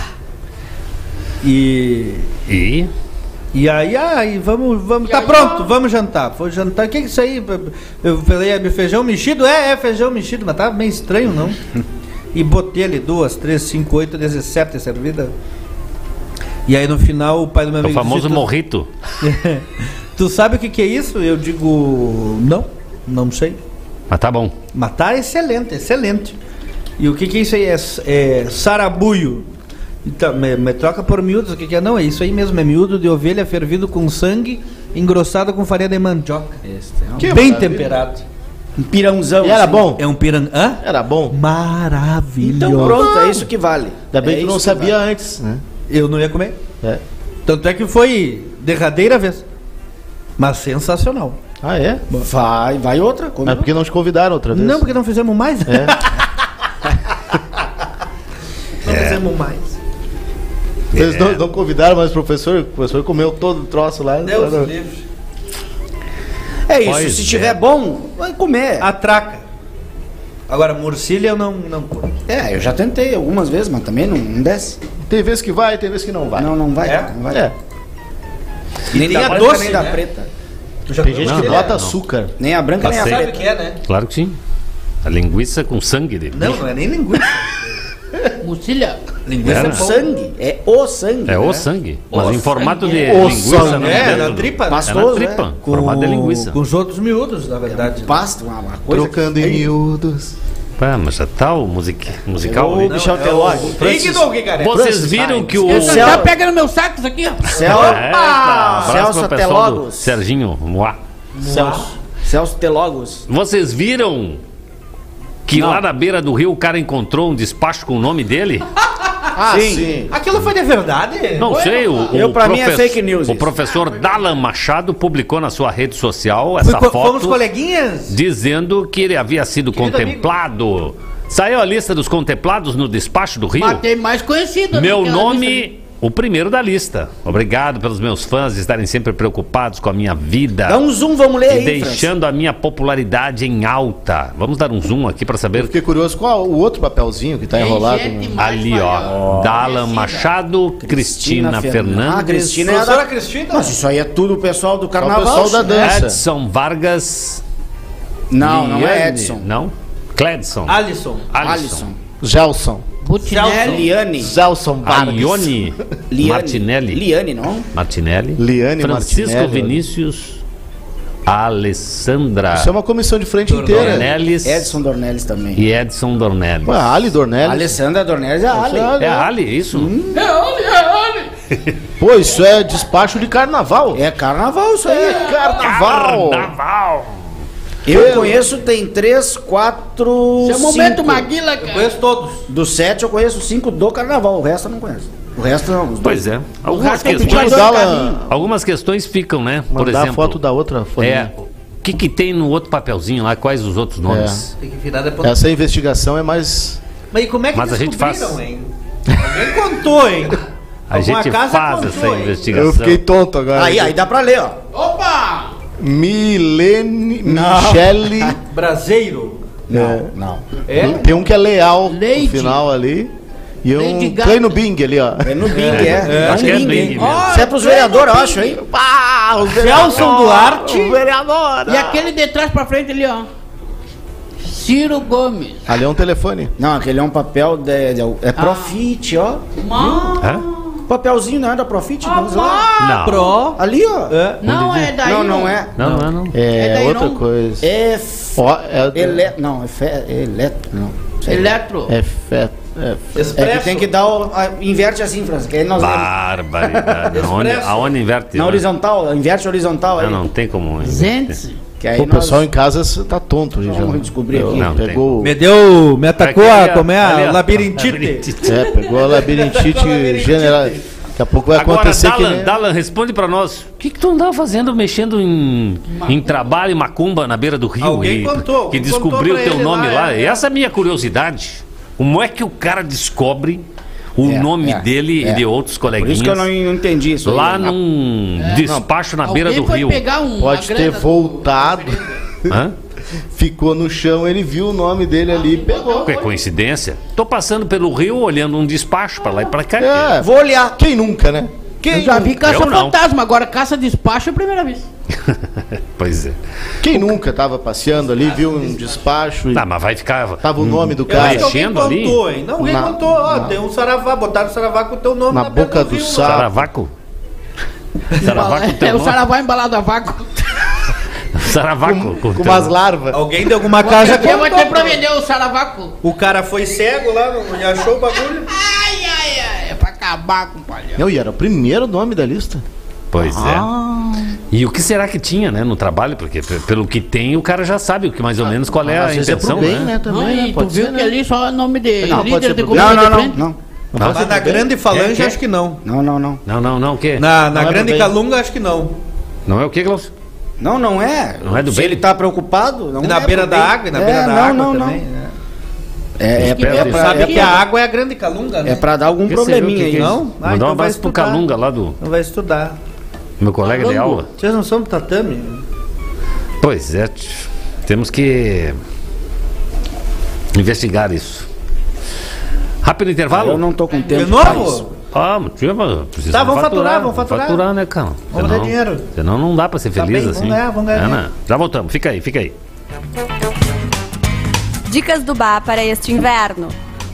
Speaker 7: E
Speaker 2: E
Speaker 7: e aí, aí vamos, vamos, tá pronto, vamos jantar. Foi jantar. O que é isso aí? Eu falei, é feijão mexido? É, é feijão mexido, mas tava meio estranho, não. E botei ali duas, três, cinco, oito, dezessete servida. E aí no final o pai do meu
Speaker 2: o
Speaker 7: amigo
Speaker 2: famoso
Speaker 7: disse,
Speaker 2: morrito.
Speaker 7: Tu sabe o que, que é isso? Eu digo, não, não sei.
Speaker 2: Mas tá bom.
Speaker 7: Mas tá excelente, excelente. E o que, que é isso aí? É, é sarabuio. Então, me, me troca por miúdos, o que, que é? Não, é isso aí mesmo, é miúdo de ovelha fervido com sangue, engrossado com farinha de mandioca.
Speaker 6: Que
Speaker 7: Bem
Speaker 5: maravilha.
Speaker 7: temperado.
Speaker 6: Um pirãozão.
Speaker 5: E era
Speaker 6: assim.
Speaker 5: bom?
Speaker 7: É um piran... Hã?
Speaker 5: Era bom?
Speaker 7: Maravilhoso.
Speaker 6: Então pronto, é isso que vale.
Speaker 5: Ainda bem
Speaker 6: É
Speaker 5: que não sabia
Speaker 6: vale.
Speaker 5: antes, né?
Speaker 7: Eu não ia comer.
Speaker 5: É.
Speaker 7: Tanto é que foi derradeira vez. Mas sensacional.
Speaker 5: Ah, é?
Speaker 6: Vai, vai outra. Come
Speaker 5: Mas por que não te convidaram outra vez?
Speaker 7: Não, porque não fizemos mais.
Speaker 5: É.
Speaker 7: Não fizemos mais.
Speaker 5: Vocês não, não convidaram, mas o professor, o professor comeu todo o troço lá.
Speaker 7: Deus
Speaker 5: Era-
Speaker 7: livre.
Speaker 6: É isso,
Speaker 2: Pois
Speaker 6: se
Speaker 2: é.
Speaker 6: tiver bom, vai comer.
Speaker 7: Atraca. Agora, morcilha eu não, não curto.
Speaker 6: É, eu já tentei algumas vezes, mas também não, não desce.
Speaker 5: Tem vezes que vai, tem vezes que não vai.
Speaker 6: Não, não vai.
Speaker 7: É?
Speaker 6: Não vai.
Speaker 5: É.
Speaker 6: Nem
Speaker 7: tem
Speaker 6: da
Speaker 7: a doce,
Speaker 6: nem da
Speaker 7: né?
Speaker 6: preta.
Speaker 7: Tu já
Speaker 5: Tem gente que
Speaker 7: morcilha?
Speaker 5: bota
Speaker 2: não.
Speaker 5: açúcar.
Speaker 6: Nem a branca, nem a
Speaker 2: Passei.
Speaker 7: Sabe o
Speaker 6: preta.
Speaker 7: que é, né?
Speaker 2: Claro que sim. A linguiça com sangue de
Speaker 7: Não, não é nem linguiça.
Speaker 4: Mucilha.
Speaker 7: Linguiça
Speaker 2: Era.
Speaker 7: é.
Speaker 6: Sangue. É o sangue.
Speaker 2: É o
Speaker 6: né?
Speaker 2: sangue. Mas
Speaker 4: O
Speaker 2: em formato
Speaker 4: sangue,
Speaker 2: de
Speaker 4: é.
Speaker 5: O
Speaker 2: linguiça.
Speaker 5: sangue.
Speaker 2: não
Speaker 7: É, na
Speaker 2: do-
Speaker 7: tripa.
Speaker 2: É na
Speaker 6: Pastoso,
Speaker 2: tripa.
Speaker 6: né?
Speaker 2: Formato de linguiça.
Speaker 7: Com os outros miúdos, na verdade.
Speaker 6: Pasta, uma, uma coisa.
Speaker 5: Trocando em miúdos.
Speaker 2: Pá, mas já tá o music, musical.
Speaker 6: Michel
Speaker 7: é o Dog, cara.
Speaker 2: Vocês
Speaker 6: Francis
Speaker 2: viram que o.
Speaker 4: Pega no meu saco isso aqui, ó.
Speaker 2: É,
Speaker 6: Celso
Speaker 2: pessoal do
Speaker 6: Telogos.
Speaker 2: Serginho. Moá.
Speaker 6: Celso. Celso Telogos.
Speaker 2: Vocês viram que lá na beira do rio o cara encontrou um despacho com o nome dele?
Speaker 5: Ah,
Speaker 6: Sim.
Speaker 5: sim.
Speaker 7: Aquilo foi de verdade?
Speaker 2: Não sei, o,
Speaker 6: Eu,
Speaker 2: o
Speaker 6: pra mim, é fake news
Speaker 2: O
Speaker 6: isso.
Speaker 2: professor Dalan Machado publicou na sua rede social
Speaker 7: Fui
Speaker 2: essa
Speaker 7: Fomos
Speaker 2: foto
Speaker 7: coleguinhas?
Speaker 2: dizendo que ele havia sido
Speaker 7: Querido
Speaker 2: contemplado. Saiu a lista dos contemplados no despacho do Rio.
Speaker 4: Mas tem mais conhecido.
Speaker 2: Meu
Speaker 4: naquela
Speaker 2: nome
Speaker 4: lista
Speaker 2: o primeiro da lista. Obrigado pelos meus fãs estarem sempre preocupados com a minha vida.
Speaker 6: Dá um zoom, vamos ler
Speaker 2: e
Speaker 6: aí,
Speaker 2: deixando a minha popularidade em alta. Vamos dar um zoom aqui para saber.
Speaker 5: Fiquei curioso qual o outro papelzinho que tá enrolado. no-
Speaker 2: Ali, ó. Dalan Machado, Cristina, Fernandes.
Speaker 6: Ah, Cristina é a da...
Speaker 7: Cristina?
Speaker 6: Mas isso aí é tudo o pessoal do carnaval.
Speaker 5: pessoal da
Speaker 6: né?
Speaker 5: dança.
Speaker 2: Edson Vargas.
Speaker 6: Não, não é
Speaker 2: Liane-
Speaker 6: Edson.
Speaker 2: Não? Cledson.
Speaker 7: Alisson.
Speaker 2: Alisson.
Speaker 5: Gelson.
Speaker 4: Butinelli.
Speaker 6: Liane.
Speaker 5: Gelson Vargas.
Speaker 2: Ione
Speaker 6: Liane.
Speaker 2: Martinelli.
Speaker 6: Liane, não?
Speaker 2: Martinelli.
Speaker 5: Liane
Speaker 2: Francisco
Speaker 5: Martinelli.
Speaker 2: Vinícius. Alessandra.
Speaker 5: Isso é uma comissão de frente inteira.
Speaker 2: Dornelles.
Speaker 6: Edson Dornelles também.
Speaker 2: E Edson Dornelles.
Speaker 5: Ué, Ali Dornelles.
Speaker 6: Alessandra Dornelles é a Ali.
Speaker 5: Ali.
Speaker 2: É Ali, isso?
Speaker 4: É Ali, é Ali.
Speaker 5: Pô, isso é despacho de carnaval.
Speaker 6: É carnaval isso aí.
Speaker 5: É carnaval.
Speaker 2: Carnaval.
Speaker 6: Eu conheço, tem três, quatro.
Speaker 4: Seu momento,
Speaker 6: cinco.
Speaker 4: Maguila,
Speaker 7: Eu
Speaker 4: cara.
Speaker 7: conheço todos.
Speaker 6: Dos sete eu conheço cinco do carnaval, o resto eu não conheço. O resto não. os dois.
Speaker 2: Pois é. Algumas
Speaker 4: é
Speaker 2: questões, algumas questões ficam, né? Por
Speaker 5: Mandar
Speaker 2: exemplo.
Speaker 5: a foto da outra folhinha.
Speaker 2: É. O que, que tem no outro papelzinho lá? Quais os outros nomes?
Speaker 7: Tem que virar depois.
Speaker 5: Essa investigação é mais.
Speaker 7: Mas e como é que
Speaker 2: Mas a gente faz-
Speaker 7: hein? Alguém contou, hein?
Speaker 2: A
Speaker 7: Alguma
Speaker 2: gente
Speaker 7: casa
Speaker 2: faz
Speaker 7: contou,
Speaker 2: essa
Speaker 7: hein?
Speaker 2: investigação.
Speaker 5: Eu fiquei tonto agora.
Speaker 6: Aí, aí dá pra ler, ó.
Speaker 4: Opa!
Speaker 5: Milene.
Speaker 6: Não.
Speaker 5: Michele.
Speaker 7: Braseiro.
Speaker 5: é.
Speaker 6: Não.
Speaker 7: É?
Speaker 5: Tem um que é leal
Speaker 4: Lady.
Speaker 5: no final ali. E
Speaker 4: Lady
Speaker 5: um
Speaker 4: Gaga.
Speaker 5: play no Bing ali, ó.
Speaker 6: É no Bing, é. É,
Speaker 2: acho
Speaker 6: um
Speaker 2: que é
Speaker 6: Bing. Isso é pros vereadores, eu acho, hein?
Speaker 5: Pá, o
Speaker 7: Gelson Duarte.
Speaker 5: O vereador.
Speaker 4: E aquele de trás pra frente ali, ó. Ciro Gomes.
Speaker 5: Ali é um telefone.
Speaker 6: Não, aquele é um papel de. de- é Profit, ó.
Speaker 2: Hã?
Speaker 6: Papelzinho não é da Profit? vamos lá.
Speaker 2: Não.
Speaker 7: Pro.
Speaker 6: Ali, ó.
Speaker 7: É.
Speaker 4: Não, é daí.
Speaker 6: Não, não é.
Speaker 2: Não, não, não.
Speaker 5: É,
Speaker 4: É da
Speaker 5: outra
Speaker 4: Iron?
Speaker 5: coisa.
Speaker 6: É. f-
Speaker 5: Ó, é,
Speaker 6: Ele... Não, é fe... é eletro. Não.
Speaker 4: Eletro.
Speaker 5: é, fe, é,
Speaker 6: É que tem que dar. O... a- Inverte assim, França. Que aí nós
Speaker 2: Barbaridade. aonde, aonde inverte?
Speaker 6: Na
Speaker 2: né?
Speaker 6: horizontal, inverte horizontal aí.
Speaker 2: Não, não tem como.
Speaker 4: Gente.
Speaker 6: Que aí
Speaker 5: O
Speaker 6: nós...
Speaker 5: pessoal em casa tá tonto, gente.
Speaker 6: Vamos descobrir aqui.
Speaker 2: Não,
Speaker 5: pegou,
Speaker 7: Me deu. Me atacou a. Como é? A labirintite.
Speaker 5: É, pegou a labirintite general. Daqui a pouco vai
Speaker 2: Agora,
Speaker 5: acontecer que
Speaker 2: Dalan,
Speaker 5: nem-
Speaker 2: Dalan, responde pra nós. O que, que tu andava fazendo mexendo em, em trabalho e macumba na beira do rio?
Speaker 7: Alguém
Speaker 2: e-
Speaker 7: contou,
Speaker 2: Que descobriu o teu nome
Speaker 7: lá,
Speaker 2: lá.
Speaker 7: é.
Speaker 2: E essa é a minha curiosidade. Como é que o cara descobre o
Speaker 6: É,
Speaker 2: nome
Speaker 6: é,
Speaker 2: dele
Speaker 6: é.
Speaker 2: e de outros
Speaker 6: Por
Speaker 2: coleguinhas
Speaker 6: isso que eu não, não entendi isso. aí.
Speaker 2: lá num despacho na beira do rio?
Speaker 4: pegar um,
Speaker 5: Pode ter
Speaker 4: do-
Speaker 5: voltado,
Speaker 2: Hã?
Speaker 5: ficou no chão, ele viu o nome dele ali e pegou.
Speaker 2: Que coincidência. Tô passando pelo rio olhando um despacho pra lá e pra cá.
Speaker 5: É,
Speaker 6: Vou olhar.
Speaker 5: quem nunca, né?
Speaker 4: Eu
Speaker 5: Quem,
Speaker 4: já vi
Speaker 5: nunca?
Speaker 4: caça
Speaker 2: Eu não.
Speaker 4: fantasma, agora caça despacho é a primeira vez.
Speaker 2: Pois é.
Speaker 5: Quem nunca tava passeando ali, viu um despacho e
Speaker 2: Tá, mas vai ficar.
Speaker 5: tava o nome do
Speaker 7: Eu
Speaker 5: cara
Speaker 7: acho que alguém
Speaker 2: Mexendo ali?
Speaker 7: contou, hein? Não, alguém
Speaker 5: Na-
Speaker 7: contou. Ó,
Speaker 5: na-
Speaker 7: tem um saravá. Botaram o saravá com o teu nome
Speaker 5: na
Speaker 7: na
Speaker 5: boca do sapo.
Speaker 2: Saravaco? Saravaco
Speaker 4: é,
Speaker 2: teu
Speaker 4: o
Speaker 2: nome?
Speaker 4: saravá embalado a vácuo.
Speaker 2: Saravaco.
Speaker 5: Com
Speaker 2: teu
Speaker 5: umas larvas.
Speaker 7: Alguém de alguma casa
Speaker 4: Eu vou ter pra
Speaker 7: contou.
Speaker 4: vender o saravaco.
Speaker 7: O cara foi cego lá e achou o bagulho.
Speaker 4: Ai, ai, ai. É pra acabar com o palhaço.
Speaker 5: Não, e era o primeiro nome da lista.
Speaker 2: Pois
Speaker 4: Ah.
Speaker 2: é. E o que será que tinha, né, no trabalho? Porque pelo que tem, o cara já sabe o que mais ou menos qual é a
Speaker 5: é
Speaker 2: intenção,
Speaker 5: pro bem,
Speaker 2: né?
Speaker 5: né? Também,
Speaker 4: Não,
Speaker 5: né?
Speaker 4: tu
Speaker 5: Pode
Speaker 4: viu
Speaker 5: ser,
Speaker 4: que
Speaker 5: né?
Speaker 4: ali só é nome de
Speaker 5: Não, pode
Speaker 4: líder de
Speaker 6: Não, não, não,
Speaker 4: frente.
Speaker 6: não.
Speaker 7: Mas na grande falange
Speaker 2: Quer, quer?
Speaker 7: acho que não.
Speaker 6: Não, não, não.
Speaker 2: Não, não, não, o quê?
Speaker 7: Na, na
Speaker 5: Não é
Speaker 7: grande
Speaker 5: bem.
Speaker 7: calunga acho que não.
Speaker 2: Não é o quê, Glaucio?
Speaker 6: Não, não é.
Speaker 2: Não é do
Speaker 6: Se
Speaker 2: bem?
Speaker 6: ele tá preocupado, não
Speaker 7: E na
Speaker 6: é
Speaker 7: beira da água, e na
Speaker 6: É,
Speaker 7: beira da
Speaker 6: não,
Speaker 7: água
Speaker 6: não,
Speaker 7: também.
Speaker 6: não.
Speaker 7: né?
Speaker 6: É, é,
Speaker 2: Espera,
Speaker 6: é pra,
Speaker 7: Sabe
Speaker 6: é
Speaker 7: que
Speaker 6: pra-
Speaker 7: a água é a grande calunga, né?
Speaker 6: é pra dar algum
Speaker 2: Que
Speaker 6: probleminha
Speaker 2: que
Speaker 6: aí.
Speaker 2: que é
Speaker 7: não? Ah,
Speaker 2: Mandar
Speaker 7: então
Speaker 2: um
Speaker 7: vai
Speaker 2: abraço pro. Calunga lá do
Speaker 7: Não vai estudar.
Speaker 2: Meu colega de aula.
Speaker 7: Vocês não são do tatame?
Speaker 2: Pois é, temos que investigar isso. Rápido intervalo?
Speaker 6: Eu não tô com tempo.
Speaker 7: De novo?
Speaker 2: Ah, mas tia, mas precisamos
Speaker 7: Tá, vamos faturar, vamos faturar.
Speaker 2: Faturar, né, cara?
Speaker 7: Vamos
Speaker 2: Senão-
Speaker 7: dar dinheiro.
Speaker 2: Senão não dá pra ser
Speaker 7: Tá
Speaker 2: feliz
Speaker 7: bem,
Speaker 2: assim.
Speaker 7: vamos ganhar, vamos ganhar
Speaker 2: É, né? Já voltamos, fica aí, fica aí.
Speaker 10: Dicas do bar para este inverno.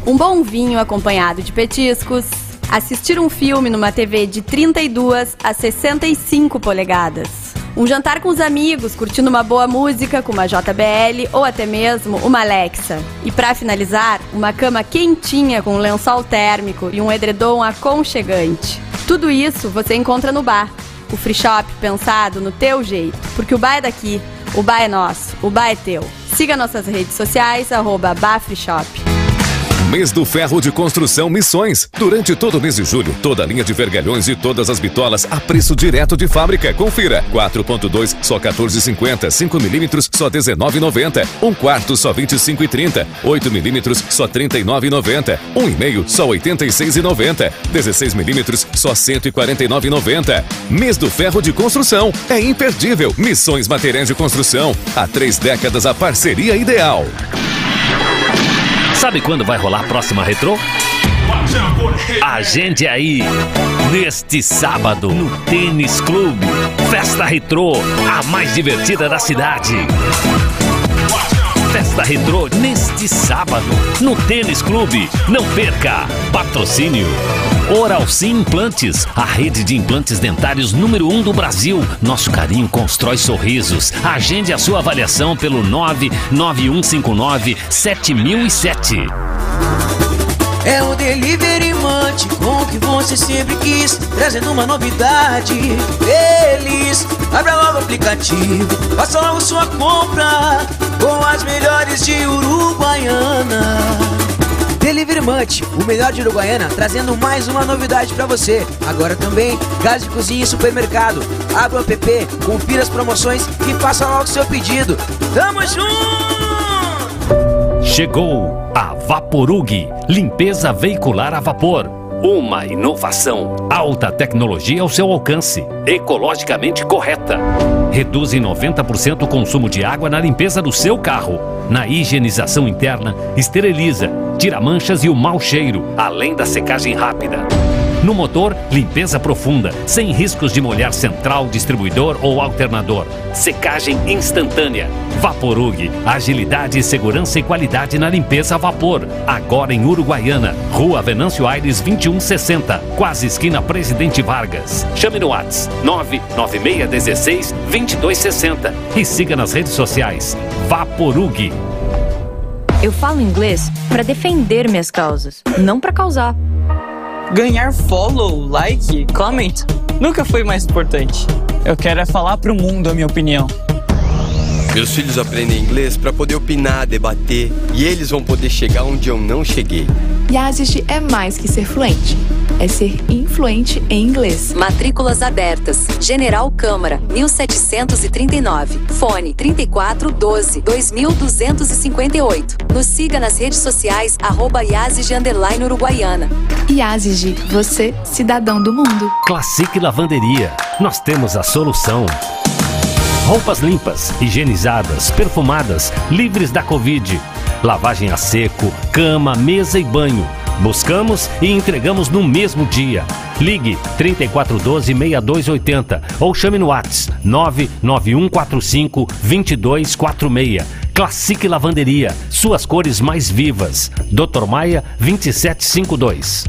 Speaker 10: Um bom vinho acompanhado de petiscos. Assistir um filme numa TV de 32 a 65 polegadas. Um jantar com os amigos, curtindo uma boa música com uma JBL ou até mesmo uma Alexa. E para finalizar, uma cama quentinha com um lençol térmico e um edredom aconchegante. Tudo isso você encontra no bar. O free shop pensado no teu jeito, porque o bar é daqui, o bar é nosso, o bar é teu. Siga nossas redes sociais, arroba Bar Free Shop.
Speaker 11: Mês do Ferro de Construção Missões. Durante todo o mês de julho, toda a linha de vergalhões e todas as bitolas a preço direto de fábrica. Confira. 4.2 só 14,50, 5 milímetros só 19,90, 1 quarto só 25,30, 8 milímetros só 39,90, 1,5 só 86,90, 16 milímetros só 149,90. Mês do Ferro de Construção. É imperdível. Missões Materiais de Construção. Há três décadas a parceria ideal.
Speaker 2: Sabe quando vai rolar a próxima retrô? Agende aí, neste sábado, no Tênis Clube. Festa Retrô, a mais divertida da cidade. Festa Retrô neste sábado, no Tênis Clube. Não perca! Patrocínio. Oral Sim Implantes, a rede de implantes dentários número 1 um do Brasil. Nosso carinho constrói sorrisos. Agende a sua avaliação pelo 99159 7007.
Speaker 12: É o Delivery o que você sempre quis, trazendo uma novidade. Feliz, abra logo o aplicativo, faça logo sua compra com as melhores de Uruguaiana. Delivery Munch, o melhor de Uruguaiana, trazendo mais uma novidade pra você. Agora também, gás de cozinha e supermercado. Abra o app, confira as promoções e faça logo seu pedido. Tamo junto!
Speaker 2: Chegou a Vaporug, limpeza veicular a vapor. Uma inovação, alta tecnologia ao seu alcance, ecologicamente correta. Reduz em 90% o consumo de água na limpeza do seu carro. Na higienização interna, esteriliza, tira manchas e o mau cheiro, além da secagem rápida. No motor, limpeza profunda, sem riscos de molhar central, distribuidor ou alternador. Secagem instantânea. Vaporug, agilidade, segurança e qualidade na limpeza a vapor. Agora em Uruguaiana, Rua Venâncio Aires 2160, quase esquina Presidente Vargas. Chame no Whats 99616 2260 e siga nas redes sociais. Vaporug.
Speaker 13: Eu falo inglês para defender minhas causas, não para causar.
Speaker 14: Ganhar follow, like, comment nunca foi mais importante. Eu quero é falar pro mundo a minha opinião.
Speaker 15: Meus filhos aprendem inglês para poder opinar, debater e eles vão poder chegar onde eu não cheguei.
Speaker 16: Yazid é mais que ser fluente. É ser influente em inglês.
Speaker 8: Matrículas abertas. General Câmara, 1739. Fone 3412 2258. Nos siga nas redes sociais, arroba Yazid Underline Uruguaiana.
Speaker 16: Yazid, você, cidadão do mundo.
Speaker 2: Classic Lavanderia. Nós temos a solução. Roupas limpas, higienizadas, perfumadas, livres da Covid. Lavagem a seco, cama, mesa e banho. Buscamos e entregamos no mesmo dia. Ligue 3412-6280 ou chame no Whats 99145-2246. Classic Lavanderia, suas cores mais vivas. Dr. Maia 2752.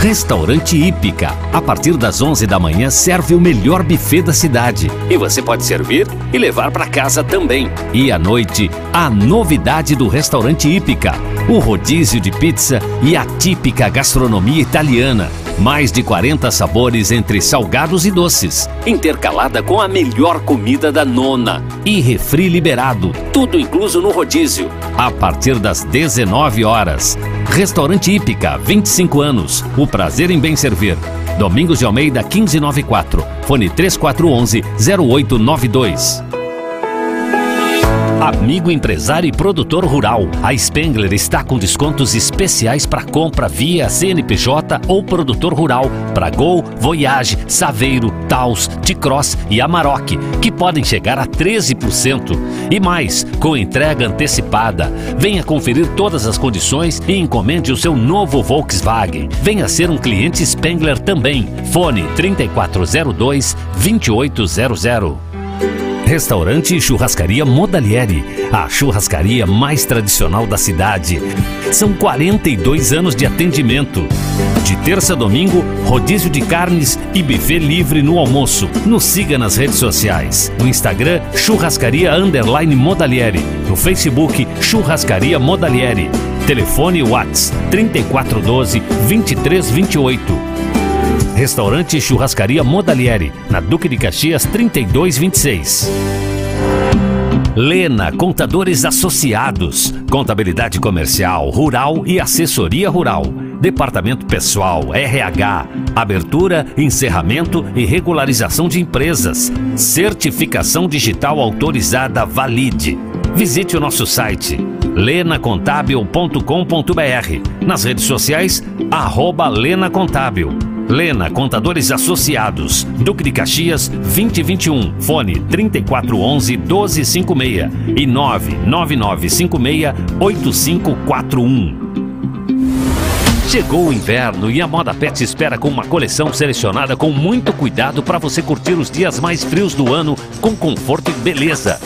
Speaker 2: Restaurante Hípica. A partir das 11 da manhã serve o melhor buffet da cidade. E você pode servir e levar para casa também. E à noite, a novidade do Restaurante Hípica: o rodízio de pizza e a típica gastronomia italiana. Mais de 40 sabores entre salgados e doces, intercalada com a melhor comida da nona. E refri liberado, tudo incluso no rodízio. A partir das 19 horas. Restaurante Hípica, 25 anos. O prazer em bem servir. Domingos de Almeida 1594. Fone 3411 0892. Amigo empresário e produtor rural, a Spengler está com descontos especiais para compra via CNPJ ou produtor rural para Gol, Voyage, Saveiro, Taos, T-Cross e Amarok, que podem chegar a 13%. E mais, com entrega antecipada. Venha conferir todas as condições e encomende o seu novo Volkswagen. Venha ser um cliente Spengler também. Fone 3402 2800. Restaurante e Churrascaria Modalieri, a churrascaria mais tradicional da cidade. São 42 anos de atendimento. De terça a domingo, rodízio de carnes e buffet livre no almoço. Nos siga nas redes sociais. No Instagram, Churrascaria Underline Modalieri. No Facebook, Churrascaria Modalieri. Telefone Whats 3412 2328. Restaurante e Churrascaria Modalieri, na Duque de Caxias 3226. Lena Contadores Associados, Contabilidade Comercial, Rural e Assessoria Rural. Departamento Pessoal, RH, Abertura, Encerramento e Regularização de Empresas. Certificação Digital Autorizada Valide. Visite o nosso site lenacontábil.com.br. Nas redes sociais, arroba Lena Contábil. Lena Contadores Associados, Duque de Caxias 2021, fone 3411 1256 e 99956 8541. Chegou o inverno e a Moda Pet espera com uma coleção selecionada com muito cuidado para você curtir os dias mais frios do ano com conforto e beleza.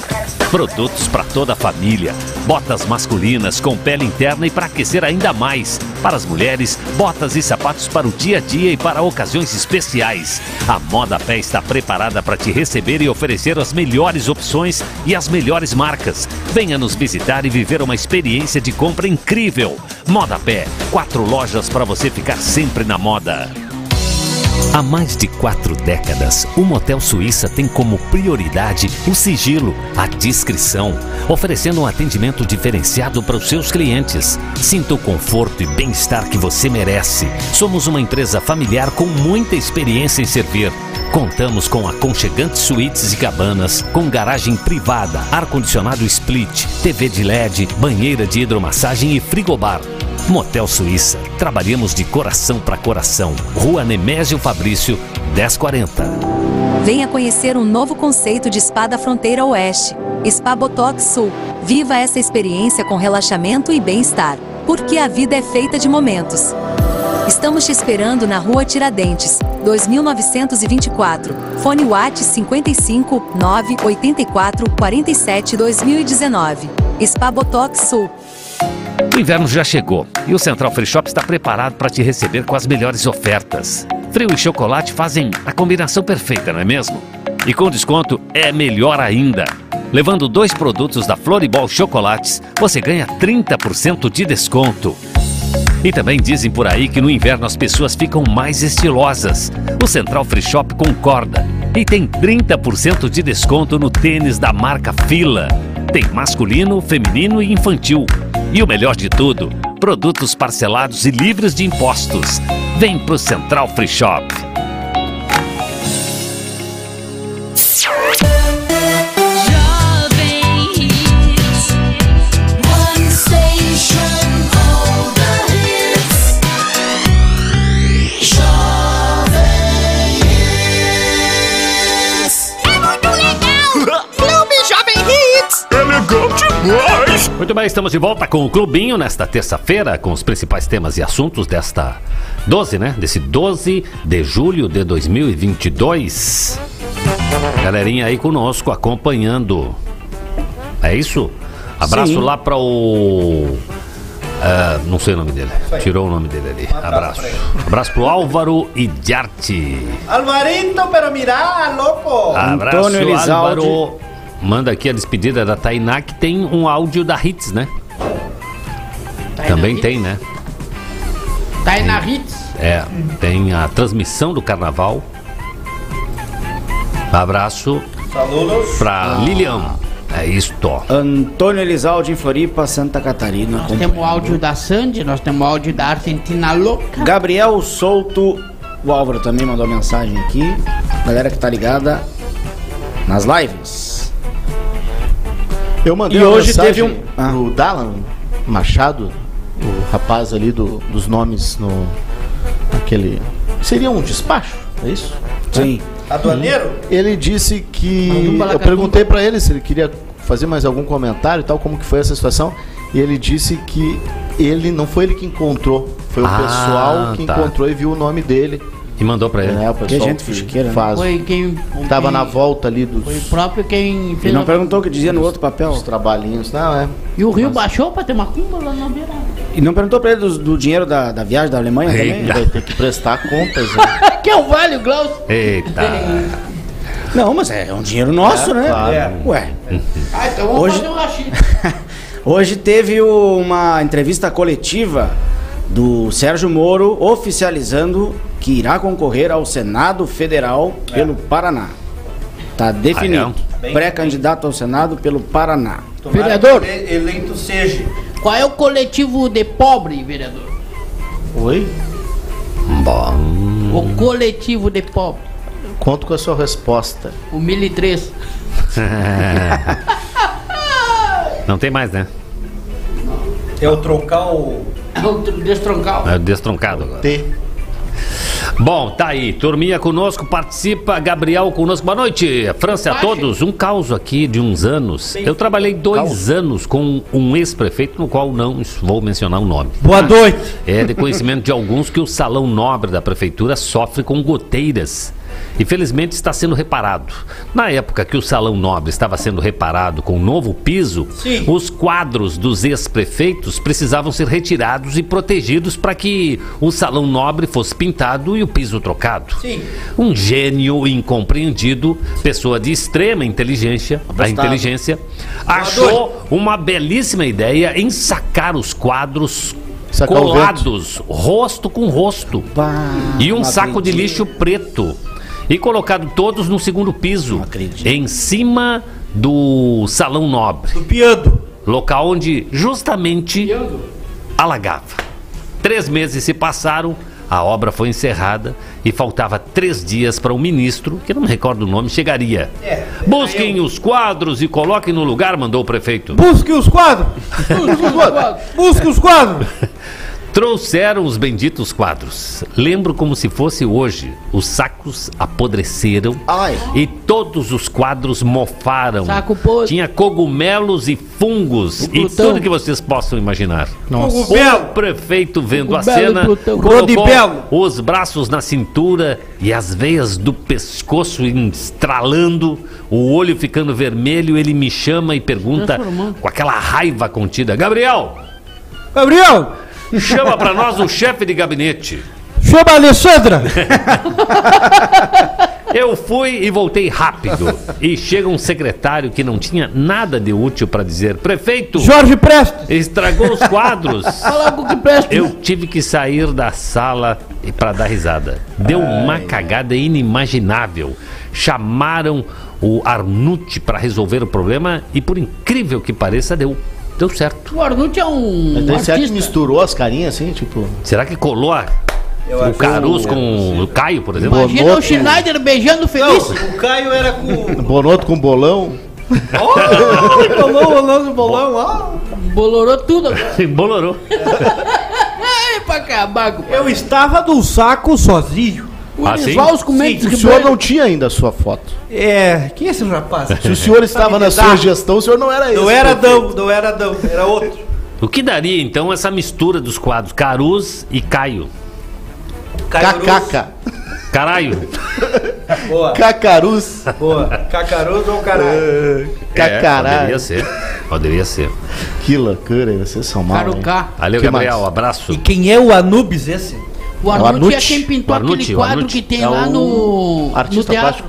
Speaker 2: Produtos para toda a família, botas masculinas com pele interna e para aquecer ainda mais. Para as mulheres, botas e sapatos para o dia a dia e para ocasiões especiais. A Moda Pé está preparada para te receber e oferecer as melhores opções e as melhores marcas. Venha nos visitar e viver uma experiência de compra incrível. Moda Pé, quatro lojas para você ficar sempre na moda. Há mais de quatro décadas, o Motel Suíça tem como prioridade o sigilo, a discrição, oferecendo um atendimento diferenciado para os seus clientes. Sinta o conforto e bem-estar que você merece. Somos uma empresa familiar com muita experiência em servir. Contamos com aconchegantes suítes e cabanas, com garagem privada, ar-condicionado split, TV de LED, banheira de hidromassagem e frigobar. Motel Suíça. Trabalhamos de coração para coração. Rua Nemésio Fabrício, 1040.
Speaker 8: Venha conhecer um novo conceito de Spa da Fronteira Oeste. Spa Botox Sul. Viva essa experiência com relaxamento e bem-estar. Porque a vida é feita de momentos. Estamos te esperando na Rua Tiradentes, 2924. Fone Watt 55 984 47 2019. Spa Botox Sul.
Speaker 2: O inverno já chegou e o Central Free Shop está preparado para te receber com as melhores ofertas. Frio e chocolate fazem a combinação perfeita, não é mesmo? E com desconto é melhor ainda. Levando dois produtos da Floribol Chocolates, você ganha 30% de desconto. E também dizem por aí que no inverno as pessoas ficam mais estilosas. O Central Free Shop concorda e tem 30% de desconto no tênis da marca Fila. Tem masculino, feminino e infantil. E o melhor de tudo, produtos parcelados e livres de impostos. Vem pro Central Free Shop.
Speaker 1: Muito
Speaker 2: bem, estamos de volta com o Clubinho nesta terça-feira, com os principais temas e assuntos desta 12, né? Desse 12 de julho de 2022. Galerinha aí conosco, acompanhando. É isso? Abraço
Speaker 1: Sim.
Speaker 2: lá para o. ah, não sei o nome dele. Tirou o nome dele ali. Abraço. Abraço pro Álvaro Idiarte.
Speaker 7: Alvarito, pero mira, louco.
Speaker 2: Abraço,
Speaker 6: Antônio Elizalde.
Speaker 2: Álvaro. Manda aqui a despedida da Tainá, que tem um áudio da Hits, né? Também
Speaker 4: Hits?
Speaker 2: tem, né?
Speaker 4: Aí na Hits.
Speaker 2: É, tem a transmissão do carnaval. Abraço
Speaker 7: Saludos.
Speaker 2: pra Lilian. É isto.
Speaker 6: Antônio Elizalde em Floripa, Santa Catarina.
Speaker 4: Nós temos o áudio da Sandy, nós temos o áudio da Argentina Louca.
Speaker 6: Gabriel Souto, o Álvaro também mandou mensagem aqui. Galera que tá ligada nas lives.
Speaker 5: Eu mandei
Speaker 6: E
Speaker 5: uma
Speaker 6: hoje
Speaker 5: mensagem
Speaker 6: teve um- Ah.
Speaker 5: pro Dalan Machado, o rapaz ali do- dos nomes no aquele seria um despacho, é isso?
Speaker 6: Sim.
Speaker 7: Aduaneiro?
Speaker 5: Ele disse que eu perguntei pra ele se ele queria fazer mais algum comentário e tal, como que foi essa situação, e ele disse que ele não foi ele que encontrou, foi o
Speaker 2: Ah,
Speaker 5: pessoal que
Speaker 2: tá.
Speaker 5: encontrou e viu o nome dele.
Speaker 2: E mandou pra ele.
Speaker 5: É, o pessoal
Speaker 6: gente fuxiqueira, né?
Speaker 5: faz.
Speaker 4: Foi quem.
Speaker 5: Tava
Speaker 4: quem-
Speaker 5: na volta ali dos
Speaker 4: Foi o próprio quem
Speaker 6: Ele
Speaker 4: fez.
Speaker 6: não
Speaker 4: a-
Speaker 6: perguntou o que dizia no outro papel.
Speaker 5: os trabalhinhos, não é?
Speaker 4: E o Rio baixou pra ter uma cumba lá na beirada.
Speaker 6: E não perguntou pra ele do, do dinheiro da, da viagem da Alemanha também?
Speaker 2: Eita.
Speaker 5: Vai ter que prestar contas, né?
Speaker 4: que é o Vale, Glaucio.
Speaker 2: Eita.
Speaker 6: Não, mas é um dinheiro nosso,
Speaker 5: É,
Speaker 6: né?
Speaker 5: claro.
Speaker 6: É. Ué.
Speaker 4: Ah, então vamos
Speaker 6: Hoje-
Speaker 4: fazer um.
Speaker 6: Hoje teve uma entrevista coletiva do Sérgio Moro oficializando que irá concorrer ao Senado Federal pelo Paraná. Tá definido.
Speaker 4: Ah, é?
Speaker 6: Pré-candidato ao Senado pelo Paraná.
Speaker 4: Vereador.
Speaker 7: ele- Eleito seja.
Speaker 4: Qual é o coletivo de pobre, vereador?
Speaker 5: Oi?
Speaker 4: O coletivo de pobre.
Speaker 5: Conto com a sua resposta.
Speaker 4: O 1003.
Speaker 2: Não tem mais, né?
Speaker 7: É o troncal.
Speaker 4: É o
Speaker 2: É o destroncado agora.
Speaker 5: T.
Speaker 2: Bom, tá aí. Turminha conosco, participa. Gabriel conosco. Boa noite, França a todos. Um caos aqui de uns anos. Eu trabalhei dois anos com um ex-prefeito, no qual não vou mencionar o nome.
Speaker 7: Boa noite.
Speaker 2: É de conhecimento de alguns que o salão nobre da prefeitura sofre com goteiras. E felizmente está sendo reparado. Na época que o salão nobre estava sendo reparado com um novo piso,
Speaker 7: Sim.
Speaker 2: os quadros dos ex-prefeitos precisavam ser retirados e protegidos para que o salão nobre fosse pintado e o piso trocado.
Speaker 7: Sim.
Speaker 2: Um gênio incompreendido, pessoa de extrema inteligência, a inteligência, achou uma belíssima ideia em sacar os quadros
Speaker 5: Sacar
Speaker 2: colados, rosto com rosto, e um saco de lixo preto e colocado todos no segundo piso, em cima do salão nobre,
Speaker 7: Do piando.
Speaker 2: local onde justamente alagava. Três meses se passaram, a obra foi encerrada e faltava três dias para o ministro, que eu não me recordo o nome, chegaria. Busquem os quadros e coloquem no lugar, mandou o prefeito.
Speaker 7: Busque os quadros. Busque os quadros. Busque os quadros.
Speaker 2: Trouxeram os benditos quadros. Lembro como se fosse hoje. Os sacos apodreceram
Speaker 6: Ai.
Speaker 2: e todos os quadros mofaram.
Speaker 4: Saco podre.
Speaker 2: Tinha cogumelos e fungos e
Speaker 4: Plutão.
Speaker 2: tudo que vocês possam imaginar.
Speaker 5: Nossa.
Speaker 2: O prefeito vendo a
Speaker 4: Cogumelo e
Speaker 2: cena
Speaker 4: Plutão.
Speaker 2: colocou os braços na cintura e as veias do pescoço estralando, o olho ficando vermelho. Ele me chama e pergunta com aquela raiva contida: Gabriel,
Speaker 7: Gabriel,
Speaker 2: chama pra nós o chefe de gabinete.
Speaker 7: chama a Alessandra.
Speaker 2: Eu fui e voltei rápido. E chega um secretário que não tinha nada de útil pra dizer: Prefeito,
Speaker 7: Jorge Prestes.
Speaker 2: estragou os quadros.
Speaker 4: Fala algo que presta.
Speaker 2: Eu tive que sair da sala para dar risada. Deu uma cagada inimaginável. Chamaram o Arnute para resolver o problema e, por incrível que pareça, deu, deu certo.
Speaker 4: O Arnute é um
Speaker 5: Então, será que misturou as carinhas assim, tipo.
Speaker 2: Será que colou a- o Caruso com o Caio, por exemplo?
Speaker 4: Imagina o
Speaker 5: Bonoto.
Speaker 4: Schneider beijando feliz.
Speaker 7: O Caio era com.
Speaker 5: Bonoto com bolão?
Speaker 7: Oh, bolão, bolão, bolão, ó.
Speaker 4: Bolorou tudo agora.
Speaker 2: Embolorou.
Speaker 4: É pra acabar com
Speaker 7: Eu estava no saco sozinho.
Speaker 4: O
Speaker 2: Ah, sim?
Speaker 4: Elisval, os comentes
Speaker 5: O
Speaker 4: que
Speaker 5: senhor não tinha ainda a sua foto.
Speaker 7: É, quem é esse rapaz?
Speaker 5: Se o senhor estava na sua
Speaker 7: Tá.
Speaker 5: gestão, o senhor não era esse.
Speaker 7: Não era. Adão, não era Adão, era outro.
Speaker 2: O que daria então essa mistura dos quadros Caruz e Caio?
Speaker 5: Cacaca.
Speaker 2: Caralho.
Speaker 7: Boa,
Speaker 5: Cacaruz.
Speaker 7: boa. Cacaroso ou caralho?
Speaker 5: Cacaralho.
Speaker 2: É, poderia ser. Poderia ser.
Speaker 5: Que loucura, vocês são mal.
Speaker 4: Carucá.
Speaker 2: Valeu,
Speaker 5: Que
Speaker 2: Gabriel.
Speaker 5: mais?
Speaker 2: Abraço.
Speaker 7: E quem é o Anubis esse?
Speaker 4: O
Speaker 5: É o
Speaker 4: Arnute é quem pintou
Speaker 2: Arnute,
Speaker 4: aquele quadro que tem
Speaker 5: É
Speaker 4: lá no, no
Speaker 5: artista
Speaker 4: teatro.
Speaker 5: plástico.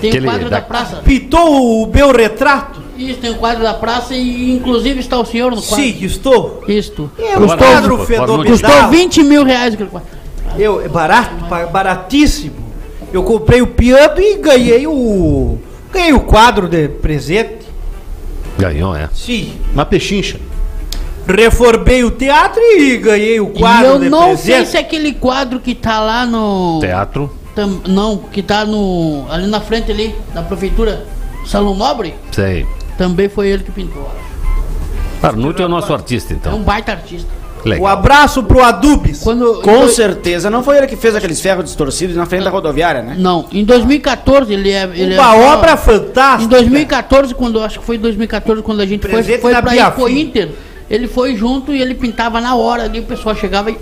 Speaker 4: Tem
Speaker 2: Aquele
Speaker 4: o quadro
Speaker 2: da-
Speaker 4: da praça.
Speaker 7: Pintou o meu retrato?
Speaker 4: Isso, tem o quadro da praça e inclusive está o senhor no quadro.
Speaker 7: Sim, estou.
Speaker 4: Isto.
Speaker 7: É um
Speaker 2: Boa
Speaker 7: quadro
Speaker 2: noite.
Speaker 4: Custou
Speaker 7: fenomenal.
Speaker 4: 20 mil reais aquele quadro.
Speaker 7: Eu, é barato, baratíssimo. Eu comprei o piano e ganhei o. Ganhei o quadro de presente.
Speaker 2: Ganhou, é.
Speaker 7: Sim.
Speaker 5: Uma pechincha.
Speaker 7: Reformei o teatro e ganhei o
Speaker 4: E
Speaker 7: quadro
Speaker 4: eu
Speaker 7: de
Speaker 4: não
Speaker 7: presente.
Speaker 4: sei se é aquele quadro que tá lá no.
Speaker 2: Teatro.
Speaker 4: Tam- não, que tá no. ali na frente ali, da prefeitura. Salão Nobre,
Speaker 2: Sei.
Speaker 4: também foi ele que pintou.
Speaker 2: Arnute é o nosso artista,
Speaker 4: É
Speaker 2: então.
Speaker 4: um baita artista.
Speaker 7: Um
Speaker 2: Legal.
Speaker 7: abraço pro Adubis.
Speaker 4: Quando,
Speaker 6: Com
Speaker 4: em do-
Speaker 6: certeza não foi ele que fez aqueles ferros distorcidos na frente da rodoviária, né?
Speaker 4: Não, em 2014 ele é. Ele
Speaker 7: Uma
Speaker 4: é,
Speaker 7: obra
Speaker 4: Em
Speaker 7: fantástica.
Speaker 4: 2014, quando acho que foi em 2014 quando a gente foi,
Speaker 7: Presente
Speaker 4: foi pra Expo
Speaker 7: Filho.
Speaker 4: Inter, ele foi junto e ele pintava na hora ali, o pessoal chegava e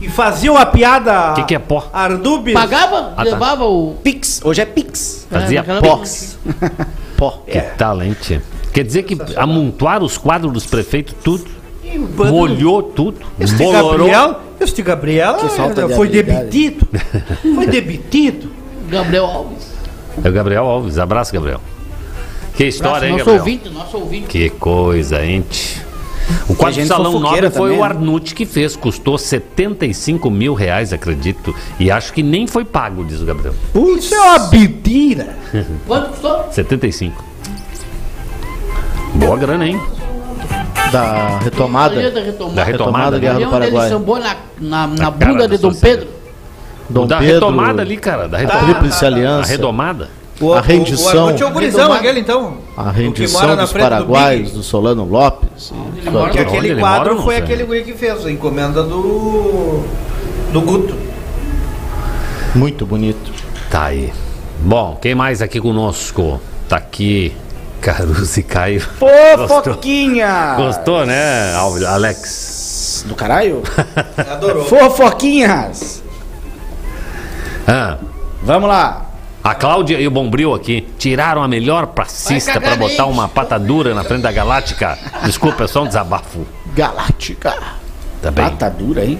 Speaker 7: E fazia uma piada.
Speaker 2: O que, que é pó?
Speaker 7: Ardubis.
Speaker 4: pagava,
Speaker 2: tá.
Speaker 4: levava o.
Speaker 6: Pix, hoje é Pix.
Speaker 2: Fazia
Speaker 4: naquela
Speaker 2: pó. Que talente. Quer dizer que amontoaram os quadros dos prefeitos tudo, molhou tudo,
Speaker 7: Este
Speaker 2: bolorou.
Speaker 7: Gabriel, este Gabriel
Speaker 6: Que falta de
Speaker 7: foi demitido. foi demitido.
Speaker 4: Gabriel Alves.
Speaker 2: É o Gabriel Alves. Abraço, Gabriel. Que história, hein,
Speaker 4: nosso
Speaker 2: Gabriel?
Speaker 4: ouvinte, nosso ouvinte.
Speaker 2: Que coisa, hein? O quarto
Speaker 6: gente
Speaker 2: salão nobre foi
Speaker 6: também,
Speaker 2: o
Speaker 6: né?
Speaker 2: Arnute que fez, custou 75 mil reais, acredito. E acho que nem foi pago, diz o Gabriel.
Speaker 7: Isso é uma mentira.
Speaker 4: Quanto custou?
Speaker 2: 75. Boa grana, hein?
Speaker 5: Da retomada.
Speaker 4: Da retomada.
Speaker 2: Da retomada,
Speaker 5: Guerra do
Speaker 4: onde ele
Speaker 5: Paraguai.
Speaker 4: sambou na, na, na bunda
Speaker 2: da
Speaker 4: de Dom. Pedro.
Speaker 5: Dom
Speaker 2: da
Speaker 5: Pedro,
Speaker 2: retomada ali, cara. Da retomada.
Speaker 5: Tríplice
Speaker 2: A
Speaker 5: Aliança.
Speaker 2: redomada.
Speaker 7: O,
Speaker 5: A rendição.
Speaker 7: O, o é o gurizão aquele, então.
Speaker 5: A rendição dos
Speaker 7: do
Speaker 5: paraguaios,
Speaker 7: Big.
Speaker 5: do, Solano Lopes. e-
Speaker 4: mora
Speaker 7: aquele
Speaker 2: ele
Speaker 7: quadro
Speaker 2: mora,
Speaker 7: foi
Speaker 2: sei.
Speaker 7: aquele guri que fez, a encomenda do. do Guto.
Speaker 5: Muito bonito.
Speaker 2: Tá aí. Bom, quem mais aqui conosco? Tá aqui. Caruso e Caio. Gostou?
Speaker 6: Fofoquinha!
Speaker 2: Gostou, né, Al- Alex?
Speaker 6: Do caralho?
Speaker 7: Adorou.
Speaker 6: Fofoquinhas!
Speaker 2: Ah,
Speaker 6: Vamos lá.
Speaker 2: A Cláudia e o Bombril aqui tiraram a melhor passista
Speaker 4: cagar
Speaker 2: botar uma patadura na frente da Galáctica. Desculpa, é só um desabafo.
Speaker 5: Galáctica.
Speaker 2: Tá bem?
Speaker 6: Pata dura, hein?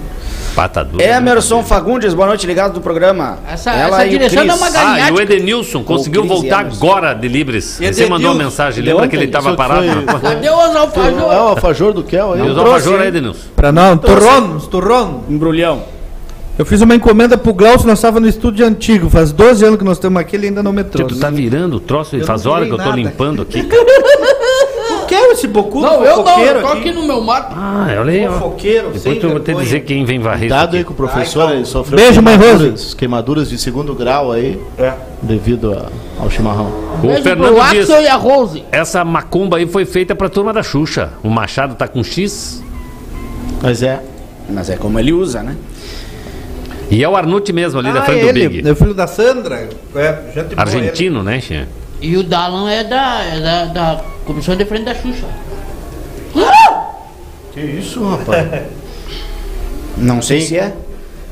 Speaker 2: Patadura.
Speaker 6: Emerson Fagundes, boa noite, ligado do programa.
Speaker 4: Essa-
Speaker 6: Ela
Speaker 4: essa
Speaker 6: e o
Speaker 4: direção dá uma
Speaker 2: Ah, e o Edenilson conseguiu voltar
Speaker 6: Emerson.
Speaker 2: agora de Libres. Você mandou uma mensagem, lembra que ele tava
Speaker 5: Isso
Speaker 2: parado?
Speaker 5: foi-
Speaker 4: Cadê os
Speaker 5: É
Speaker 4: alfajores?
Speaker 5: o alfajor do Kel aí.
Speaker 2: Os alfajor aí? Edenilson.
Speaker 7: Pra não, turrão, os turrão.
Speaker 6: Embrulhão.
Speaker 7: Eu fiz uma encomenda pro Glaucio, nós estávamos no estúdio antigo. Faz 12 anos que nós estamos aqui, ele ainda não me
Speaker 2: Tio,
Speaker 7: trouxe.
Speaker 2: tu tá virando o troço e
Speaker 7: Eu
Speaker 2: faz
Speaker 7: não
Speaker 2: hora que
Speaker 7: virei
Speaker 2: eu tô
Speaker 7: nada.
Speaker 2: limpando aqui.
Speaker 7: Eu quero esse bocudo
Speaker 4: Não, eu não,
Speaker 7: fofoqueiro
Speaker 4: eu tô
Speaker 7: aqui.
Speaker 4: no meu mato.
Speaker 2: Ah, olha aí, ó.
Speaker 7: Fofoqueiro, sem
Speaker 2: Depois tu vou te
Speaker 7: vergonha.
Speaker 2: dizer quem vem varrer isso
Speaker 5: Cuidado aí
Speaker 2: aqui.
Speaker 5: com o professor, ele sofreu
Speaker 7: Beijo, mãe
Speaker 5: queimaduras, queimaduras de segundo grau aí, devido a- ao chimarrão.
Speaker 2: O
Speaker 4: Beijo
Speaker 2: Fernando
Speaker 4: pro
Speaker 2: diz,
Speaker 4: Axel e a Rose.
Speaker 2: essa macumba aí foi feita pra turma da Xuxa. O Machado tá com X
Speaker 5: Mas é,
Speaker 6: Mas é como ele usa, né?
Speaker 2: E é o Arnute mesmo ali da
Speaker 7: Ah,
Speaker 2: frente do
Speaker 7: ele,
Speaker 2: Big.
Speaker 7: é o filho da Sandra. É, gente boa,
Speaker 2: Argentino, né, Xê?
Speaker 4: E o Dalan é da, é da, da comissão de frente da Xuxa.
Speaker 5: que isso, rapaz?
Speaker 6: Não sei
Speaker 5: Sim.
Speaker 6: se é.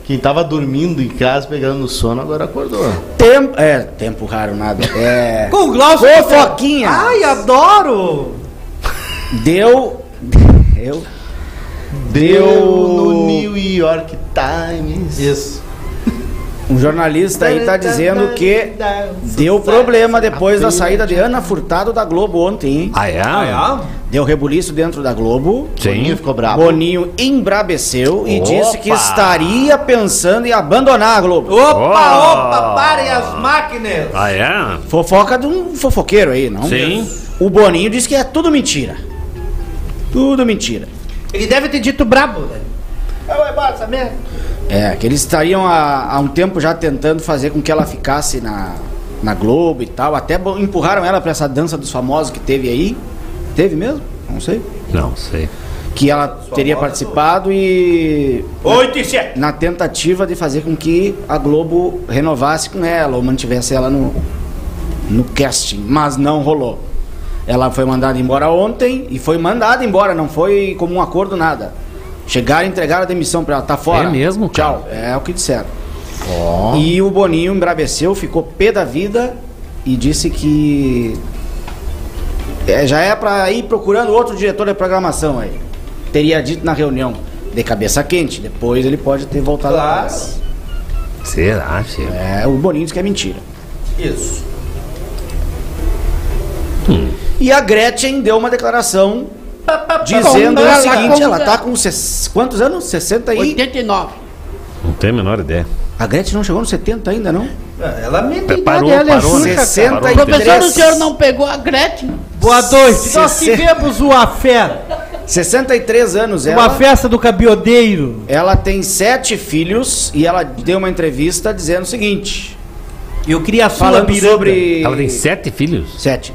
Speaker 5: Quem tava dormindo em casa, pegando no sono, agora acordou.
Speaker 6: Tempo. É, tempo raro, nada. É.
Speaker 7: Com o Glaucio.
Speaker 6: Fofoquinha!
Speaker 7: Ai, adoro!
Speaker 6: Deu. Eu.
Speaker 5: Deu no
Speaker 6: Deu.
Speaker 5: New York Times.
Speaker 7: Isso.
Speaker 6: Um jornalista aí tá dizendo que deu problema depois da saída de Ana Furtado da Globo ontem, hein?
Speaker 2: Ah, é?
Speaker 7: Ah,
Speaker 6: Deu rebuliço dentro da Globo.
Speaker 5: Boninho
Speaker 2: Sim.
Speaker 5: ficou bravo.
Speaker 6: Boninho embrabeceu e
Speaker 2: Opa!
Speaker 6: disse que estaria pensando em abandonar a Globo.
Speaker 7: Opa,
Speaker 2: Oh.
Speaker 7: opa, parem as máquinas!
Speaker 2: Ah, é?
Speaker 6: Fofoca de um fofoqueiro aí, não?
Speaker 2: Sim.
Speaker 6: O Boninho disse que é tudo mentira. Tudo mentira.
Speaker 7: Ele deve ter dito brabo, né? Vai embora essa merda.
Speaker 6: É, que eles estariam há, há um tempo já tentando fazer com que ela ficasse na, na Globo e tal. Até empurraram ela pra essa dança dos famosos que teve aí. Teve mesmo? Não sei.
Speaker 2: Não sei.
Speaker 6: Que ela teria participado e.
Speaker 7: Oito e sete.
Speaker 6: Na tentativa de fazer com que a Globo renovasse com ela ou mantivesse ela no, no casting. Mas não rolou. Ela foi mandada embora ontem e foi mandada embora, não foi como um acordo nada. Chegaram e entregaram a demissão pra ela, tá fora.
Speaker 2: É mesmo, cara?
Speaker 6: Tchau. É o que disseram. E o Boninho embraveceu, ficou pé da vida e disse que é, já é pra ir procurando outro diretor de programação aí. Teria dito na reunião, de cabeça quente. Depois ele pode ter voltado
Speaker 7: Claro.
Speaker 6: atrás.
Speaker 2: Será, Xê?
Speaker 6: É, o Boninho diz que é mentira.
Speaker 7: Isso.
Speaker 6: E a Gretchen deu uma declaração dizendo o seguinte, ela tá com ses- quantos anos? 60 e...
Speaker 4: 89.
Speaker 2: Não tenho a menor ideia.
Speaker 6: A Gretchen não chegou nos 70 ainda, não?
Speaker 7: É, Ela a
Speaker 2: Parou,
Speaker 7: idade, ela é
Speaker 2: parou,
Speaker 7: cara.
Speaker 6: 60 e
Speaker 4: Professor,
Speaker 6: 3.
Speaker 4: o senhor não pegou a Gretchen?
Speaker 7: Boa noite. Nós tivemos uma festa.
Speaker 6: 63 anos
Speaker 7: Uma
Speaker 6: ela.
Speaker 7: festa do cabiodeiro.
Speaker 6: Ela tem sete filhos e ela deu uma entrevista dizendo o seguinte,
Speaker 7: Eu queria a sua
Speaker 6: falando
Speaker 7: piranga.
Speaker 6: sobre
Speaker 2: Ela tem sete filhos?
Speaker 6: sete.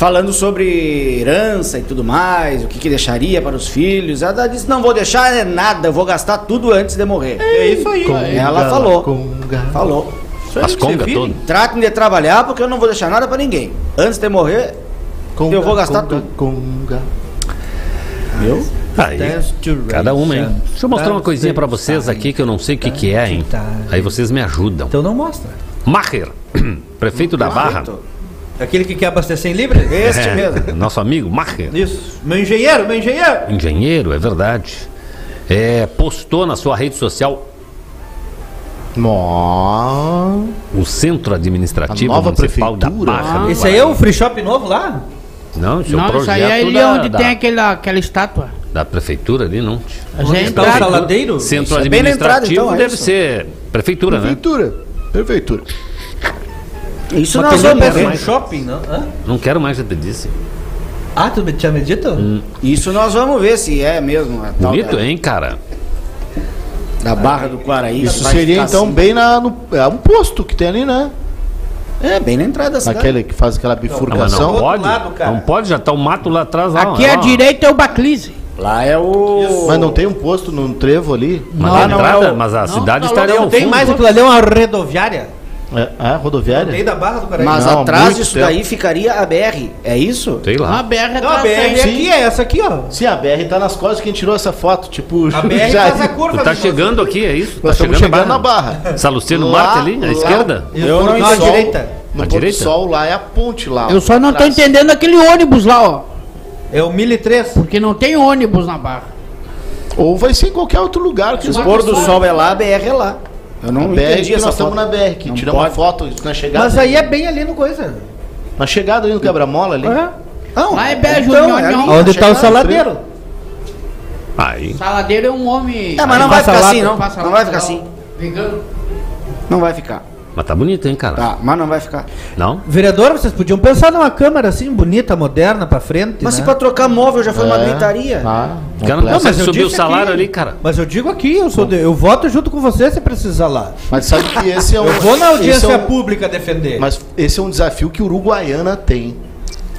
Speaker 6: Falando sobre herança e tudo mais, o que, que deixaria para os filhos. Ela disse: Não vou deixar é nada, eu vou gastar tudo antes de morrer.
Speaker 7: É isso aí.
Speaker 6: Ela falou.
Speaker 5: Conga.
Speaker 6: Falou.
Speaker 2: As congas todas?
Speaker 6: Tratem de trabalhar porque eu não vou deixar nada para ninguém. Antes de morrer,
Speaker 5: Conga,
Speaker 6: eu vou gastar
Speaker 5: conga,
Speaker 6: tudo.
Speaker 5: Conga.
Speaker 6: Viu?
Speaker 2: Aí, cada uma, hein? Deixa eu mostrar uma coisinha pra vocês aqui que eu não sei o que que é, hein? Aí vocês me ajudam.
Speaker 7: Então não mostra.
Speaker 2: Macher, prefeito da Barra.
Speaker 7: Aquele que quer abastecer em Libre?
Speaker 6: Este
Speaker 2: É,
Speaker 6: mesmo.
Speaker 2: Nosso amigo Macher.
Speaker 7: Isso. Meu engenheiro, meu engenheiro.
Speaker 2: Engenheiro, é verdade. É, postou na sua rede social
Speaker 5: Mó.
Speaker 2: o Centro Administrativo Municipal da
Speaker 5: prefeitura.
Speaker 2: Barra. do
Speaker 7: Esse aí é o free shop novo lá?
Speaker 2: Não, esse é o
Speaker 4: Não, isso
Speaker 2: projeto
Speaker 4: aí é ali
Speaker 2: da,
Speaker 4: onde
Speaker 2: da-
Speaker 4: tem aquela, aquela estátua.
Speaker 2: da prefeitura ali, não?
Speaker 4: A gente
Speaker 7: Tá o saladeiro?
Speaker 2: Centro
Speaker 6: Isso é bem na entrada,
Speaker 2: administrativo
Speaker 6: então, é
Speaker 2: deve
Speaker 6: isso?
Speaker 2: ser prefeitura, né?
Speaker 5: Prefeitura. Prefeitura.
Speaker 6: Isso
Speaker 7: Só
Speaker 6: nós
Speaker 7: que não
Speaker 6: vamos
Speaker 7: pensa
Speaker 6: ver.
Speaker 7: no shopping, não? Hã?
Speaker 2: Não quero mais que eu te disse.
Speaker 7: Ah, tu me tinha me dito?
Speaker 2: Hum.
Speaker 6: Isso nós vamos ver se é mesmo. A tal
Speaker 2: Bonito,
Speaker 6: da,
Speaker 2: hein, cara?
Speaker 6: da Barra do Quaraí.
Speaker 5: Isso seria então
Speaker 6: assim.
Speaker 5: bem na, no. É um posto que tem ali, né?
Speaker 6: É, bem na entrada da cidade.
Speaker 5: Naquele que faz aquela
Speaker 2: Não, mas não
Speaker 5: bifurcação.
Speaker 2: pode.
Speaker 7: lado, cara.
Speaker 2: não pode, já tá o mato lá atrás. Lá,
Speaker 4: Aqui à direita é o Baclise.
Speaker 6: Lá é o.
Speaker 5: Mas não tem um posto no trevo ali?
Speaker 2: Mas,
Speaker 4: Não,
Speaker 2: a
Speaker 6: não
Speaker 2: entrada,
Speaker 6: é o-
Speaker 2: mas a
Speaker 4: não,
Speaker 2: cidade
Speaker 4: não,
Speaker 2: estaria
Speaker 7: Não
Speaker 2: ao
Speaker 7: tem
Speaker 2: fundo.
Speaker 7: mais aquilo ali, é uma rodoviária.
Speaker 5: É, ah, rodoviária?
Speaker 7: Tem da Barra do Paraíba.
Speaker 6: Mas
Speaker 5: Não,
Speaker 6: atrás disso
Speaker 5: tempo.
Speaker 6: daí ficaria a BR. É isso?
Speaker 2: Sei
Speaker 4: Uma
Speaker 2: lá.
Speaker 4: BR
Speaker 7: Não, a BR
Speaker 4: aí.
Speaker 7: aqui é essa aqui, ó.
Speaker 5: Sim, a BR tá nas costas quem tirou essa foto. Tipo,
Speaker 7: A BR
Speaker 5: já-
Speaker 7: faz a curva.
Speaker 2: Tu tá chegando aqui, é isso?
Speaker 5: Nós
Speaker 2: tá
Speaker 5: estamos chegando na Barra.
Speaker 2: Salustiano Marte ali, à
Speaker 5: lá-
Speaker 2: esquerda?
Speaker 7: Eu não À direita.
Speaker 5: No do
Speaker 2: direita?
Speaker 5: sol lá é a ponte lá.
Speaker 4: Eu só não tô entendendo aquele ônibus lá, ó.
Speaker 7: É o 1003.
Speaker 4: Porque não tem ônibus na barra.
Speaker 5: Ou vai ser em qualquer outro lugar. Que
Speaker 6: Se o pôr do sol é lá, a BR é lá. Eu não
Speaker 5: a BR
Speaker 6: entendi essa
Speaker 5: nós estamos
Speaker 6: foto.
Speaker 5: na BR, que
Speaker 6: Não
Speaker 5: tira uma
Speaker 6: pode.
Speaker 5: foto na chegada.
Speaker 7: Mas aí é bem ali no coisa.
Speaker 5: Na chegada ali no quebra-mola ali.
Speaker 7: Não,
Speaker 4: Lá é beijo,
Speaker 6: Então, é ali.
Speaker 7: Onde tá o
Speaker 5: chegada,
Speaker 7: saladeiro?
Speaker 2: Aí.
Speaker 4: Saladeiro é um homem.
Speaker 6: É, mas não
Speaker 7: Aí
Speaker 6: vai
Speaker 7: passa
Speaker 6: ficar
Speaker 7: lá,
Speaker 6: assim, não.
Speaker 4: passa
Speaker 6: Não
Speaker 4: lá,
Speaker 6: vai ficar assim.
Speaker 4: Vegano.
Speaker 6: Não vai ficar.
Speaker 2: Mas tá bonito, hein, cara?
Speaker 6: Tá, mas não vai ficar.
Speaker 2: Não?
Speaker 7: Vereador, vocês podiam pensar numa câmera assim, bonita, moderna, pra frente,
Speaker 6: Mas se
Speaker 7: né?
Speaker 6: pra trocar móvel já foi uma
Speaker 5: É.
Speaker 6: gritaria.
Speaker 5: Ah,
Speaker 2: O cara não
Speaker 7: eu
Speaker 2: subir o salário
Speaker 7: aqui-
Speaker 2: ali, cara.
Speaker 7: Mas eu digo aqui, eu, sou de- eu voto junto com você se precisar lá.
Speaker 5: Mas sabe que esse é um.
Speaker 7: Eu vou na audiência
Speaker 5: é um-
Speaker 7: pública defender.
Speaker 5: Mas esse é um desafio que Uruguaiana tem.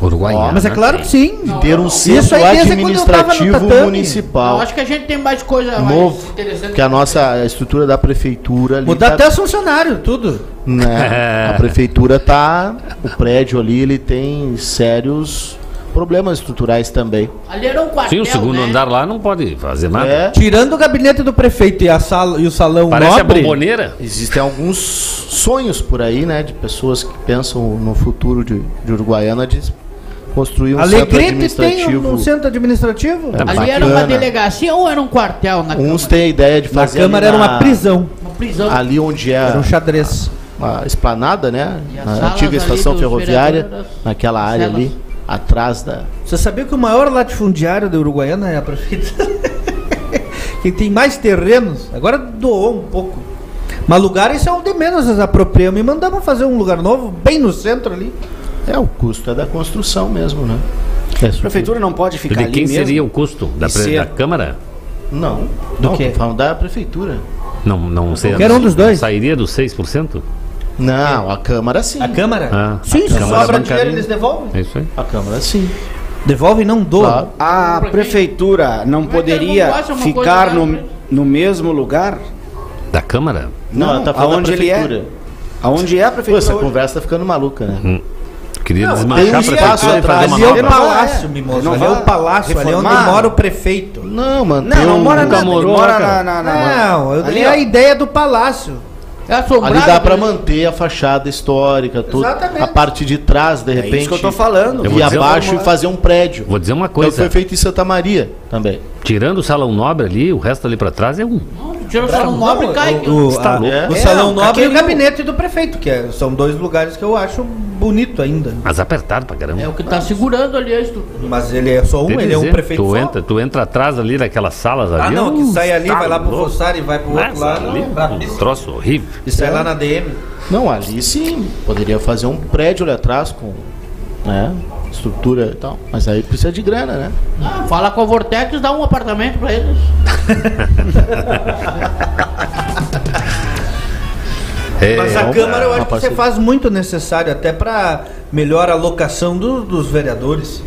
Speaker 2: Uruguaiana.
Speaker 7: Mas é claro que sim.
Speaker 5: Ter um
Speaker 7: Isso
Speaker 5: centro administrativo municipal.
Speaker 4: Eu acho que a gente tem mais coisa mais
Speaker 5: Novo.
Speaker 4: interessante.
Speaker 5: Que a nossa a estrutura da prefeitura ali.
Speaker 7: Mudar
Speaker 5: tá-
Speaker 7: até os funcionários, tudo.
Speaker 5: né? A prefeitura tá. O prédio ali ele tem sérios problemas estruturais também.
Speaker 4: Ali era um quartel,
Speaker 2: Sim, o segundo
Speaker 4: né?
Speaker 2: andar lá não pode fazer nada.
Speaker 5: É,
Speaker 7: Tirando o gabinete do prefeito e, a sala, e o salão
Speaker 2: Parece
Speaker 7: nobre...
Speaker 2: a bomboneira.
Speaker 5: existem alguns sonhos por aí, né? De pessoas que pensam no futuro de, de Uruguaiana de construir um centro
Speaker 7: Alegrete tem
Speaker 5: administrativo.
Speaker 7: um, um centro administrativo?
Speaker 5: É,
Speaker 4: Ali era uma
Speaker 5: bacana.
Speaker 4: delegacia ou era um quartel na
Speaker 5: Uns
Speaker 4: Câmara?
Speaker 5: têm a ideia de
Speaker 7: Na
Speaker 5: fazer. ali
Speaker 7: Câmara era
Speaker 5: na-
Speaker 7: uma prisão.
Speaker 4: Uma prisão.
Speaker 5: Ali onde é
Speaker 7: Era um xadrez.
Speaker 5: a esplanada, né? A antiga estação ferroviária, naquela área
Speaker 4: celas.
Speaker 5: ali, atrás da.
Speaker 7: Você sabia que o maior latifundiário da Uruguaiana é a prefeita? Quem tem mais terrenos, agora doou um pouco. Mas lugares são de menos, nós apropriamos e mandamos fazer um lugar novo, bem no centro ali.
Speaker 5: É, o custo é da construção mesmo, né? É,
Speaker 6: A prefeitura não pode ficar
Speaker 2: De
Speaker 6: ali
Speaker 2: quem
Speaker 6: mesmo.
Speaker 2: seria o custo? Da, pre-
Speaker 6: ser-
Speaker 2: da Câmara?
Speaker 5: Não,
Speaker 7: Do
Speaker 5: não,
Speaker 7: quê?
Speaker 5: tô falando da prefeitura.
Speaker 2: Não, não sei.
Speaker 7: Qualquer um dos dois.
Speaker 2: Sairia dos 6%?
Speaker 5: Não, a Câmara sim.
Speaker 7: A Câmara?
Speaker 2: Ah,
Speaker 7: Sim,
Speaker 2: a
Speaker 7: se
Speaker 2: Câmara
Speaker 7: sobra
Speaker 2: bancaria.
Speaker 7: dinheiro eles devolvem.
Speaker 2: É isso aí.
Speaker 5: A Câmara sim.
Speaker 7: Devolve e não doa.
Speaker 5: Claro.
Speaker 6: A prefeitura não
Speaker 4: que
Speaker 6: poderia
Speaker 4: não
Speaker 6: ficar no, no mesmo lugar?
Speaker 2: Da Câmara?
Speaker 5: Não, ela tá falando
Speaker 6: aonde
Speaker 5: da
Speaker 6: ele é?
Speaker 5: prefeitura.
Speaker 6: Aonde é a
Speaker 5: Pô,
Speaker 6: prefeitura?
Speaker 5: essa
Speaker 6: hoje?
Speaker 5: conversa tá ficando maluca, né?
Speaker 2: Queria
Speaker 7: Não,
Speaker 2: desmanchar
Speaker 5: tem um
Speaker 2: a
Speaker 5: espaço
Speaker 2: prefeitura e fazer
Speaker 5: atrás,
Speaker 2: uma
Speaker 7: Ali é o
Speaker 2: nova.
Speaker 7: palácio, Mimoso.
Speaker 6: não
Speaker 7: Ali é o palácio, ali é onde mora o prefeito.
Speaker 5: Não, mano.
Speaker 6: Não, não
Speaker 5: um-
Speaker 6: mora
Speaker 2: nunca
Speaker 6: na,
Speaker 2: morou
Speaker 6: mora na, na, na-
Speaker 7: Não, eu-
Speaker 6: ali,
Speaker 7: é a ideia do palácio.
Speaker 4: É assombrado.
Speaker 5: Ali dá pra
Speaker 4: né?
Speaker 5: manter a fachada histórica, tudo.
Speaker 7: Exatamente.
Speaker 5: A parte de trás, de
Speaker 6: É
Speaker 5: repente.
Speaker 6: isso que eu tô falando.
Speaker 2: Eu vou
Speaker 5: E abaixo e fazer um prédio.
Speaker 2: Vou dizer uma
Speaker 5: Então
Speaker 2: coisa.
Speaker 5: foi feito em Santa Maria também.
Speaker 2: Tirando o salão nobre ali, o resto ali pra trás é um.
Speaker 4: Tira o salão nobre e cai.
Speaker 7: O,
Speaker 2: Está
Speaker 7: a-
Speaker 2: louco.
Speaker 7: o
Speaker 6: É,
Speaker 7: salão nobre e
Speaker 6: aquele-
Speaker 7: o gabinete do prefeito, que é- são dois lugares que eu acho bonito ainda.
Speaker 2: Mas apertado pra caramba.
Speaker 4: É o que tá segurando ali a estrutura.
Speaker 7: Mas ele é só um,
Speaker 2: Tem que
Speaker 7: ele é um
Speaker 2: dizer,
Speaker 7: prefeito
Speaker 2: tu
Speaker 7: só.
Speaker 2: entra, tu entra atrás ali naquelas salas ali.
Speaker 7: Ah, não,
Speaker 2: é
Speaker 7: que
Speaker 2: um
Speaker 7: sai ali, vai lá pro. Rosário e vai pro outro lado.
Speaker 2: ali, um troço horrível.
Speaker 7: E sai lá na DM.
Speaker 5: Não, ali sim. Poderia fazer um prédio ali atrás com né, estrutura e tal. Mas aí precisa de grana, né?
Speaker 4: Ah, fala com a Vortex, dá um apartamento pra eles.
Speaker 2: É,
Speaker 7: Mas a
Speaker 5: uma-
Speaker 7: Câmara eu acho que você faz muito necessário, até pra melhor alocação do- dos vereadores.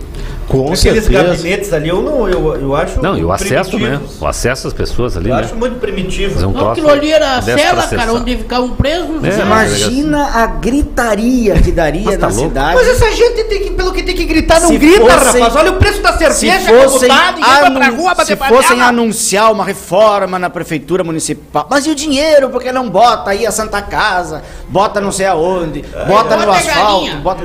Speaker 5: Com
Speaker 7: Aqueles
Speaker 5: certeza.
Speaker 7: gabinetes ali, eu não, eu, eu acho.
Speaker 2: Não, e o acesso, né? O acesso às pessoas ali,
Speaker 7: Eu
Speaker 2: né?
Speaker 7: acho muito primitivo.
Speaker 2: Fazer um
Speaker 4: Não, aquilo ali era a cela, cara, onde ficavam presos.
Speaker 2: É,
Speaker 6: Imagina a gritaria que daria
Speaker 2: Mas tá
Speaker 6: na
Speaker 2: louco.
Speaker 6: cidade.
Speaker 7: Mas essa gente tem que, pelo que tem que gritar, não
Speaker 6: Se
Speaker 7: grita,
Speaker 6: fossem-
Speaker 7: rapaz. Olha o preço da
Speaker 6: se
Speaker 7: cerveja,
Speaker 6: fossem,
Speaker 7: pra
Speaker 6: anun-
Speaker 7: rua bater
Speaker 6: se
Speaker 7: panela.
Speaker 6: fossem anunciar uma reforma na prefeitura municipal, mas e o dinheiro? Porque não bota aí a Santa Casa, bota não sei aonde, bota no asfalto, bota...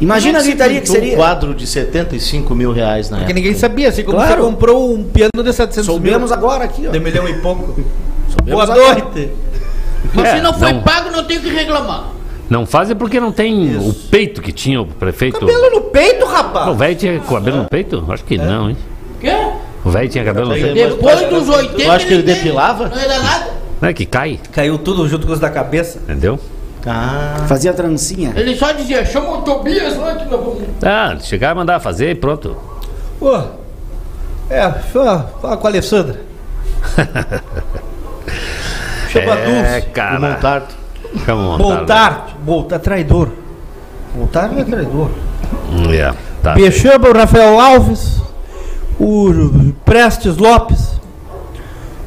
Speaker 6: Imagina a
Speaker 5: é
Speaker 6: gritaria que seria.
Speaker 5: Um quadro de 75 mil reais na
Speaker 7: Porque
Speaker 5: época.
Speaker 7: ninguém sabia, assim como
Speaker 6: Claro.
Speaker 7: você comprou um piano de 700
Speaker 6: Soubemos
Speaker 7: mil.
Speaker 6: agora aqui, ó.
Speaker 7: De milhão e pouco.
Speaker 6: Soubemos
Speaker 7: Boa
Speaker 6: agora.
Speaker 7: noite.
Speaker 4: Mas
Speaker 2: É,
Speaker 4: se não foi
Speaker 2: não.
Speaker 4: pago, não tem o que reclamar.
Speaker 2: Não fazem porque não tem o peito que tinha o prefeito.
Speaker 7: Cabelo no peito, rapaz.
Speaker 2: O velho tinha cabelo no peito? Acho que não, hein?
Speaker 4: Quê?
Speaker 2: O velho tinha cabelo no
Speaker 5: Tem-
Speaker 2: tempo.
Speaker 4: Depois dos 80.
Speaker 5: Tu acha que ele depilava?
Speaker 4: Não era nada.
Speaker 2: Não é que cai,
Speaker 7: Caiu tudo junto com os da cabeça.
Speaker 2: entendeu?
Speaker 5: Ah,
Speaker 6: Fazia trancinha.
Speaker 4: Ele só dizia, chama o Tobias lá que nós vamos.
Speaker 2: Ah, chegar e mandar fazer e pronto.
Speaker 7: Pô. É, fala, fala com a Alessandra. Chama a
Speaker 2: É,
Speaker 7: Dulce.
Speaker 2: cara.
Speaker 5: o Montardo.
Speaker 2: Calma, montar.
Speaker 7: Voltar. Voltar traidor. Voltar não é traidor.
Speaker 2: Hum, é, tá.
Speaker 7: Me chama o Rafael Alves, o Prestes Lopes,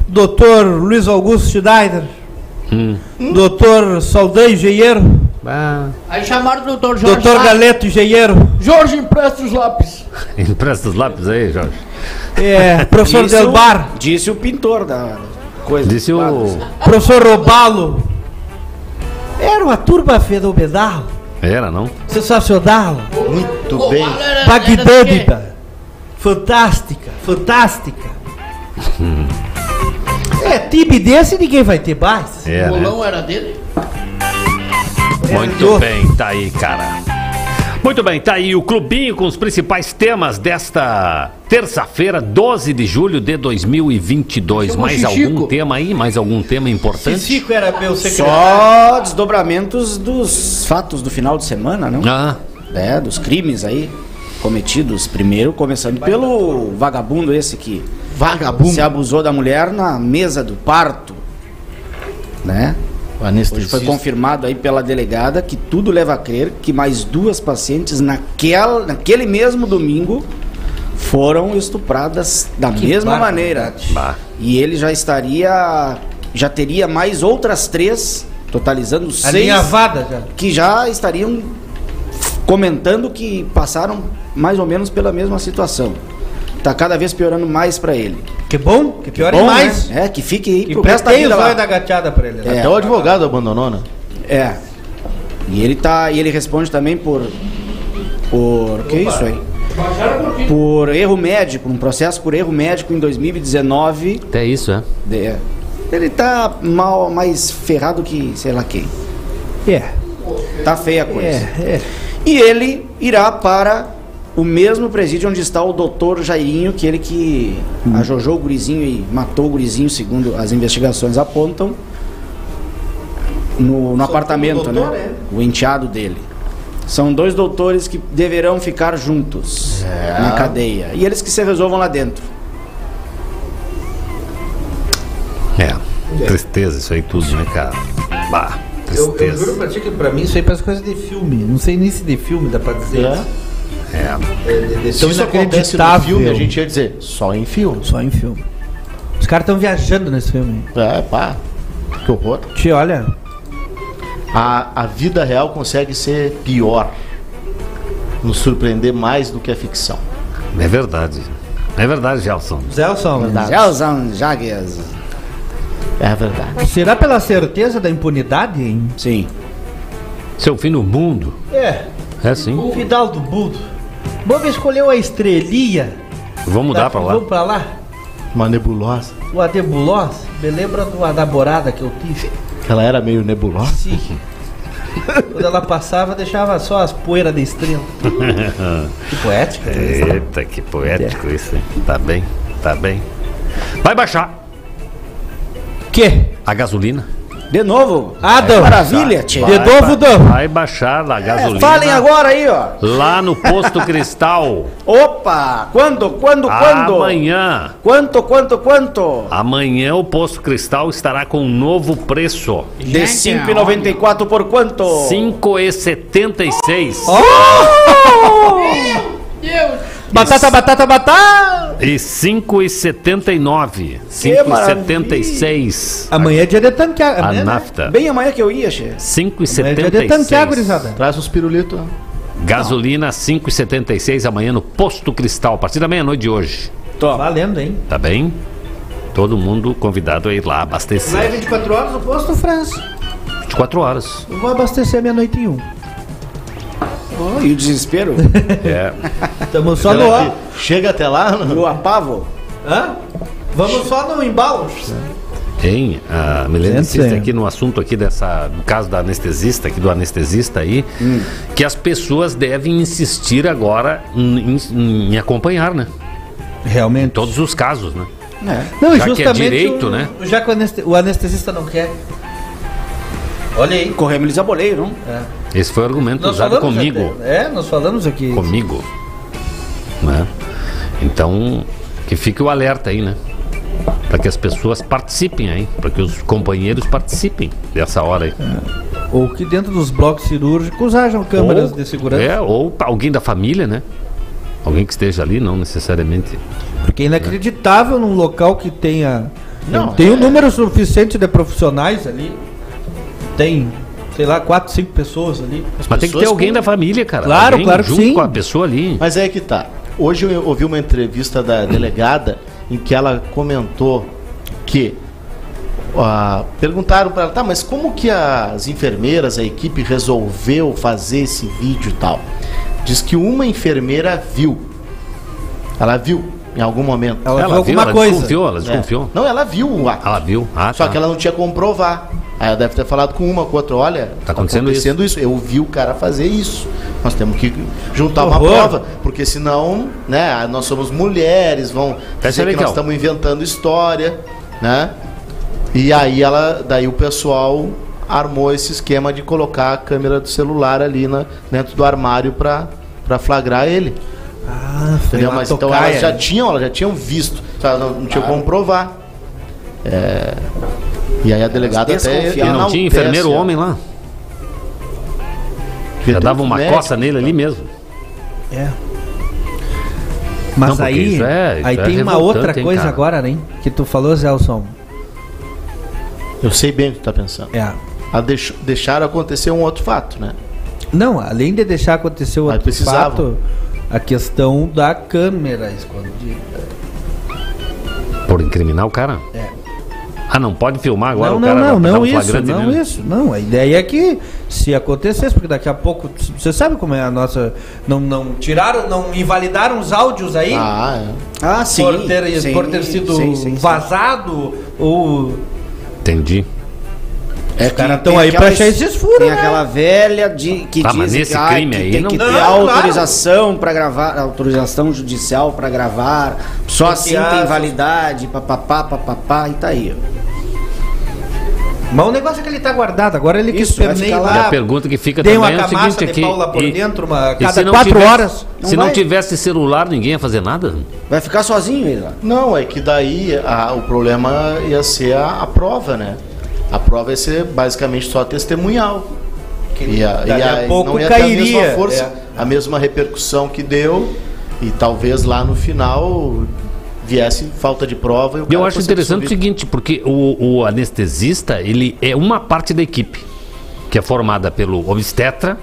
Speaker 7: Dr. Luiz Augusto Schneider,
Speaker 2: Hum.
Speaker 7: Dr. Saldanha Engenheiro,
Speaker 2: Ah,
Speaker 4: Aí chamaram o doutor Jorge.
Speaker 7: Dr.
Speaker 4: Sá.
Speaker 7: Galeto Engenheiro,
Speaker 4: Jorge empresta os lápis.
Speaker 2: empresta os lápis aí, Jorge.
Speaker 7: é, professor
Speaker 6: Disse o-
Speaker 7: Delbar,
Speaker 6: Disse o pintor da coisa.
Speaker 2: Disse o.
Speaker 7: professor Robalo. Era uma turma fenomenal,
Speaker 2: Era, não?
Speaker 7: sensacional,
Speaker 5: Muito bem.
Speaker 7: magnânima, fantástica, fantástica. É, time desse ninguém vai ter mais.
Speaker 2: É,
Speaker 4: O
Speaker 2: né?
Speaker 4: bolão era dele?
Speaker 2: Muito bem, tá aí, cara. Muito bem, tá aí o clubinho com os principais temas desta terça-feira, 12 de julho de 2022.
Speaker 7: Chama o
Speaker 2: Mais
Speaker 7: Chichico.
Speaker 2: algum tema aí? Mais algum tema importante?
Speaker 7: Era meu secretário.
Speaker 6: Só desdobramentos dos fatos do final de semana, não?
Speaker 2: Ah,
Speaker 6: É, dos crimes aí cometidos. Primeiro, começando pelo vagabundo esse que
Speaker 5: Vagabundo.
Speaker 6: se abusou da mulher na mesa do parto, né?
Speaker 5: O
Speaker 6: Hoje foi confirmado aí pela delegada que tudo leva a crer que mais duas pacientes naquela, naquele mesmo domingo foram estupradas da
Speaker 7: Que
Speaker 6: mesma maneira.
Speaker 7: barbaridade.
Speaker 2: bah.
Speaker 6: E ele já estaria, já teria mais outras três, totalizando seis,
Speaker 7: Alinhavada já.
Speaker 6: que já estariam comentando que passaram mais ou menos pela mesma situação. Tá cada vez piorando mais pra ele.
Speaker 7: Que bom, que pior
Speaker 6: Bom,
Speaker 7: mais.
Speaker 6: né? É, que fique aí
Speaker 7: Que
Speaker 6: pro resto da vida lá.
Speaker 7: da gateada pra ele. né?
Speaker 6: É.
Speaker 5: Até o advogado abandonou, né?
Speaker 6: É. E ele tá, e ele responde também por por que isso aí? Por erro médico, um processo por erro médico em 2019.
Speaker 2: Até isso, é.
Speaker 6: De- ele tá mal mais ferrado que sei lá quem.
Speaker 7: É,
Speaker 6: Tá feia a coisa.
Speaker 7: é, é.
Speaker 6: E ele irá para o mesmo presídio onde está o doutor Jairinho, que ele que ajojou o gurizinho e matou o gurizinho, segundo as investigações apontam, no, no apartamento,
Speaker 7: doutor,
Speaker 6: né? O enteado dele. São dois doutores que deverão ficar juntos na cadeia. E eles que se resolvam lá dentro.
Speaker 2: É. Tristeza isso aí tudo, né, cara? Bah,
Speaker 7: Eu, eu juro
Speaker 2: tristeza.
Speaker 7: pra ti que pra mim isso aí parece coisa de filme. Não sei nem se de filme dá pra dizer.
Speaker 5: É.
Speaker 2: É.
Speaker 7: É, de- de
Speaker 5: Se
Speaker 7: tão
Speaker 5: isso acontece no
Speaker 7: inacreditável.
Speaker 5: filme, a gente ia dizer, só em filme.
Speaker 7: Só em filme. Os caras estão viajando nesse filme.
Speaker 5: É, pá. Que horror.
Speaker 7: Te olha.
Speaker 5: A, a vida real consegue ser pior. Nos surpreender mais do que a ficção.
Speaker 2: É verdade. É verdade, Gelson.
Speaker 7: Zelson,
Speaker 6: Gelson Jagues.
Speaker 5: É verdade.
Speaker 7: será pela certeza da impunidade, hein?
Speaker 6: Sim.
Speaker 2: Seu fim no mundo.
Speaker 7: É.
Speaker 2: É sim.
Speaker 7: O final do mundo. Bob escolheu a estrelinha.
Speaker 2: Vamos mudar pra lá.
Speaker 7: Vamos pra lá.
Speaker 5: Uma nebulosa.
Speaker 7: O Adebulosa. Me lembra de uma namorada que eu tive.
Speaker 5: Ela era meio nebulosa.
Speaker 7: Sim. Quando ela passava, deixava só as poeiras da estrela. Que poética.
Speaker 2: Eita, que poético isso, hein? Tá bem, tá bem. Vai baixar
Speaker 7: Que?
Speaker 2: a gasolina.
Speaker 6: De novo.
Speaker 7: Ah, Dan.
Speaker 6: Maravilha, tia.
Speaker 7: De novo, Dan.
Speaker 2: Vai baixar a gasolina.
Speaker 6: Falem agora aí, ó.
Speaker 2: Lá no posto Cristal.
Speaker 6: Opa! Quando, quando, quando?
Speaker 2: Amanhã.
Speaker 6: Quanto, quanto, quanto?
Speaker 2: Amanhã o posto Cristal estará com um novo preço.
Speaker 6: De 5,94 por quanto?
Speaker 2: 5,76.
Speaker 4: Deus!
Speaker 7: Batata, batata, batata!
Speaker 2: E 5,79. 5,76.
Speaker 7: Amanhã é dia de tanquear.
Speaker 2: A
Speaker 7: amanhã, né?
Speaker 2: nafta.
Speaker 6: Bem amanhã que eu ia, che.
Speaker 7: Amanhã é dia de tanquear,
Speaker 2: 5,76.
Speaker 7: gurizada.
Speaker 5: Traz os pirulitos.
Speaker 2: Gasolina 5,76 amanhã no posto Cristal, a partir da meia-noite de hoje.
Speaker 6: Tô.
Speaker 7: Valendo, hein?
Speaker 2: Tá bem? Todo mundo convidado a ir lá
Speaker 7: Lá é
Speaker 2: abastecer.
Speaker 7: 24 horas no posto França.
Speaker 2: 24 horas.
Speaker 7: Eu vou abastecer meia-noite em um.
Speaker 6: Oh, e o desespero?
Speaker 2: É.
Speaker 7: Estamos só no
Speaker 5: que Chega até lá. não?
Speaker 6: Do apavo?
Speaker 7: Hã? Vamos só no embalo.
Speaker 2: Hein? A Milena insiste aqui no assunto aqui dessa, no caso da anestesista, aqui do anestesista aí, que as pessoas devem insistir agora em, em- em acompanhar, né?
Speaker 7: Realmente.
Speaker 2: Em todos os casos, né?
Speaker 7: Não, e
Speaker 2: Já que é
Speaker 7: justamente
Speaker 2: direito,
Speaker 7: o,
Speaker 2: né?
Speaker 7: Já que o anestesista não quer. Olha aí.
Speaker 6: Corremos eles a boleio, não?
Speaker 7: É.
Speaker 2: Esse foi o argumento usado comigo.
Speaker 7: até- é, nós falamos aqui.
Speaker 2: Comigo. Né? Então, que fique o alerta aí, né? Para que as pessoas participem aí, para que os companheiros participem dessa hora aí.
Speaker 7: Ou que dentro dos blocos cirúrgicos hajam câmeras
Speaker 2: Ou-
Speaker 7: de segurança.
Speaker 2: É, ou alguém da família, né? Alguém que esteja ali, não necessariamente.
Speaker 7: Porque é inacreditável num local que tenha.
Speaker 2: Não,
Speaker 7: tem um número suficiente de profissionais ali. Tem, sei lá, quatro, cinco pessoas ali.
Speaker 2: Mas tem que ter
Speaker 5: pessoas
Speaker 2: alguém
Speaker 5: com-
Speaker 2: da família, cara.
Speaker 7: Claro,
Speaker 2: Alguém
Speaker 7: claro que
Speaker 2: junto
Speaker 7: sim.
Speaker 2: com a pessoa ali.
Speaker 5: Mas é que tá. Hoje eu ouvi uma entrevista da delegada em que ela comentou que ah, perguntaram para ela, tá, mas como que as enfermeiras, a equipe resolveu fazer esse vídeo e tal? Diz que uma enfermeira viu. Ela viu em algum momento.
Speaker 7: Ela
Speaker 2: Ela viu, ela desconfiou, ela
Speaker 5: É.
Speaker 2: desconfiou.
Speaker 5: Não, ela viu o ato.
Speaker 2: Ela viu. Ah,
Speaker 5: Só
Speaker 2: tá.
Speaker 5: que ela não tinha como provar. Aí ela deve ter falado com uma, com outra, olha, tá
Speaker 2: acontecendo
Speaker 5: isso. Eu vi o cara fazer isso. Nós temos que juntar uma prova, porque senão, né, nós somos mulheres, vão
Speaker 2: Essa
Speaker 5: dizer
Speaker 2: é
Speaker 5: que nós estamos inventando história, né? E aí ela, daí o pessoal armou esse esquema de colocar a câmera do celular ali na, dentro do armário para para flagrar ele.
Speaker 7: Ah, foi
Speaker 5: Entendeu? Mas então elas já tinham, elas já tinham visto, não, não tinham como provar. É, E aí a delegada até
Speaker 2: E não tinha enfermeiro
Speaker 5: a-
Speaker 2: homem lá. Já dava
Speaker 5: um
Speaker 2: uma
Speaker 5: médico,
Speaker 2: coça nele ali mesmo.
Speaker 7: É. Mas
Speaker 2: Não,
Speaker 7: aí,
Speaker 2: isso é- isso
Speaker 7: aí
Speaker 2: é
Speaker 7: tem uma outra
Speaker 2: hein,
Speaker 7: coisa
Speaker 2: cara?
Speaker 7: agora, né? Que tu falou, Zelson.
Speaker 5: Eu sei bem o que tu tá pensando.
Speaker 7: É.
Speaker 5: A deix- deixaram acontecer um outro fato, né?
Speaker 7: Não, além de deixar acontecer o outro fato, a questão da câmera escondida.
Speaker 2: Por incriminar o cara?
Speaker 7: É.
Speaker 2: Ah, não pode filmar agora
Speaker 7: não,
Speaker 2: o
Speaker 7: não,
Speaker 2: cara
Speaker 7: não, não
Speaker 2: um
Speaker 7: isso, não
Speaker 2: nele?
Speaker 7: isso, não. A ideia é que se acontecesse, porque daqui a pouco, você sabe como é a nossa, não, não tiraram, não invalidaram os áudios aí?
Speaker 5: Ah, é.
Speaker 6: Ah, sim.
Speaker 7: Por ter,
Speaker 6: sim,
Speaker 7: por ter sido
Speaker 6: sim, sim, sim.
Speaker 7: vazado ou
Speaker 2: Entendi.
Speaker 6: É
Speaker 7: Os caras
Speaker 6: que
Speaker 7: tão
Speaker 6: tem
Speaker 7: aí pra
Speaker 6: aquelas-
Speaker 7: achar esses furos,
Speaker 6: Tem
Speaker 7: né?
Speaker 6: aquela velha de, que
Speaker 2: Tá, mas
Speaker 6: diz que, ah,
Speaker 2: crime
Speaker 6: que
Speaker 2: aí
Speaker 6: tem
Speaker 2: não-
Speaker 6: que ter
Speaker 7: Não, claro.
Speaker 6: autorização pra gravar, autorização judicial pra gravar, só
Speaker 7: Porque
Speaker 6: assim
Speaker 7: as-
Speaker 6: tem validade, papapá, papapá, e tá aí.
Speaker 7: Mas o negócio é que ele tá guardado, agora ele que
Speaker 6: Isso, vai
Speaker 7: permeia
Speaker 6: lá.
Speaker 2: E a pergunta que fica
Speaker 7: Tem
Speaker 2: também
Speaker 7: uma
Speaker 2: é o seguinte
Speaker 7: de
Speaker 2: aqui.
Speaker 7: pau lá por
Speaker 2: e-
Speaker 7: dentro, uma, cada
Speaker 2: se não
Speaker 7: quatro
Speaker 2: tivesse-
Speaker 7: horas.
Speaker 6: Não
Speaker 2: Se não
Speaker 6: vai.
Speaker 2: tivesse celular, ninguém ia fazer nada?
Speaker 6: Vai ficar sozinho ele lá.
Speaker 5: Não, é que daí a- o problema ia ser a, a prova, né? A prova ia ser basicamente só testemunhal. E a,
Speaker 7: Daqui a pouco
Speaker 5: não ia ter a
Speaker 7: cairia,
Speaker 5: mesma força,
Speaker 7: é.
Speaker 5: a mesma repercussão que deu, e talvez lá no final viesse falta de prova. E o
Speaker 2: Eu acho interessante o seguinte, porque o, o anestesista, ele é uma parte da equipe, que é formada pelo obstetra,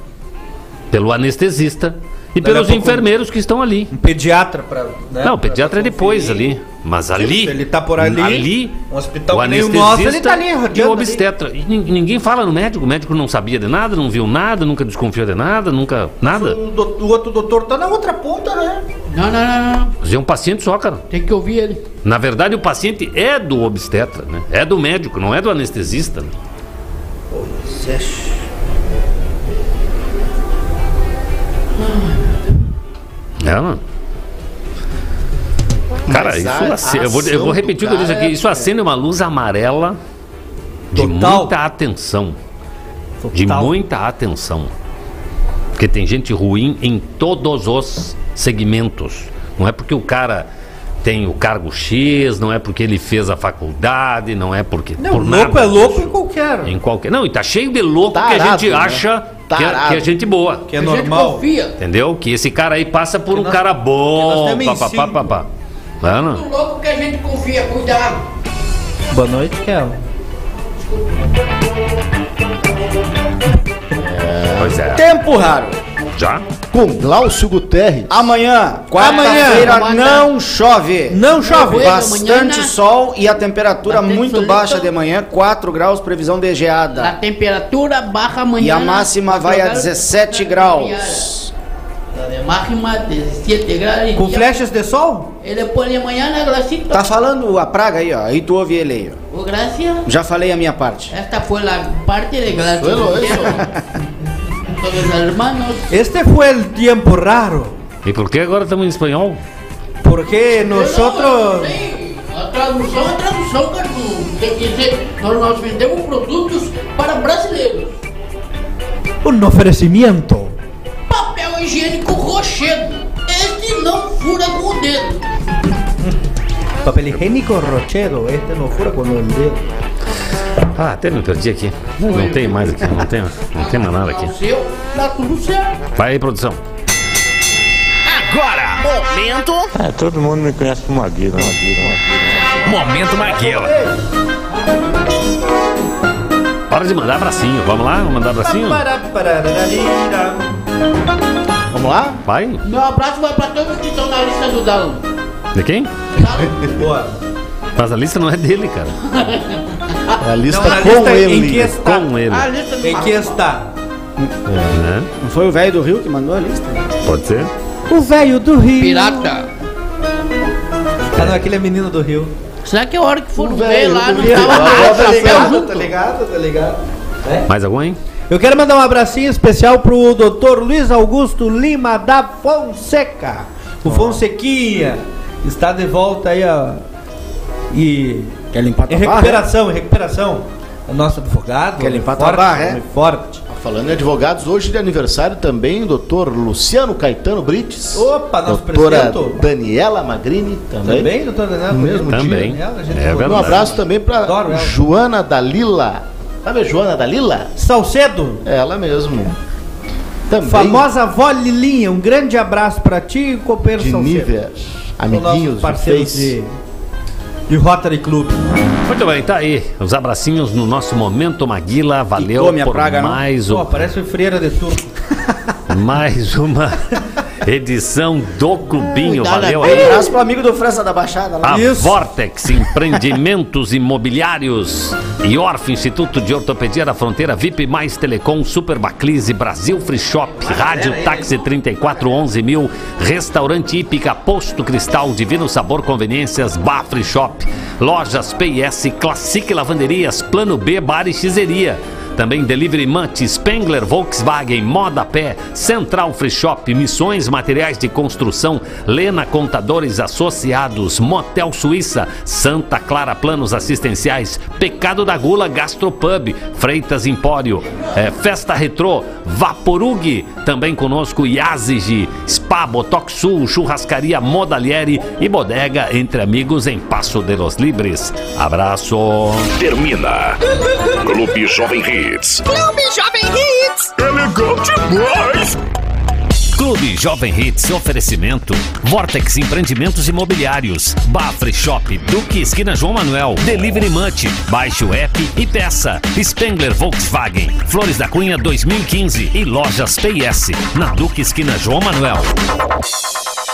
Speaker 2: pelo anestesista e pelos enfermeiros que estão ali.
Speaker 7: Um pediatra pra. né,
Speaker 2: Não, o pediatra é depois ali. Mas ali.
Speaker 7: Se ele tá por ali,
Speaker 2: ali
Speaker 7: um hospital
Speaker 2: o
Speaker 7: que nem o
Speaker 2: anestesista
Speaker 7: nosso, ele tá ali
Speaker 2: e o
Speaker 7: ali.
Speaker 2: obstetra. E nin- ninguém fala no médico. O médico não sabia de nada, não viu nada, nunca desconfiou de nada, nunca. Nada.
Speaker 7: O, do- o outro doutor tá na outra ponta, né?
Speaker 4: Não, não, não, não.
Speaker 2: Mas é um paciente só, cara.
Speaker 4: Tem que ouvir ele.
Speaker 2: Na verdade, o paciente é do obstetra, né? É do médico, não é do anestesista. né? É, mano. Cara,
Speaker 5: Mas
Speaker 2: isso
Speaker 5: a- a
Speaker 2: acende, eu, vou, eu vou repetir o que eu disse aqui. Isso
Speaker 5: é-
Speaker 2: acende uma luz amarela de
Speaker 7: Total.
Speaker 2: muita atenção. De
Speaker 7: Total.
Speaker 2: muita atenção. Porque tem gente ruim em todos os segmentos. Não é porque o cara tem o cargo X, não é porque ele fez a faculdade, não é porque.
Speaker 7: Não,
Speaker 2: por
Speaker 7: louco
Speaker 2: nada
Speaker 7: é louco em qualquer.
Speaker 2: Em qualquer. Não, e tá cheio de louco que a
Speaker 5: Tarado,
Speaker 2: gente
Speaker 5: né?
Speaker 2: acha que é,
Speaker 5: Tarado.
Speaker 2: que é gente boa.
Speaker 7: Que é
Speaker 4: A gente
Speaker 7: normal.
Speaker 4: confia.
Speaker 2: Entendeu? Que esse cara aí passa por um
Speaker 7: nós-
Speaker 2: cara
Speaker 7: que
Speaker 2: bom. Papapá,
Speaker 7: cinco.
Speaker 2: papá. Mano,
Speaker 4: Muito louco que a gente confia, cuidado.
Speaker 7: Boa noite, Kel.
Speaker 2: pois é.
Speaker 6: Tempo raro.
Speaker 2: Já?
Speaker 5: Com Glaucio Guterres.
Speaker 6: Amanhã, quarta-feira,
Speaker 4: Amanhã.
Speaker 6: não chove.
Speaker 7: Não chove.
Speaker 6: Bastante
Speaker 4: Amanhã.
Speaker 6: sol e a temperatura muito baixa de manhã, 4 graus, previsão de
Speaker 4: A
Speaker 6: geada.
Speaker 4: temperatura baja amanhã.
Speaker 6: E a máxima vai a 17 graus.
Speaker 4: A máxima 17 graus.
Speaker 7: Com flechas de sol?
Speaker 4: E depois de manhã, né, Glacito?
Speaker 6: Tá falando a praga aí, ó. Aí tu ouve ele aí, ó. Já falei a minha parte.
Speaker 4: Esta fue la parte de Glacio. Hermanos.
Speaker 7: Este foi o tempo raro.
Speaker 2: E por que agora estamos em espanhol?
Speaker 7: Porque nosotros.
Speaker 4: A tradução é tradução, Carlos. Tem que dizer, nós, nós vendemos produtos para brasileiros.
Speaker 7: Un ofrecimiento.
Speaker 4: Papel higiênico rochedo. Este não fura com o dedo.
Speaker 7: Papel higiênico rochedo. Este no fura con el dedo.
Speaker 2: Ah, até me perdi aqui. Não tem mais aqui, não tem, não tem mais nada aqui.
Speaker 4: Seu, tá tudo certo.
Speaker 2: Vai aí, produção.
Speaker 1: Agora, momento.
Speaker 20: É, todo mundo me conhece como Maguila. Maguila, Maguila.
Speaker 1: Momento Maguila.
Speaker 2: Hora de mandar abracinho. Vamos lá? Vamos mandar abracinho?
Speaker 5: Vamos lá?
Speaker 2: Vai.
Speaker 4: Meu abraço vai pra todos que estão na lista do Dalão.
Speaker 2: De quem?
Speaker 7: Boa.
Speaker 2: Mas a lista não é dele, cara.
Speaker 5: É a lista
Speaker 7: Não,
Speaker 5: com
Speaker 7: lista
Speaker 5: ele.
Speaker 7: em que está?
Speaker 2: Com ele.
Speaker 4: A lista
Speaker 7: Em que está?
Speaker 2: Né?
Speaker 6: Não foi o velho do Rio que mandou a lista?
Speaker 2: Pode ser?
Speaker 7: O velho do Rio.
Speaker 4: Pirata.
Speaker 7: Ah, não, aquele é menino do Rio.
Speaker 4: Será que a hora que for
Speaker 5: O
Speaker 4: ver
Speaker 5: velho
Speaker 4: lá no
Speaker 5: Rio. Tá
Speaker 7: ligado, tá ligado, tá ligado.
Speaker 2: Mais algum, hein?
Speaker 7: Eu quero mandar um abracinho especial pro Dr. Luiz Augusto Lima da Fonseca. O Fonsequinha está de volta aí, ó. E
Speaker 6: Quer limpar
Speaker 7: em
Speaker 6: tua barra?
Speaker 7: recuperação, em recuperação. O nosso advogado.
Speaker 6: Quer limpar
Speaker 7: forte,
Speaker 6: tua barra, é?
Speaker 7: Forte.
Speaker 5: Falando em advogados, hoje de aniversário também o doutor Luciano Caetano Brites.
Speaker 7: Opa, nosso
Speaker 5: doutora
Speaker 7: presidente.
Speaker 5: Daniela Magrini também.
Speaker 7: Também, doutor Daniel?
Speaker 5: No mesmo
Speaker 2: Também.
Speaker 5: dia.
Speaker 7: A gente
Speaker 2: É.
Speaker 5: Um abraço também para. Joana Dalila. Sabe a Joana Dalila?
Speaker 7: Salcedo.
Speaker 5: Ela mesmo. Também
Speaker 7: Famosa avó Lilinha, um grande abraço pra ti e companheiro
Speaker 5: de
Speaker 7: Salcedo.
Speaker 5: Amiguinhos
Speaker 7: parceiros de, de Rotary Club.
Speaker 2: Muito bem, tá aí. Os abracinhos no nosso Momento Maguila. Valeu por
Speaker 6: praga, não?
Speaker 2: mais,
Speaker 7: Pô,
Speaker 2: um,
Speaker 7: parece freira de turco.
Speaker 2: mais uma edição do Clubinho.
Speaker 4: Cuidado
Speaker 2: Valeu
Speaker 6: Um
Speaker 2: aí.
Speaker 6: abraço pro amigo do França da Baixada lá.
Speaker 2: A
Speaker 7: Isso.
Speaker 2: Vortex Empreendimentos Imobiliários, IORF Instituto de Ortopedia da Fronteira, VIP Mais Telecom, Super Baclise, Brasil Free Shop, Rádio Táxi 3411 mil, Restaurante Hípica, Posto Cristal, Divino Sabor Conveniências, Bar Free Shop, Lojas PS, Classic Lavanderias, Plano B, Bar e Xizeria. Também Delivery Munch, Spengler, Volkswagen, Moda Pé, Central Free Shop, Missões Materiais de Construção, Lena Contadores Associados, Motel Suíça, Santa Clara Planos Assistenciais, Pecado da Gula Gastropub, Freitas Empório, eh, Festa Retrô, Vaporug, também conosco Yazigi, Spa, Botox Sul, Churrascaria Modalieri e Bodega Entre Amigos em Passo de los Libres. Abraço!
Speaker 3: Termina. Clube Jovem Hits.
Speaker 1: Clube Jovem Hits.
Speaker 3: É legal demais.
Speaker 2: Clube Jovem Hits oferecimento Vortex Empreendimentos Imobiliários Bafre Shop Duque Esquina João Manuel Delivery Munch Baixe o app e peça Spengler Volkswagen Flores da Cunha 2015 e Lojas PS na Duque Esquina João Manuel